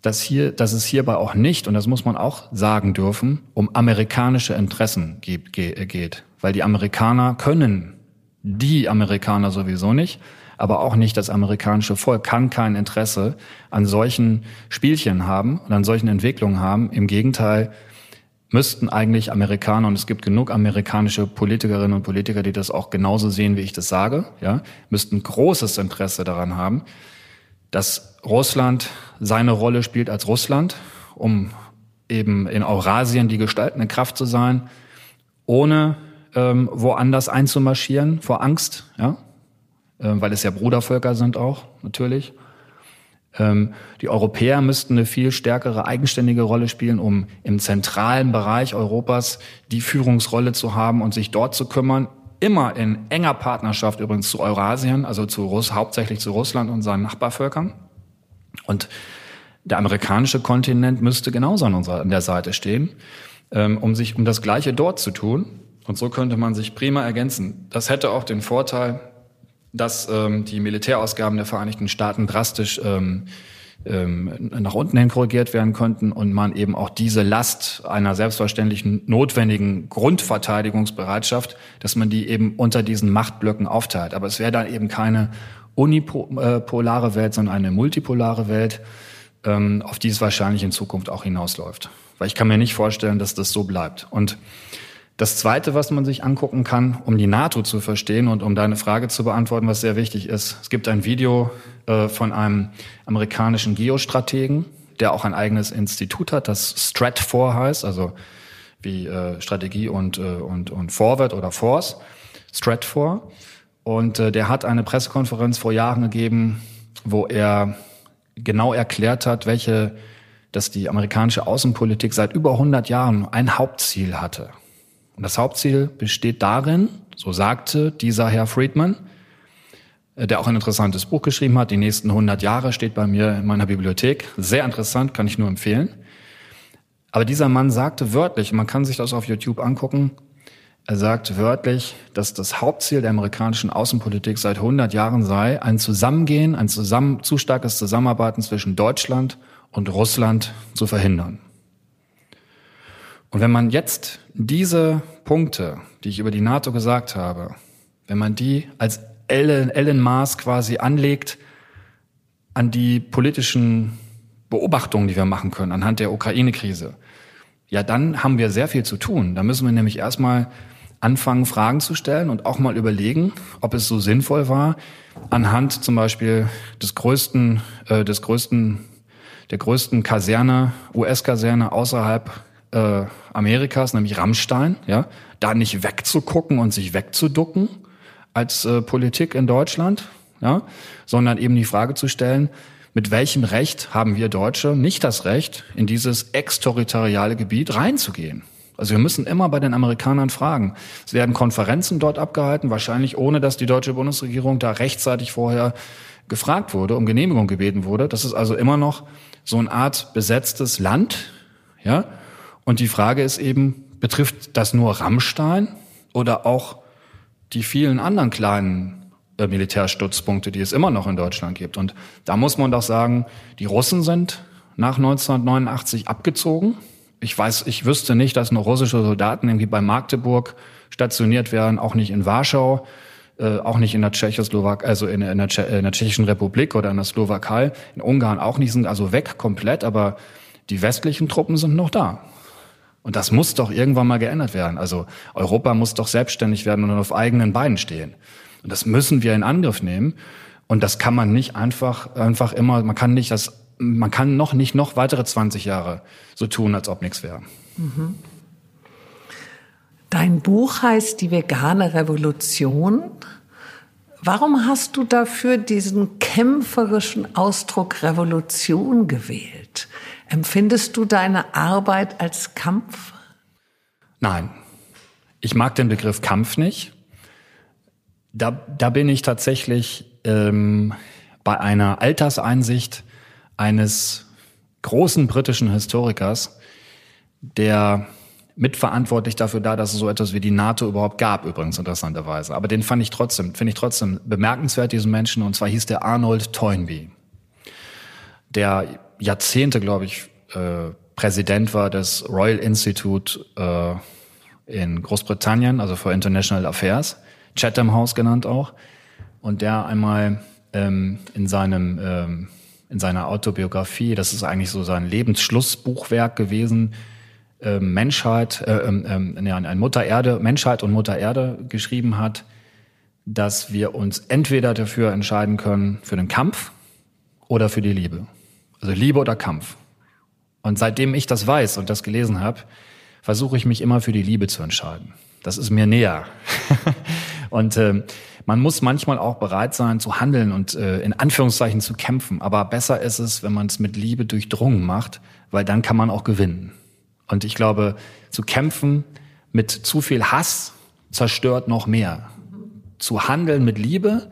[SPEAKER 1] dass hier, dass es hierbei auch nicht, und das muss man auch sagen dürfen, um amerikanische Interessen geht, geht. Weil die Amerikaner können, die Amerikaner sowieso nicht, aber auch nicht das amerikanische Volk kann kein Interesse an solchen Spielchen haben und an solchen Entwicklungen haben. Im Gegenteil, müssten eigentlich Amerikaner, und es gibt genug amerikanische Politikerinnen und Politiker, die das auch genauso sehen, wie ich das sage, ja, müssten großes Interesse daran haben, dass Russland seine Rolle spielt als Russland, um eben in Eurasien die gestaltende Kraft zu sein, ohne ähm, woanders einzumarschieren vor Angst, ja, weil es ja Brudervölker sind auch, natürlich. Ähm, die Europäer müssten eine viel stärkere eigenständige Rolle spielen, um im zentralen Bereich Europas die Führungsrolle zu haben und sich dort zu kümmern. Immer in enger Partnerschaft übrigens zu Eurasien, also zu Russ, hauptsächlich zu Russland und seinen Nachbarvölkern. Und der amerikanische Kontinent müsste genauso an, unserer, an der Seite stehen, ähm, um sich um das Gleiche dort zu tun. Und so könnte man sich prima ergänzen. Das hätte auch den Vorteil, dass ähm, die Militärausgaben der Vereinigten Staaten drastisch ähm, ähm, nach unten hin korrigiert werden konnten und man eben auch diese Last einer selbstverständlichen notwendigen Grundverteidigungsbereitschaft, dass man die eben unter diesen Machtblöcken aufteilt. Aber es wäre dann eben keine unipolare Welt, sondern eine multipolare Welt, ähm, auf die es wahrscheinlich in Zukunft auch hinausläuft. Weil ich kann mir nicht vorstellen, dass das so bleibt. Und das Zweite, was man sich angucken kann, um die NATO zu verstehen und um deine Frage zu beantworten, was sehr wichtig ist. Es gibt ein Video äh, von einem amerikanischen Geostrategen, der auch ein eigenes Institut hat, das Stratfor heißt, also wie äh, Strategie und, äh, und, und Forward oder Force, Stratfor. Und äh, der hat eine Pressekonferenz vor Jahren gegeben, wo er genau erklärt hat, welche, dass die amerikanische Außenpolitik seit über 100 Jahren ein Hauptziel hatte. Und das Hauptziel besteht darin, so sagte dieser Herr Friedman, äh, der auch ein interessantes Buch geschrieben hat, die nächsten 100 Jahre steht bei mir in meiner Bibliothek. Sehr interessant, kann ich nur empfehlen. Aber dieser Mann sagte wörtlich, man kann sich das auf YouTube angucken, er sagt wörtlich, dass das Hauptziel der amerikanischen Außenpolitik seit 100 Jahren sei, ein Zusammengehen, ein zusammen, zu starkes Zusammenarbeiten zwischen Deutschland und Russland zu verhindern. Und wenn man jetzt diese Punkte, die ich über die NATO gesagt habe, wenn man die als Ellenmaß quasi anlegt an die politischen Beobachtungen, die wir machen können anhand der Ukraine-Krise, ja, dann haben wir sehr viel zu tun. Da müssen wir nämlich erstmal anfangen, Fragen zu stellen und auch mal überlegen, ob es so sinnvoll war, anhand zum Beispiel des größten, äh, des größten, der größten Kaserne, US-Kaserne außerhalb äh, Amerikas, nämlich Rammstein, ja, da nicht wegzugucken und sich wegzuducken als äh, Politik in Deutschland, ja, sondern eben die Frage zu stellen, mit welchem Recht haben wir Deutsche nicht das Recht, in dieses exterritoriale Gebiet reinzugehen? Also wir müssen immer bei den Amerikanern fragen. Es werden Konferenzen dort abgehalten, wahrscheinlich ohne, dass die deutsche Bundesregierung da rechtzeitig vorher gefragt wurde, um Genehmigung gebeten wurde. Das ist also immer noch so eine Art besetztes Land, ja, und die Frage ist eben, betrifft das nur Rammstein oder auch die vielen anderen kleinen äh, Militärstützpunkte, die es immer noch in Deutschland gibt? Und da muss man doch sagen, die Russen sind nach 1989 abgezogen. Ich weiß, ich wüsste nicht, dass noch russische Soldaten irgendwie bei Magdeburg stationiert werden, auch nicht in Warschau, äh, auch nicht in der Tschechoslowak, also in, in, der in, der Tschechischen Republik oder in der Slowakei, in Ungarn auch nicht, sind also weg komplett, aber die westlichen Truppen sind noch da. Und das muss doch irgendwann mal geändert werden. Also Europa muss doch selbstständig werden und auf eigenen Beinen stehen. Und das müssen wir in Angriff nehmen. Und das kann man nicht einfach, einfach immer, man kann nicht das man kann noch nicht noch weitere 20 Jahre so tun, als ob nichts wäre. Mhm.
[SPEAKER 2] Dein Buch heißt Die vegane Revolution. Warum hast du dafür diesen kämpferischen Ausdruck Revolution gewählt? Empfindest du deine Arbeit als Kampf?
[SPEAKER 1] Nein. Ich mag den Begriff Kampf nicht. Da, da bin ich tatsächlich ähm, bei einer Alterseinsicht eines großen britischen Historikers, der mitverantwortlich dafür da, dass es so etwas wie die NATO überhaupt gab, übrigens interessanterweise. Aber den fand ich trotzdem, finde ich trotzdem bemerkenswert, diesen Menschen. Und zwar hieß der Arnold Toynbee, der Jahrzehnte, glaube ich, äh, Präsident war des Royal Institute äh, in Großbritannien, also für International Affairs, Chatham House genannt auch. Und der einmal ähm, in seinem ähm, in seiner Autobiografie, das ist eigentlich so sein Lebensschlussbuchwerk gewesen, äh, Menschheit, äh, äh, äh, ein Mutter Erde, Menschheit und Mutter Erde geschrieben hat, dass wir uns entweder dafür entscheiden können für den Kampf oder für die Liebe. Also Liebe oder Kampf. Und seitdem ich das weiß und das gelesen habe, versuche ich mich immer für die Liebe zu entscheiden. Das ist mir näher. [laughs] und äh, man muss manchmal auch bereit sein zu handeln und äh, in Anführungszeichen zu kämpfen. Aber besser ist es, wenn man es mit Liebe durchdrungen macht, weil dann kann man auch gewinnen. Und ich glaube, zu kämpfen mit zu viel Hass zerstört noch mehr. Zu handeln mit Liebe,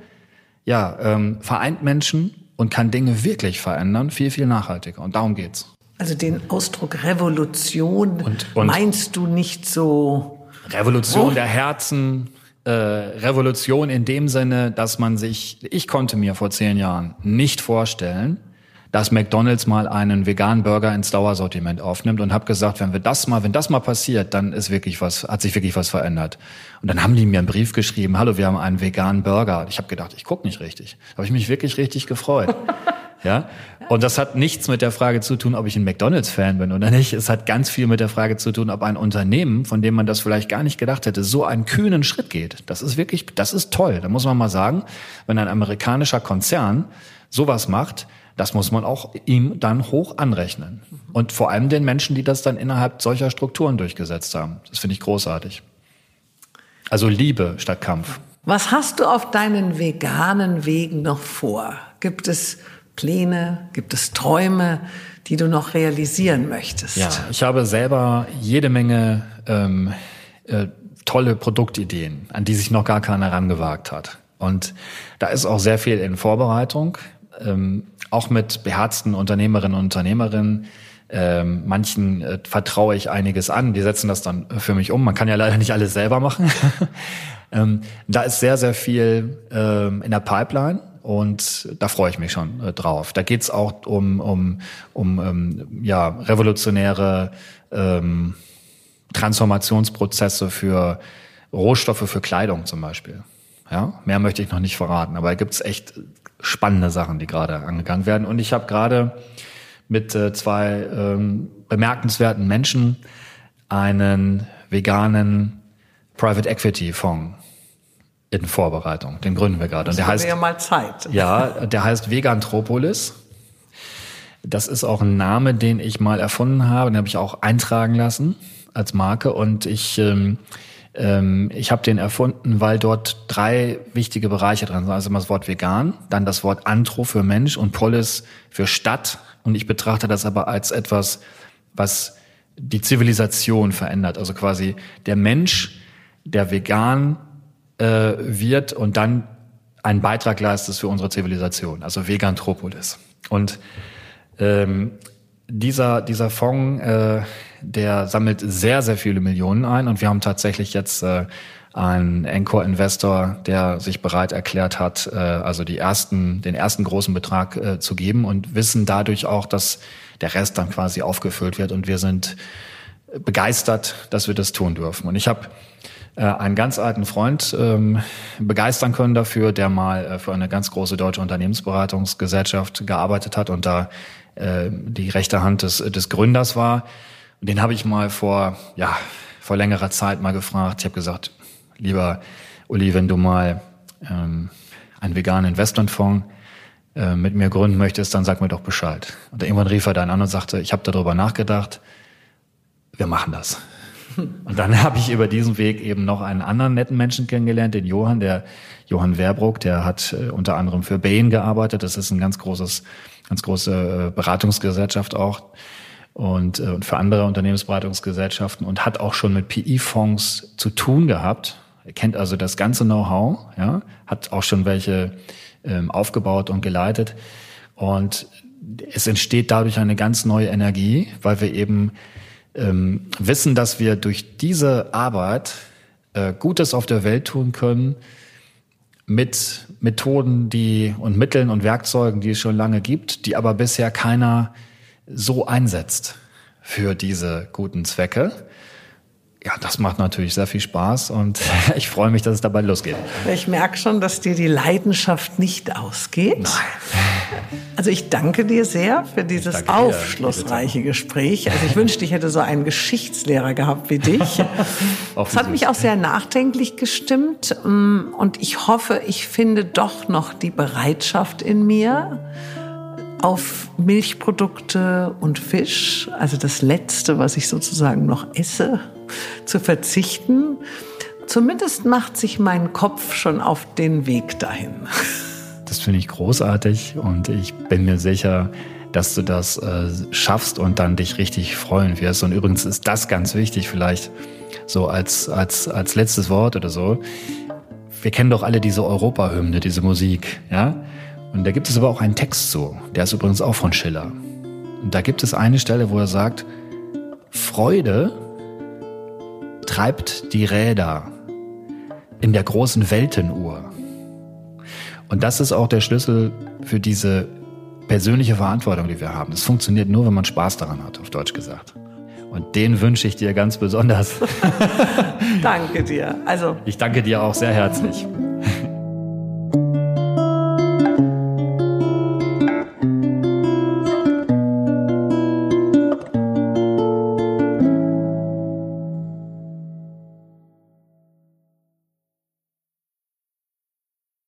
[SPEAKER 1] ja, ähm, vereint Menschen und kann Dinge wirklich verändern, viel, viel nachhaltiger. Und darum geht's.
[SPEAKER 2] Also den Ausdruck Revolution und, und meinst du nicht so?
[SPEAKER 1] Revolution oh. der Herzen, äh, Revolution in dem Sinne, dass man sich, ich konnte mir vor zehn Jahren nicht vorstellen, dass McDonald's mal einen veganen Burger ins Dauersortiment aufnimmt und habe gesagt, wenn wir das mal, wenn das mal passiert, dann ist wirklich was, hat sich wirklich was verändert. Und dann haben die mir einen Brief geschrieben, hallo, wir haben einen veganen Burger. Ich habe gedacht, ich guck nicht richtig. Da habe ich mich wirklich richtig gefreut. [laughs] ja, und das hat nichts mit der Frage zu tun, ob ich ein McDonald's-Fan bin oder nicht. Es hat ganz viel mit der Frage zu tun, ob ein Unternehmen, von dem man das vielleicht gar nicht gedacht hätte, so einen kühnen Schritt geht. Das ist wirklich, das ist toll. Da muss man mal sagen, wenn ein amerikanischer Konzern sowas macht, das muss man auch ihm dann hoch anrechnen. Und vor allem den Menschen, die das dann innerhalb solcher Strukturen durchgesetzt haben. Das finde ich großartig. Also Liebe statt Kampf.
[SPEAKER 2] Was hast du auf deinen veganen Wegen noch vor? Gibt es Pläne? Gibt es Träume, die du noch realisieren möchtest?
[SPEAKER 1] Ja, ich habe selber jede Menge ähm, äh, tolle Produktideen, an die sich noch gar keiner herangewagt hat. Und da ist auch sehr viel in Vorbereitung ähm, auch mit beherzten Unternehmerinnen und Unternehmerinnen. Ähm, manchen äh, vertraue ich einiges an, die setzen das dann für mich um. Man kann ja leider nicht alles selber machen. [laughs] ähm, da ist sehr, sehr viel ähm, in der Pipeline und da freue ich mich schon äh, drauf. Da geht's auch um, um, um ähm, ja, revolutionäre ähm, Transformationsprozesse für Rohstoffe für Kleidung zum Beispiel. Ja, mehr möchte ich noch nicht verraten, aber da gibt's echt spannende Sachen, die gerade angegangen werden. Und ich habe gerade mit äh, zwei ähm, bemerkenswerten Menschen einen veganen Private Equity Fonds in Vorbereitung. Den gründen wir gerade.
[SPEAKER 2] Und der heißt ja mal Zeit.
[SPEAKER 1] Ja, der heißt Vegantropolis. Das ist auch ein Name, den ich mal erfunden habe. Den habe ich auch eintragen lassen als Marke. Und ich ähm, ähm, ich habe den erfunden, weil dort drei wichtige Bereiche drin sind. Also immer das Wort vegan, dann das Wort Anthro für Mensch und Polis für Stadt. Und ich betrachte das aber als etwas, was die Zivilisation verändert. Also quasi der Mensch, der vegan äh, wird und dann einen Beitrag leistet für unsere Zivilisation, also Vegantropolis. Und ähm, dieser, dieser Fonds, äh, der sammelt sehr, sehr viele Millionen ein und wir haben tatsächlich jetzt äh, einen Encore-Investor, der sich bereit erklärt hat, äh, also die ersten, den ersten großen Betrag äh, zu geben und wissen dadurch auch, dass der Rest dann quasi aufgefüllt wird und wir sind begeistert, dass wir das tun dürfen. Und ich habe äh, einen ganz alten Freund ähm, begeistern können dafür, der mal äh, für eine ganz große deutsche Unternehmensberatungsgesellschaft gearbeitet hat und da äh, die rechte Hand des, des Gründers war. Und den habe ich mal vor, ja, vor längerer Zeit mal gefragt. Ich habe gesagt, lieber Uli, wenn du mal ähm, einen veganen Investmentfonds äh, mit mir gründen möchtest, dann sag mir doch Bescheid. Und irgendwann rief er dann an und sagte, ich habe darüber nachgedacht, wir machen das. [laughs] Und dann habe ich über diesen Weg eben noch einen anderen netten Menschen kennengelernt, den Johann, der Johann Werbruck, der hat äh, unter anderem für Bain gearbeitet. Das ist ein ganz großes, ganz große äh, Beratungsgesellschaft auch und, äh, für andere Unternehmensberatungsgesellschaften und hat auch schon mit PI-Fonds zu tun gehabt. Er kennt also das ganze Know-how, ja, hat auch schon welche ähm, aufgebaut und geleitet. Und es entsteht dadurch eine ganz neue Energie, weil wir eben ähm, wissen, dass wir durch diese Arbeit äh, Gutes auf der Welt tun können mit Methoden, die und Mitteln und Werkzeugen, die es schon lange gibt, die aber bisher keiner so einsetzt für diese guten Zwecke. Ja, das macht natürlich sehr viel Spaß und [laughs] ich freue mich, dass es dabei losgeht.
[SPEAKER 2] Ich merke schon, dass dir die Leidenschaft nicht ausgeht. Nein. [laughs] Also ich danke dir sehr für dieses aufschlussreiche Gespräch. Also ich [laughs] wünschte, ich hätte so einen Geschichtslehrer gehabt wie dich. Es hat mich auch sehr nachdenklich gestimmt mm, und ich hoffe, ich finde doch noch die Bereitschaft in mir, auf Milchprodukte und Fisch, also das Letzte, was ich sozusagen noch esse, zu verzichten. Zumindest macht sich mein Kopf schon auf den Weg dahin.
[SPEAKER 1] Das finde ich großartig und ich bin mir sicher, dass du das äh, schaffst und dann dich richtig freuen wirst. Und übrigens ist das ganz wichtig, vielleicht so als, als, als letztes Wort oder so. Wir kennen doch alle diese Europahymne, diese Musik, ja? Und da gibt es aber auch einen Text zu, der ist übrigens auch von Schiller. Und da gibt es eine Stelle, wo er sagt, Freude treibt die Räder in der großen Weltenuhr. Und das ist auch der Schlüssel für diese persönliche Verantwortung, die wir haben. Das funktioniert nur, wenn man Spaß daran hat, auf Deutsch gesagt. Und den wünsche ich dir ganz besonders. [laughs]
[SPEAKER 2] danke dir. Also.
[SPEAKER 1] Ich danke dir auch sehr herzlich.